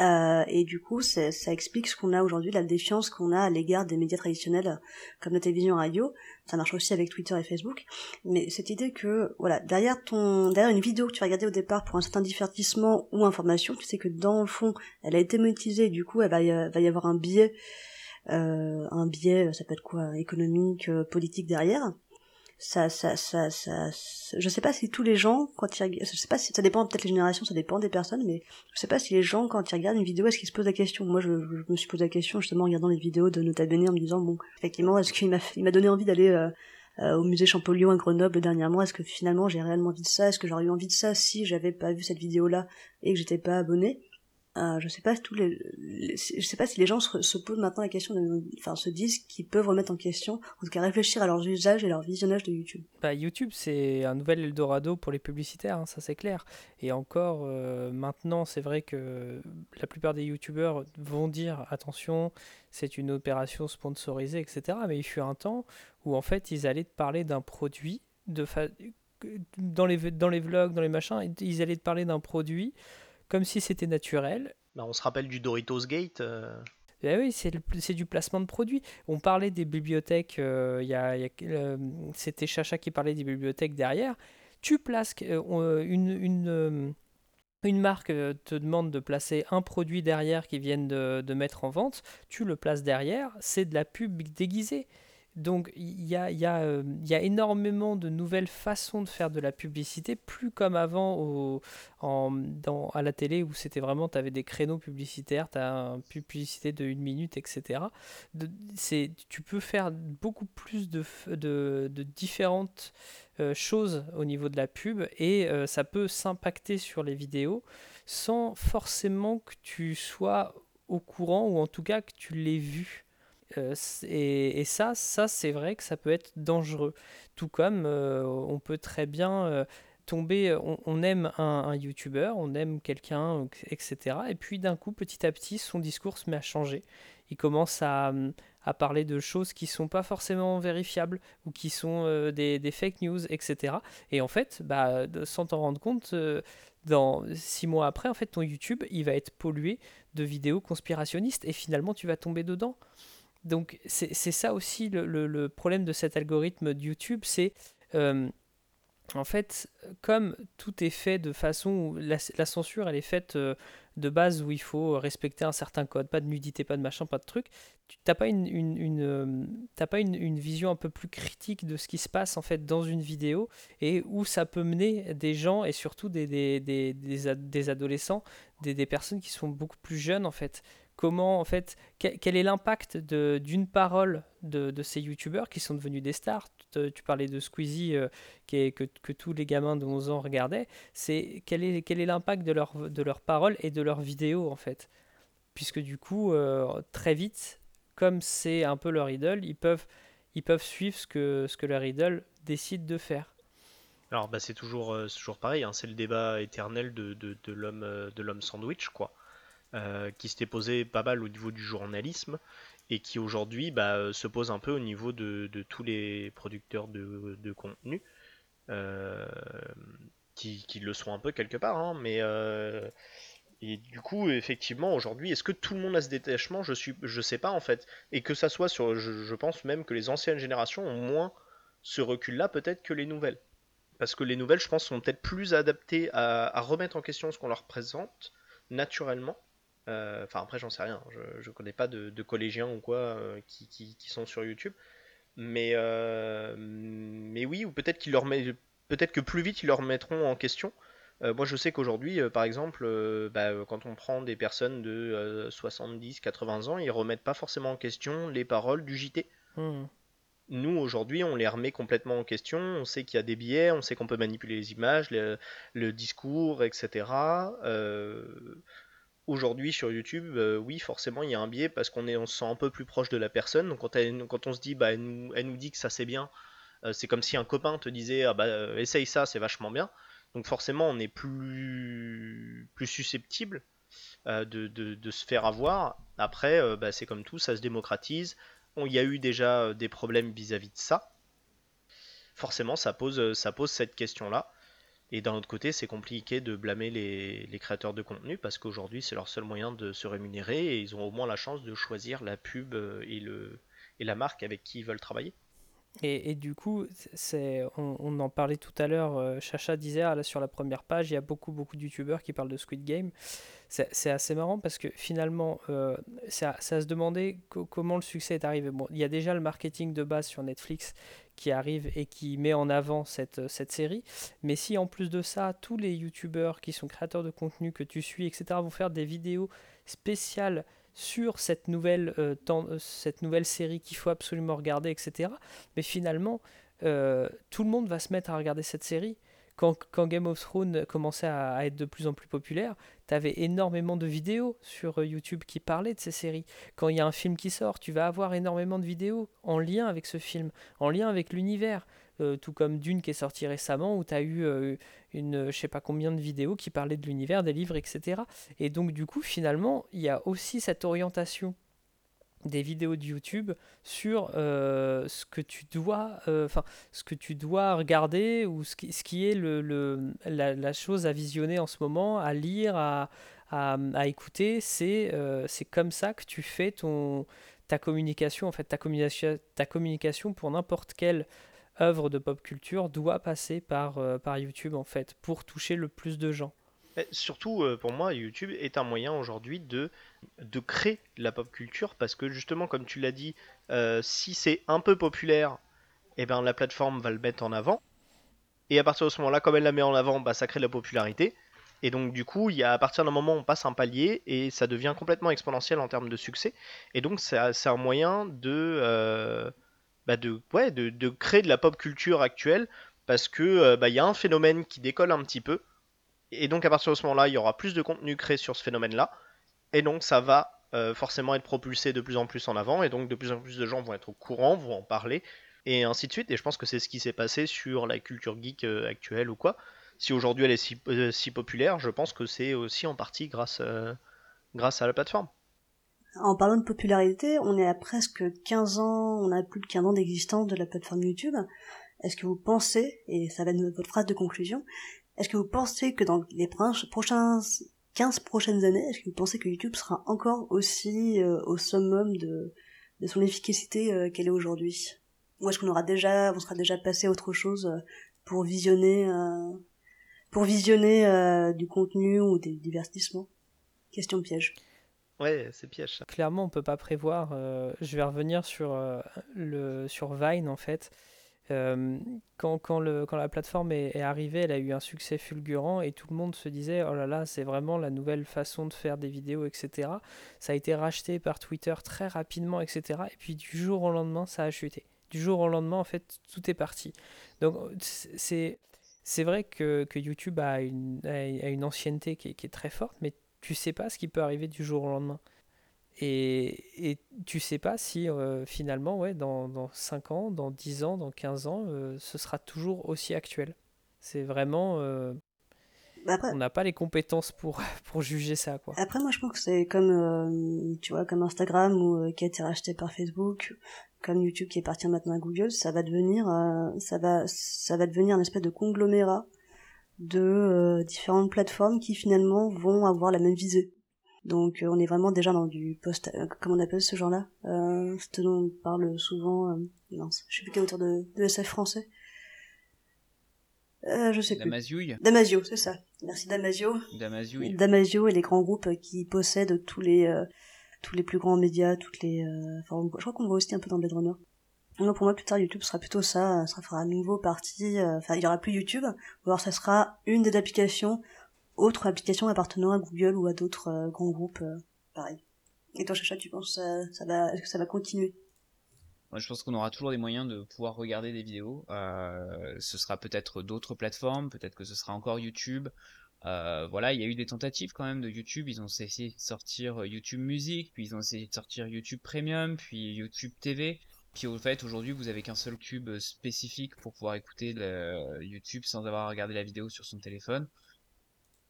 euh, et du coup, ça explique ce qu'on a aujourd'hui, la défiance qu'on a à l'égard des médias traditionnels comme la télévision, radio. Ça marche aussi avec Twitter et Facebook. Mais cette idée que, voilà, derrière ton, derrière une vidéo que tu vas regarder au départ pour un certain divertissement ou information, tu sais que dans le fond, elle a été monétisée. Du coup, elle va y, y avoir un biais, euh, un biais, ça peut être quoi, économique, euh, politique derrière ça, ça, ça, ça, je sais pas si tous les gens, quand ils je sais pas si ça dépend peut-être les générations, ça dépend des personnes, mais je sais pas si les gens, quand ils regardent une vidéo, est-ce qu'ils se posent la question? Moi, je, me suis posé la question justement en regardant les vidéos de Nota Bene en me disant, bon, effectivement, est-ce qu'il m'a, il m'a donné envie d'aller euh, euh, au musée Champollion à Grenoble dernièrement? Est-ce que finalement j'ai réellement envie de ça? Est-ce que j'aurais eu envie de ça si j'avais pas vu cette vidéo-là et que j'étais pas abonné? Euh, je sais sais pas si les gens se, posent maintenant la question enfin se disent qu'ils peuvent remettre en question, en tout cas réfléchir à leurs usages et leur visionnage de YouTube. Bah, YouTube c'est un nouvel Eldorado pour les publicitaires, hein, ça c'est clair. Et encore euh, maintenant c'est vrai que la plupart des YouTubeurs vont dire attention c'est une opération sponsorisée etc. Mais il fut un temps où en fait ils allaient te parler d'un produit dans les vlogs dans les machins ils allaient te parler d'un produit comme si c'était naturel. Bah, on se rappelle du Doritos Gate. Euh. Eh oui, c'est du placement de produits. On parlait des bibliothèques, euh, y a, euh, c'était Chacha qui parlait des bibliothèques derrière. Tu places euh, une, une, une, marque te demande de placer un produit derrière qu'ils viennent de, de, mettre en vente, tu le places derrière, c'est de la pub déguisée. Donc il euh, y a, énormément de nouvelles façons de faire de la publicité, plus comme avant au, en, dans, à la télé où c'était vraiment, tu avais des créneaux publicitaires, tu as une publicité de une minute, etc. De, tu peux faire beaucoup plus de, de, de différentes euh, choses au niveau de la pub et euh, ça peut s'impacter sur les vidéos sans forcément que tu sois au courant ou en tout cas que tu l'aies vu. Euh, et, ça, ça c'est vrai que ça peut être dangereux. Tout comme euh, on peut très bien euh, tomber, on, aime un, un YouTuber, on aime quelqu'un, etc. Et puis d'un coup, petit à petit, son discours se met à changer. Il commence à, parler de choses qui sont pas forcément vérifiables ou qui sont des, des, fake news, etc. Et en fait, bah, sans t'en rendre compte, dans six mois après, en fait, ton YouTube, il va être pollué de vidéos conspirationnistes et finalement, tu vas tomber dedans. Donc c'est ça aussi le, problème de cet algorithme de YouTube, c'est euh, en fait comme tout est fait de façon où la, censure elle est faite euh, de base où il faut respecter un certain code, pas de nudité, pas de machin, pas de truc, tu n'as pas, une, une, euh, pas une, vision un peu plus critique de ce qui se passe en fait dans une vidéo et où ça peut mener des gens et surtout des, adolescents, des personnes qui sont beaucoup plus jeunes en fait comment en fait quel, est l'impact d'une parole de, ces youtubeurs qui sont devenus des stars? Tu, parlais de Squeezie euh, qui est, que, que, tous les gamins de 11 ans regardaient. C'est quel est quel est l'impact de leur de leur parole et de leurs vidéos en fait? Puisque du coup euh, très vite comme c'est un peu leur idole ils peuvent ils peuvent suivre ce que ce que leur idole décide de faire. Alors bah c'est toujours euh, toujours pareil hein, c'est le débat éternel de, de, de de l'homme sandwich quoi euh, qui s'était posé pas mal au niveau du journalisme et qui aujourd'hui bah, euh, se pose un peu au niveau de, tous les producteurs de, contenu, euh, qui, le sont un peu quelque part, hein, mais et du coup, effectivement, aujourd'hui, est-ce que tout le monde a ce détachement? Je suis, je sais pas en fait, et que ça soit sur, je, pense même que les anciennes générations ont moins ce recul-là peut-être que les nouvelles, parce que les nouvelles, je pense, sont peut-être plus adaptées à remettre en question ce qu'on leur présente naturellement enfin, après, j'en sais rien. Je, je connais pas de, collégiens ou quoi euh, qui, qui, sont sur YouTube. Mais, euh, mais oui, ou peut-être qu'ils leur met, peut-être que plus vite ils leur mettront en question. moi, je sais qu'aujourd'hui, par exemple, bah, quand on prend des personnes de 70, 80 ans, ils remettent pas forcément en question les paroles du JT. Hmm. Nous, aujourd'hui, on les remet complètement en question. On sait qu'il y a des biais, on sait qu'on peut manipuler les images, le discours, etc. Euh, aujourd'hui sur YouTube, euh, oui, forcément, il y a un biais parce qu'on est, on se sent un peu plus proche de la personne. Donc quand, quand on se dit, bah, elle nous, dit que ça c'est bien, euh, c'est comme si un copain te disait, ah bah, euh, essaye ça, c'est vachement bien. Donc forcément, on est plus, plus susceptible de, se faire avoir. Après, bah, c'est comme tout, ça se démocratise. Il y a eu déjà des problèmes vis-à-vis de ça. Forcément, ça pose, ça pose cette question-là. Et d'un autre côté, c'est compliqué de blâmer les, créateurs de contenu parce qu'aujourd'hui, c'est leur seul moyen de se rémunérer et ils ont au moins la chance de choisir la pub euh, et, et la marque avec qui ils veulent travailler. Et, du coup, c'est, on, en parlait tout à l'heure, euh, Chacha disait ah, là, sur la première page, il y a beaucoup, beaucoup de youtubeurs qui parlent de Squid Game. C'est, assez marrant parce que finalement, euh, ça se demandait comment le succès est arrivé. Bon, il y a déjà le marketing de base sur Netflix qui arrive et qui met en avant cette, cette série. Mais si en plus de ça, tous les youtubeurs qui sont créateurs de contenu que tu suis, etc., vont faire des vidéos spéciales sur cette nouvelle, euh, euh, cette nouvelle série qu'il faut absolument regarder, etc. Mais finalement, euh, tout le monde va se mettre à regarder cette série. Quand, quand Game of Thrones commençait à, être de plus en plus populaire, tu avais énormément de vidéos sur YouTube qui parlaient de ces séries. Quand il y a un film qui sort, tu vas avoir énormément de vidéos en lien avec ce film, en lien avec l'univers. Euh, tout comme Dune qui est sorti récemment, où tu as eu euh, une je sais pas combien de vidéos qui parlaient de l'univers, des livres, etc. Et donc du coup, finalement, il y a aussi cette orientation des vidéos de YouTube sur euh, ce que tu dois regarder ou ce qui, est la, chose à visionner en ce moment à lire à, écouter c'est comme ça que tu fais ton ta communication en fait ta communication pour n'importe quel œuvre de pop culture doit passer par, euh, par YouTube en fait pour toucher le plus de gens. surtout euh, pour moi, YouTube est un moyen aujourd'hui de, de créer la pop culture parce que justement, comme tu l'as dit, euh, si c'est un peu populaire, eh ben, la plateforme va le mettre en avant. Et à partir de ce moment-là, comme elle la met en avant, bah, ça crée de la popularité. Et donc du coup, il y a, à partir d'un moment, on passe un palier et ça devient complètement exponentiel en termes de succès. Et donc c'est un moyen de, bah, de, ouais, de, de, créer de la pop culture actuelle parce que euh, bah, y a un phénomène qui décolle un petit peu et donc à partir de ce moment-là, il y aura plus de contenu créé sur ce phénomène-là et donc ça va euh, forcément être propulsé de plus en plus en avant et donc de plus en plus de gens vont être au courant, vont en parler et ainsi de suite. Et je pense que c'est ce qui s'est passé sur la culture geek euh, actuelle ou quoi. Si aujourd'hui elle est si, si, populaire, je pense que c'est aussi en partie grâce, grâce à la plateforme. En parlant de popularité, on est à presque 15 ans, on a plus de 15 ans d'existence de la plateforme YouTube. Est-ce que vous pensez, et ça va être votre phrase de conclusion, est-ce que vous pensez que dans les prochains 15 prochaines années, est-ce que vous pensez que YouTube sera encore aussi euh, au summum de, son efficacité euh, qu'elle est aujourd'hui? Ou est-ce qu'on aura déjà, on sera déjà passé à autre chose euh, pour visionner, pour visionner du contenu ou des divertissements? Question piège. Ouais, c'est piège ça. Clairement, on peut pas prévoir. euh, je vais revenir sur, euh, le, sur Vine en fait. Euh, quand, quand, le, quand la plateforme est, arrivée, elle a eu un succès fulgurant et tout le monde se disait oh là là, c'est vraiment la nouvelle façon de faire des vidéos, etc. Ça a été racheté par Twitter très rapidement, etc. Et puis du jour au lendemain, ça a chuté. Du jour au lendemain, en fait, tout est parti. Donc c'est c'est vrai que, que YouTube a une, a une ancienneté qui est très forte, mais tu sais pas ce qui peut arriver du jour au lendemain. Et, et tu sais pas si euh, finalement, ouais, dans, dans 5 ans, dans 10 ans, dans 15 ans, euh, ce sera toujours aussi actuel. C'est vraiment. euh, Bah, Après, on n'a pas les compétences pour, pour juger ça, quoi. Après, moi, je pense que c'est comme, tu vois, comme Instagram ou qui a été racheté par Facebook, comme YouTube qui est parti maintenant à Google, ça va devenir, ça va, ça va devenir une espèce de conglomérat de euh, différentes plateformes qui finalement vont avoir la même visée. Donc, euh, on est vraiment déjà dans du post, euh, comment on appelle ce genre-là? Euh, Ce dont on parle souvent, euh, mince, je sais plus quel auteur de, de SF français. Euh, je sais plus. Damasio, c'est ça. Merci Damasio. Damasiouille. Damasio et les grands groupes qui possèdent tous les euh, tous les plus grands médias, toutes les euh, enfin je crois qu'on le voit aussi un peu dans Blade Runner. Pour moi plus tard YouTube sera plutôt ça, ça fera à nouveau partie euh, enfin il y aura plus YouTube ou alors ça sera une des applications autre application appartenant à Google ou à d'autres euh, grands groupes euh, pareil. Et toi Chacha, tu penses euh, ça va est-ce que ça va continuer? Moi, je pense qu'on aura toujours des moyens de pouvoir regarder des vidéos. Euh, ce sera peut-être d'autres plateformes, peut-être que ce sera encore YouTube. Euh, voilà, il y a eu des tentatives quand même de YouTube. Ils ont essayé de sortir euh, YouTube Music, puis ils ont essayé de sortir YouTube Premium, puis YouTube TV. Puis au fait, aujourd'hui, vous avez qu'un seul cube euh, spécifique pour pouvoir écouter le YouTube sans avoir à regarder la vidéo sur son téléphone.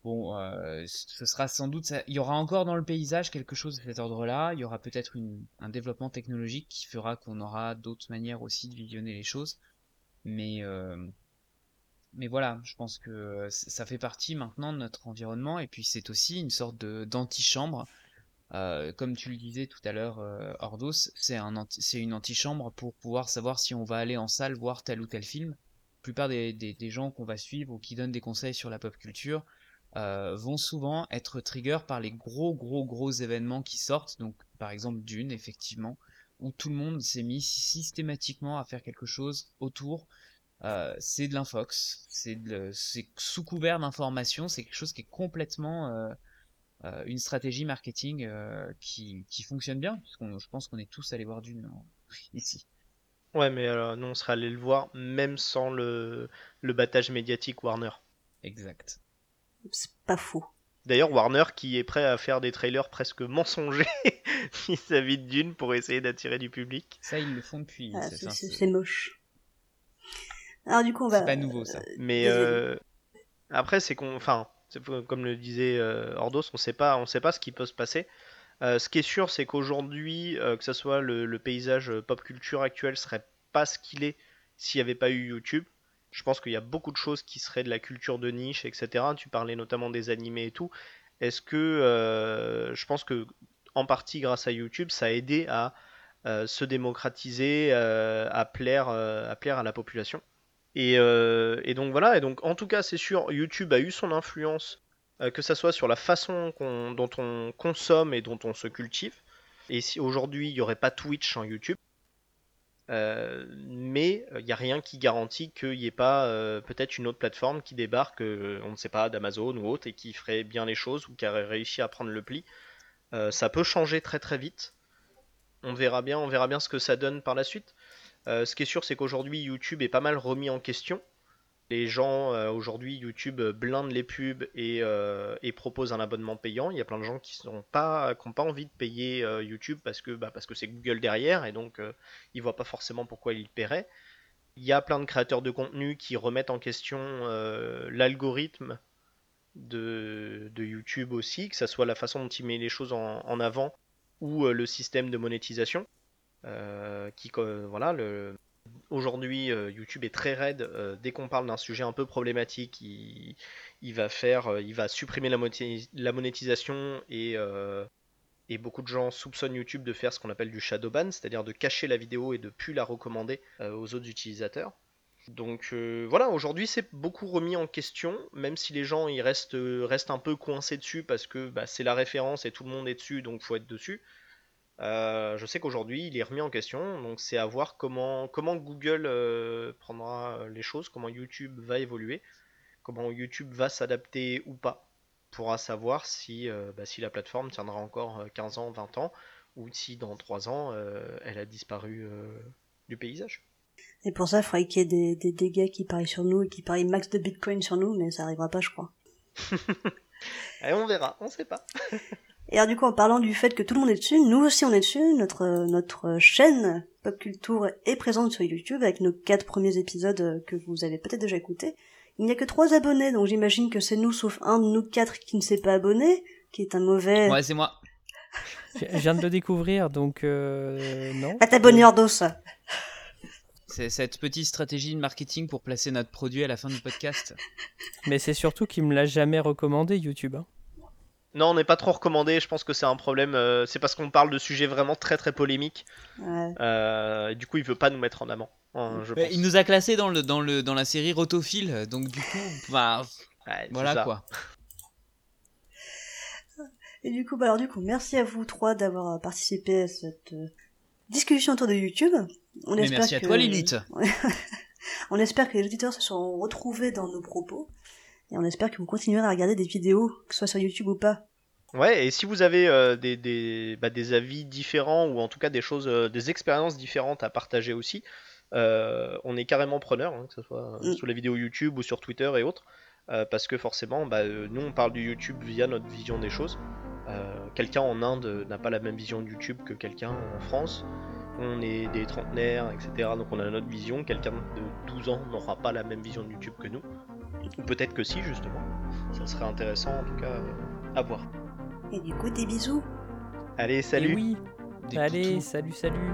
Bon, euh, ce sera sans doute, il y aura encore dans le paysage quelque chose de cet ordre-là. Il y aura peut-être un développement technologique qui fera qu'on aura d'autres manières aussi de visionner les choses. Mais, euh, mais voilà, je pense que euh, ça fait partie maintenant de notre environnement et puis c'est aussi une sorte de d'antichambre. Euh, comme tu le disais tout à l'heure, euh, Ordos, c'est une antichambre pour pouvoir savoir si on va aller en salle voir tel ou tel film. La plupart des, gens qu'on va suivre ou qui donnent des conseils sur la pop culture euh, vont souvent être trigger par les gros gros gros événements qui sortent. Donc par exemple Dune, effectivement, où tout le monde s'est mis systématiquement à faire quelque chose autour. Euh, c'est de l'infox, c'est sous couvert d'information, c'est quelque chose qui est complètement une stratégie marketing euh, qui, qui fonctionne bien, puisqu'on je pense qu'on est tous allés voir Dune en- ici. Ouais, mais euh, nous on serait allé le voir même sans le, le battage médiatique Warner. Exact. C'est pas faux. D'ailleurs, Warner qui est prêt à faire des trailers presque mensongers vis-à-vis de Dune pour essayer d'attirer du public. Ça, ils le font depuis. Ah, c'est- c'est- enfin, c'est c'est c'est moche. Alors du coup on va c'est pas nouveau ça. Mais euh, après, c'est qu'on, enfin, comme le disait euh, Ordos, on sait pas, sait pas ce qui peut se passer. Euh, ce qui est sûr, c'est qu'aujourd'hui, euh, que ce soit le, paysage pop culture actuel serait pas ce qu'il est s'il n'y avait pas eu YouTube. Je pense qu'il y a beaucoup de choses qui seraient de la culture de niche, etc. Tu parlais notamment des animés et tout. Est-ce que je pense que en partie grâce à YouTube, ça a aidé à se démocratiser, à plaire à la population? Et, euh, et donc voilà, et donc en tout cas c'est sûr, YouTube a eu son influence, euh, que ça soit sur la façon dont on consomme et dont on se cultive. Et si aujourd'hui il n'y aurait pas Twitch sans YouTube, euh, mais il n'y a rien qui garantit qu'il n'y ait pas peut-être une autre plateforme qui débarque, on ne sait pas, d'Amazon ou autre, et qui ferait bien les choses ou qui aurait réussi à prendre le pli. Ça peut changer très très vite. On verra bien, on verra bien ce que ça donne par la suite. Euh, ce qui est sûr, c'est qu'aujourd'hui, YouTube est pas mal remis en question. Les gens, euh, aujourd'hui, YouTube blinde les pubs et, euh, et propose un abonnement payant. Il y a plein de gens qui n'ont pas, pas envie de payer YouTube parce que bah, parce que c'est Google derrière et donc ils voient pas forcément pourquoi ils le paieraient. Il y a plein de créateurs de contenu qui remettent en question l'algorithme de, YouTube aussi, que ça soit la façon dont il met les choses en, avant ou le système de monétisation. Euh, qui co- voilà le aujourd'hui euh, YouTube est très raide euh, dès qu'on parle d'un sujet un peu problématique il, va faire euh, il va supprimer la, monéti- la monétisation et euh, beaucoup de gens soupçonnent YouTube de faire ce qu'on appelle du shadow ban c'est-à-dire de cacher la vidéo et de plus la recommander euh, aux autres utilisateurs Donc euh, voilà, aujourd'hui c'est beaucoup remis en question, même si les gens ils restent, euh, restent un peu coincés dessus parce que bah, c'est la référence et tout le monde est dessus, donc faut être dessus. Euh, je sais qu'aujourd'hui il est remis en question, donc c'est à voir comment, comment Google euh, prendra les choses, comment YouTube va évoluer, comment YouTube va s'adapter ou pas, pourra savoir si, euh, bah, si la plateforme tiendra encore euh, 15 ans, 20 ans, ou si dans 3 ans euh, elle a disparu euh, du paysage. Et pour ça, il faudrait qu'il y ait des, des dégâts qui parient sur nous et qui parient max de bitcoin sur nous, mais ça arrivera pas, je crois. Et on verra, on sait pas. Et alors du coup, en parlant du fait que tout le monde est dessus, nous aussi on est dessus. Notre notre chaîne Pop Culture est présente sur YouTube avec nos quatre premiers épisodes euh, que vous avez peut-être déjà écoutés. Il n'y a que trois abonnés, donc j'imagine que c'est nous, sauf un de nous quatre qui ne s'est pas abonné, qui est un mauvais. Ouais, c'est moi. Je viens de le découvrir, donc euh, non. Va t'abonner Ordos. C'est cette petite stratégie de marketing pour placer notre produit à la fin du podcast. Mais c'est surtout qu'il me l'a jamais recommandé, YouTube. hein. Non, on n'est pas trop recommandé. Je pense que c'est un problème. euh, c'est parce qu'on parle de sujets vraiment très très polémiques. Ouais. Euh, et du coup, il veut pas nous mettre en avant. hein, je Mais pense. il nous a classé dans le dans le dans la série Rotophile, donc du coup, bah Ouais, voilà ça. quoi. Et du coup, bah alors du coup, merci à vous trois d'avoir participé à cette euh, discussion autour de YouTube. On Mais espère merci à que- toi Lilith. on espère que les auditeurs se seront retrouvés dans nos propos. Et on espère que vous continuerez à regarder des vidéos, que ce soit sur YouTube ou pas. Ouais, et si vous avez euh, des, des, bah, des avis différents ou en tout cas des choses, euh, des expériences différentes à partager aussi, euh, on est carrément preneur, hein, que ce soit Mm. sous les vidéos YouTube ou sur Twitter et autres, parce que forcément, bah, nous on parle du YouTube via notre vision des choses. Quelqu'un en Inde n'a pas la même vision de YouTube que quelqu'un en France. On est des trentenaires, etc. Donc on a notre vision. Quelqu'un de 12 ans n'aura pas la même vision de YouTube que nous. Ou peut-être que si, justement. Ça serait intéressant en tout cas euh, à voir. Et du coup, des bisous. Allez, Et salut oui. Des Allez, toutous. salut, salut.